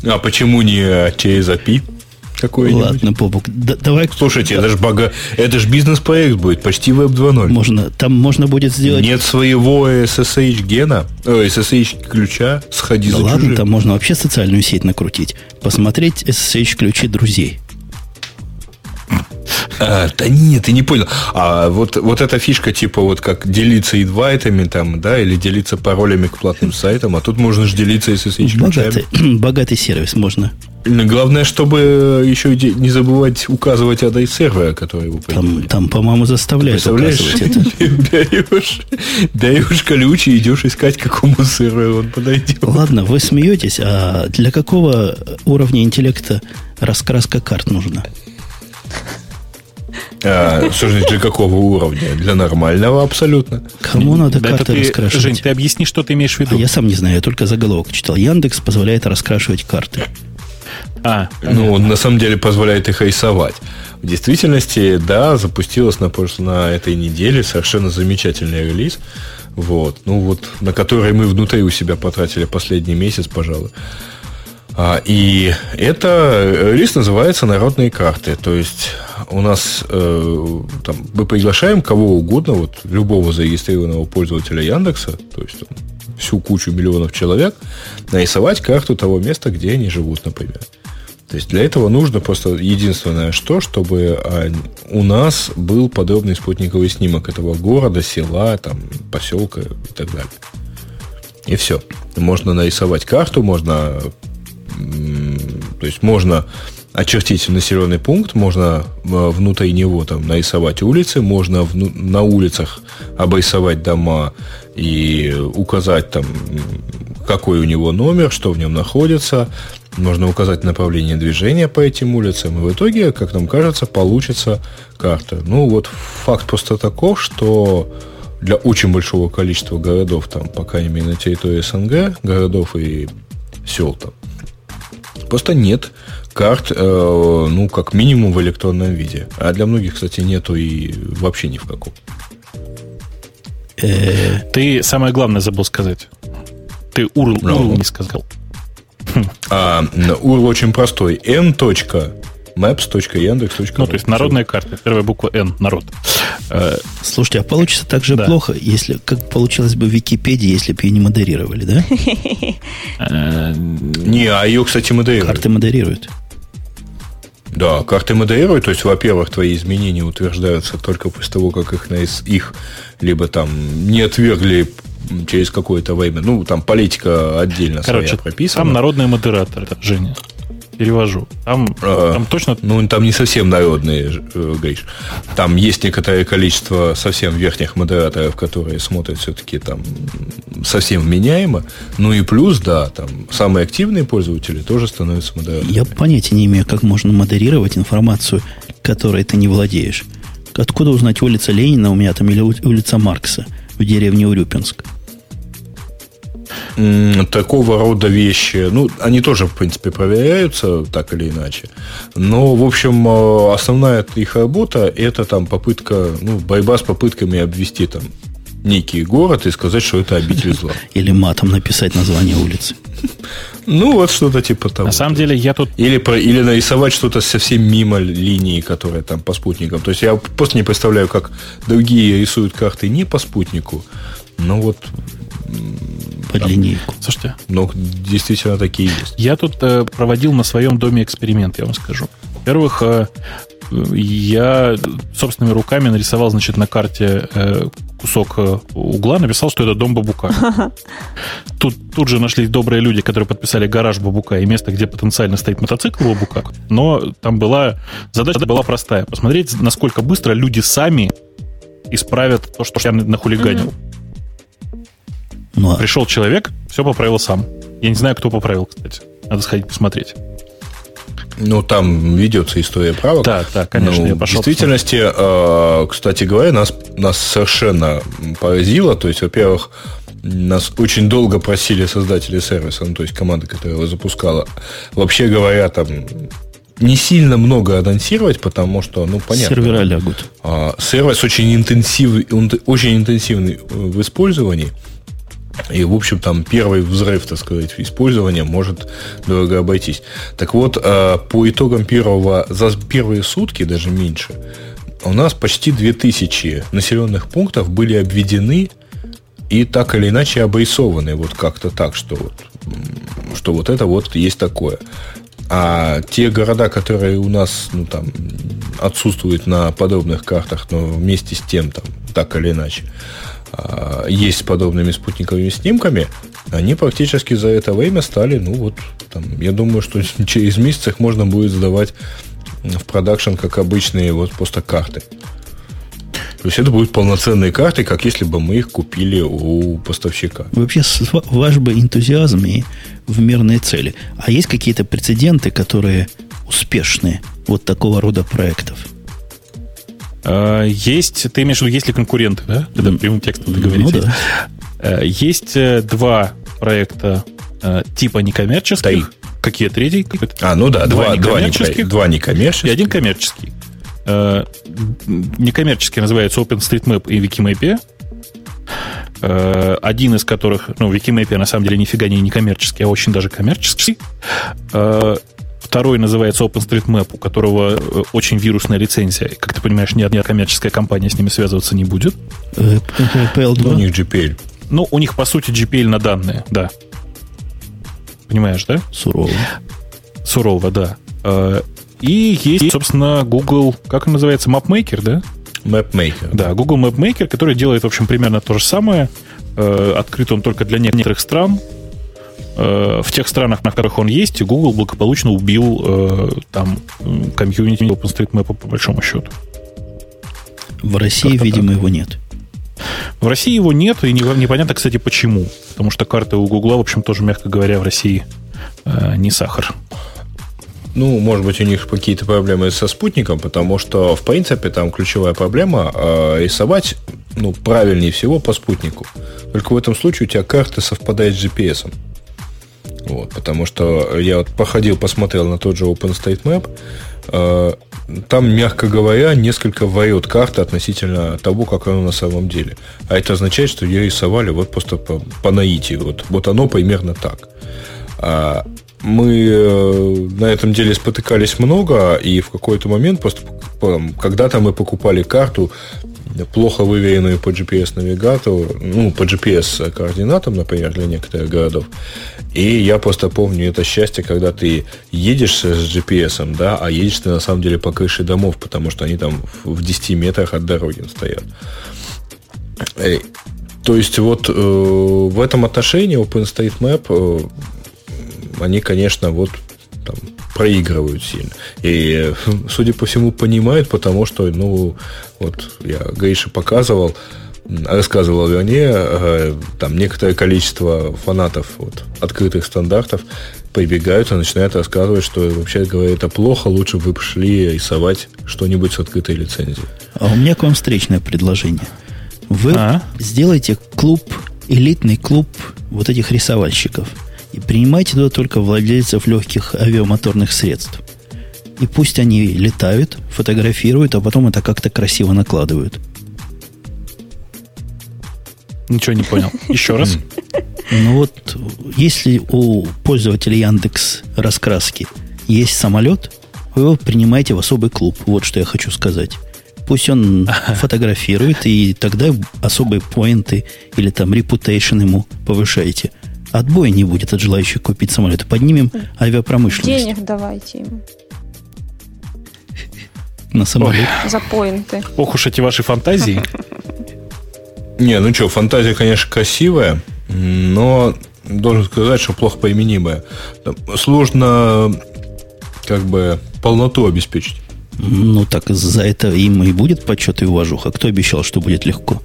А почему не через API? Какой-нибудь. Ладно, Бобук, да, давай... Слушайте, это же бага... это ж бизнес-проект будет, почти Web 2.0. Можно, там можно будет сделать... Нет своего SSH-гена, SSH-ключа, сходи да за ладно, чужим. там можно вообще социальную сеть накрутить. Посмотреть SSH-ключи друзей. А, да нет, ты не понял. А вот, вот эта фишка, типа, вот как делиться инвайтами там, да, или делиться паролями к платным сайтам, а тут можно же делиться SSH богатый, богатый сервис можно. Главное, чтобы еще не забывать указывать адрес сервера, который вы Там, там по-моему, заставляют указывать это. Даешь, даешь ключ и идешь искать, какому серверу он подойдет. Ладно, вы смеетесь, а для какого уровня интеллекта раскраска карт нужна? А, слушай, для какого уровня? Для нормального абсолютно. Кому надо да карты ты, раскрашивать? Жень, ты объясни, что ты имеешь в виду. А я сам не знаю, я только заголовок читал. Яндекс позволяет раскрашивать карты. А, ну, он на самом деле позволяет их рисовать. В действительности, да, запустилась на, на этой неделе совершенно замечательный релиз. Вот, ну вот, на который мы внутри у себя потратили последний месяц, пожалуй. А, и это релиз называется «Народные карты». То есть у нас э, там, мы приглашаем кого угодно, вот любого зарегистрированного пользователя Яндекса, то есть там, всю кучу миллионов человек, нарисовать карту того места, где они живут, например. То есть для этого нужно просто единственное что, чтобы а, у нас был подробный спутниковый снимок этого города, села, там, поселка и так далее. И все. Можно нарисовать карту, можно то есть можно очертить населенный пункт, можно э, внутри него там нарисовать улицы, можно вну, на улицах обрисовать дома и указать там, какой у него номер, что в нем находится, можно указать направление движения по этим улицам, и в итоге, как нам кажется, получится карта. Ну, вот факт просто таков, что для очень большого количества городов, там, по крайней мере, на территории СНГ, городов и сел там, просто нет карт, э, ну, как минимум в электронном виде. А для многих, кстати, нету и вообще ни в каком. Э, Ты самое главное забыл сказать. Ты URL, URL не сказал. А, URL очень простой. n. maps.yandex.ru Ну, то есть народная карта. Первая буква N. Народ. Э, Слушайте, а получится так же да. плохо, если как получилось бы в Википедии, если бы ее не модерировали, да? Э, не, а ее, кстати, модерируют. Карты модерируют. Да, карты модерируют, то есть, во-первых, твои изменения утверждаются только после того, как их, их либо там не отвергли через какое-то время. Ну, там политика отдельно Короче, своя прописана. Там народные модераторы, Женя перевожу. Там, а, там точно... Ну, там не совсем народные, э, Гриш. Там есть некоторое количество совсем верхних модераторов, которые смотрят все-таки там совсем вменяемо. Ну и плюс, да, там самые активные пользователи тоже становятся модераторами. Я понятия не имею, как можно модерировать информацию, которой ты не владеешь. Откуда узнать улица Ленина у меня там или улица Маркса в деревне Урюпинск? такого рода вещи, ну, они тоже, в принципе, проверяются так или иначе. Но, в общем, э, основная их работа это там попытка, ну, борьба с попытками обвести там некий город и сказать, что это обитель зла. Или матом написать название улицы. Ну, вот что-то типа того. На самом деле, я тут... Или, про, или нарисовать что-то совсем мимо линии, которая там по спутникам. То есть, я просто не представляю, как другие рисуют карты не по спутнику. Ну, вот под там, линейку. Слушайте. Ну, действительно такие есть. Я тут э, проводил на своем доме эксперимент, я вам скажу. Во-первых, э, я собственными руками нарисовал, значит, на карте э, кусок э, угла, написал, что это дом бабука. Тут, тут же нашлись добрые люди, которые подписали гараж бабука и место, где потенциально стоит мотоцикл бабука. Но там была задача была простая: посмотреть, насколько быстро люди сами исправят то, что я нахулиганил. Ну. Пришел человек, все поправил сам. Я не знаю, кто поправил, кстати. Надо сходить посмотреть. Ну, там ведется история правок. Да, да, конечно, ну, я пошел. В действительности, э, кстати говоря, нас, нас совершенно поразило. То есть, во-первых, нас очень долго просили создатели сервиса, ну, то есть команда, которая его запускала, вообще говоря, там не сильно много анонсировать, потому что, ну, понятно. Сервера лягут. А, сервис очень интенсивный, очень интенсивный в использовании. И, в общем, там первый взрыв, так сказать, использования может дорого обойтись. Так вот, э, по итогам первого, за первые сутки, даже меньше, у нас почти 2000 населенных пунктов были обведены и так или иначе обрисованы вот как-то так, что вот, что вот это вот есть такое. А те города, которые у нас ну, там, отсутствуют на подобных картах, но вместе с тем там, так или иначе, а, есть с подобными спутниковыми снимками, они практически за это время стали, ну вот, там, я думаю, что через месяц их можно будет сдавать в продакшн как обычные вот просто карты. То есть это будут полноценные карты, как если бы мы их купили у поставщика. Вообще, ваш бы энтузиазм и в мирные цели. А есть какие-то прецеденты, которые успешные вот такого рода проектов? Э, есть, ты имеешь в виду, есть ли конкуренты, да? Когда прямым текстом вы ну да. Э, есть э, два проекта типа некоммерческих. Да. Какие третий? А, ну да, два, два некоммерческих. Два некоммерческих. И один коммерческий. Некоммерческий называется OpenStreetMap и Wikimap. Один из которых, ну, Wikimap на самом деле нифига не некоммерческий, а очень даже коммерческий. Второй называется OpenStreetMap, у которого э, очень вирусная лицензия. Как ты понимаешь, ни одна коммерческая компания с ними связываться не будет. PL2? У них GPL. Ну, у них, по сути, GPL на данные, да. Понимаешь, да? Сурово. Сурово, да. Э, и есть, собственно, Google, как он называется, MapMaker, да? MapMaker. Да, Google MapMaker, который делает, в общем, примерно то же самое. Э, открыт он только для некоторых стран. Э, в тех странах, на которых он есть, Google благополучно убил э, там комьюнити OpenStreetMap по большому счету. В России, Как-то видимо, так. его нет. В России его нет, и непонятно, кстати, почему. Потому что карты у Гугла, в общем, тоже, мягко говоря, в России э, не сахар. ну, может быть, у них какие-то проблемы со спутником, потому что, в принципе, там ключевая проблема э, рисовать, ну, правильнее всего по спутнику. Только в этом случае у тебя карта совпадает с GPS. Вот, потому что я вот походил, посмотрел на тот же OpenStreetMap, э, там, мягко говоря, несколько варет карты относительно того, как оно на самом деле. А это означает, что ее рисовали вот просто по, по наитию. Вот, вот оно примерно так. А мы э, на этом деле спотыкались много, и в какой-то момент, просто когда-то мы покупали карту, плохо выверенную по GPS-навигатору, ну, по GPS-координатам, например, для некоторых городов. И я просто помню это счастье, когда ты едешь с GPS, да, а едешь ты на самом деле по крыше домов, потому что они там в 10 метрах от дороги стоят. То есть вот э, в этом отношении OpenStreetMap э, они, конечно, вот там, проигрывают сильно. И, судя по всему, понимают, потому что, ну, вот я Грише показывал, рассказывал, вернее, э, там некоторое количество фанатов вот, открытых стандартов прибегают и начинают рассказывать, что вообще говоря, это плохо, лучше бы вы пошли рисовать что-нибудь с открытой лицензией. А у меня к вам встречное предложение. Вы а? сделайте клуб, элитный клуб вот этих рисовальщиков – и принимайте туда только владельцев легких авиамоторных средств. И пусть они летают, фотографируют, а потом это как-то красиво накладывают. Ничего не понял. Еще раз. Ну вот, если у пользователя Яндекс раскраски есть самолет, вы его принимаете в особый клуб. Вот что я хочу сказать. Пусть он фотографирует, и тогда особые поинты или там reputation ему повышаете – Отбоя не будет от желающих купить самолеты. Поднимем авиапромышленность. Денег давайте им. На самолет. Ой. За поинты. Ох уж эти ваши фантазии. Не, ну что, фантазия, конечно, красивая, но должен сказать, что плохо применимая. Сложно как бы полноту обеспечить. Ну так за это им и будет почет и уважуха. Кто обещал, что будет легко?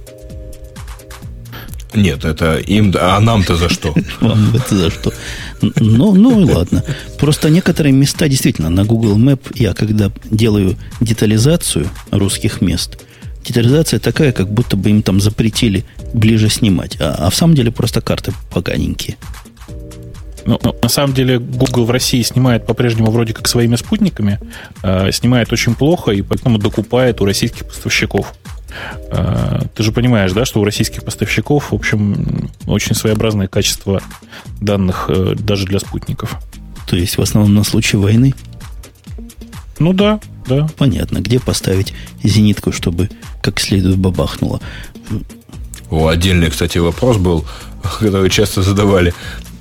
Нет, это им, а нам-то за что? Вам это за что? Ну, ну и ладно. Просто некоторые места действительно на Google Map я когда делаю детализацию русских мест, детализация такая, как будто бы им там запретили ближе снимать. А, а в самом деле просто карты поганенькие. Ну, ну, на самом деле Google в России снимает по-прежнему вроде как своими спутниками, э, снимает очень плохо и поэтому докупает у российских поставщиков. Э, ты же понимаешь, да, что у российских поставщиков, в общем, очень своеобразное качество данных э, даже для спутников. То есть в основном на случай войны? Ну да, да. Понятно, где поставить зенитку, чтобы как следует бабахнуло. О, отдельный, кстати, вопрос был, который часто задавали.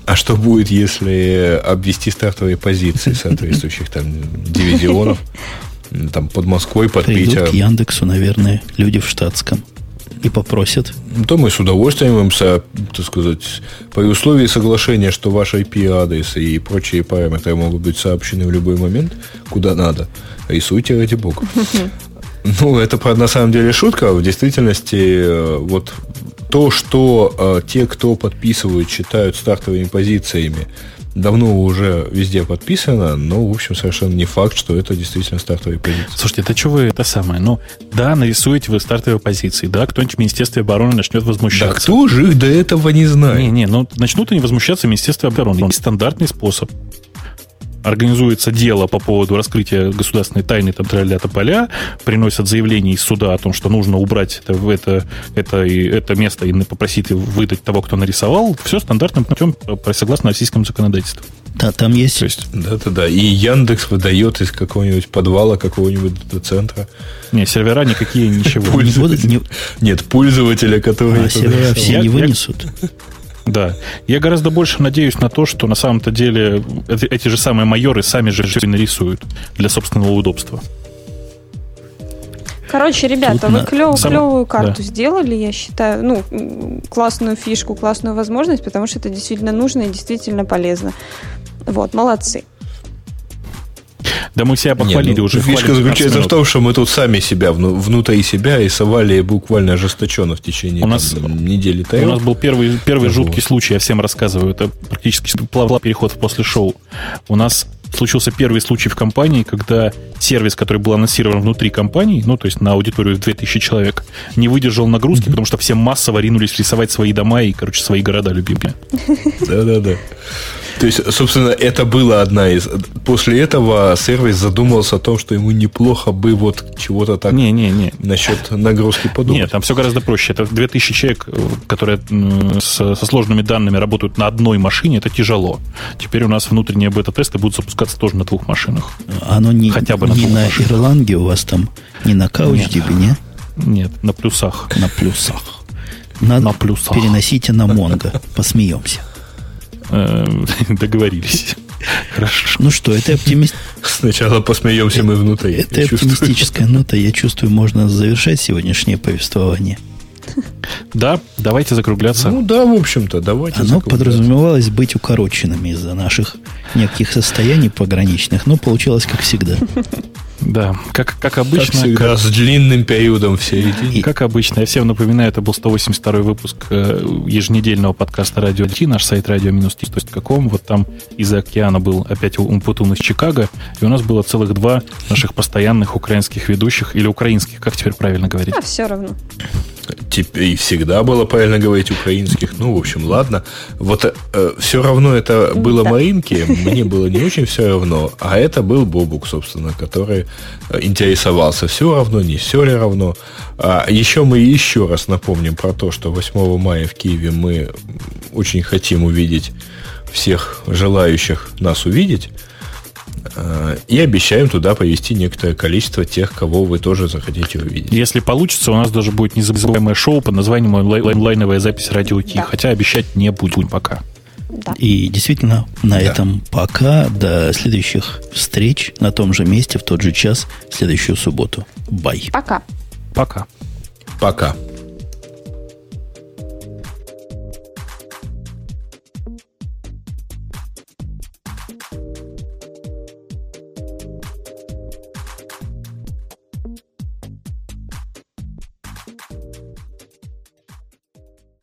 А что будет, если обвести стартовые позиции соответствующих там дивизионов? там под Москвой, под Придут Питером. к Яндексу, наверное, люди в штатском и попросят. То мы с удовольствием им, так сказать, при условии соглашения, что ваш IP-адрес и прочие параметры могут быть сообщены в любой момент, куда надо. Рисуйте, ради бога. Ну, это, на самом деле, шутка. В действительности, э, вот то, что э, те, кто подписывают, считают стартовыми позициями, давно уже везде подписано, но, в общем, совершенно не факт, что это действительно стартовые позиции. Слушайте, это что вы это самое? Ну, да, нарисуете вы стартовые позиции, да, кто-нибудь в Министерстве обороны начнет возмущаться. Да кто же их до этого не знает? Не-не, ну, начнут они возмущаться в Министерстве обороны. Стандартный способ организуется дело по поводу раскрытия государственной тайны там тля поля, приносят заявление из суда о том, что нужно убрать это, это, это, и это место и попросить выдать того, кто нарисовал, все стандартным путем согласно российскому законодательству. Да, там есть. есть да-да-да. И Яндекс выдает из какого-нибудь подвала, какого-нибудь центра. Не, сервера никакие, ничего. Нет, пользователя, которые... А сервера все не вынесут. Да. Я гораздо больше надеюсь на то, что на самом-то деле эти же самые майоры сами же нарисуют для собственного удобства. Короче, ребята, Тут вы клев, Сам... клевую карту да. сделали, я считаю, ну, классную фишку, классную возможность, потому что это действительно нужно и действительно полезно. Вот, молодцы. Да мы себя похвалили Нет, ну, уже. Фишка заключается в том, что мы тут сами себя, внутри себя рисовали буквально ожесточенно в течение у нас, там, недели. У нас был первый, первый жуткий случай, я всем рассказываю. Это практически плавал переход после шоу. У нас случился первый случай в компании, когда сервис, который был анонсирован внутри компании, ну, то есть на аудиторию в 2000 человек, не выдержал нагрузки, mm-hmm. потому что все массово ринулись рисовать свои дома и, короче, свои города любимые. Да-да-да. То есть, собственно, это была одна из... После этого сервис задумался о том, что ему неплохо бы вот чего-то так... Не, не, не. Насчет нагрузки подумать. Нет, там все гораздо проще. Это 2000 человек, э, которые со сложными данными работают на одной машине, это тяжело. Теперь у нас внутренние бета-тесты будут запускаться тоже на двух машинах. Оно не, Хотя бы на не на машинах. Ирланге у вас там, не на CouchDB, не? Нет, на плюсах. На плюсах. На, на плюсах. Переносите на Монго. Посмеемся. Э, договорились. Хорошо. Ну что, это оптимист... Сначала посмеемся мы внутри. Это оптимистическая нота. Я чувствую, можно завершать сегодняшнее повествование. Да, давайте закругляться. Ну да, в общем-то, давайте Оно подразумевалось быть укороченными из-за наших неких состояний пограничных, но получилось как всегда. Да, как, как обычно. Как всегда, как, с длинным периодом все эти. Как обычно, я всем напоминаю, это был 182 выпуск э, еженедельного подкаста Радио Ти, наш сайт radio-t.com. Вот там из-за океана был опять Умпутун из Чикаго, и у нас было целых два наших постоянных украинских ведущих, или украинских, как теперь правильно говорить? А, все равно. Теперь всегда было правильно говорить украинских. Ну, в общем, ладно. Вот э, все равно это было да. Маринке, мне было не очень все равно, а это был Бобук, собственно, который э, интересовался, все равно, не все ли равно. А еще мы еще раз напомним про то, что 8 мая в Киеве мы очень хотим увидеть всех желающих нас увидеть. Э, и обещаем туда повести некоторое количество тех, кого вы тоже захотите увидеть. Если получится, у нас даже будет незабываемое шоу под названием онлайновая запись радио Ти. Да. Хотя обещать не будем пока. Да. И действительно, на да. этом пока. До следующих встреч на том же месте, в тот же час, в следующую субботу. Бай. Пока. Пока. Пока.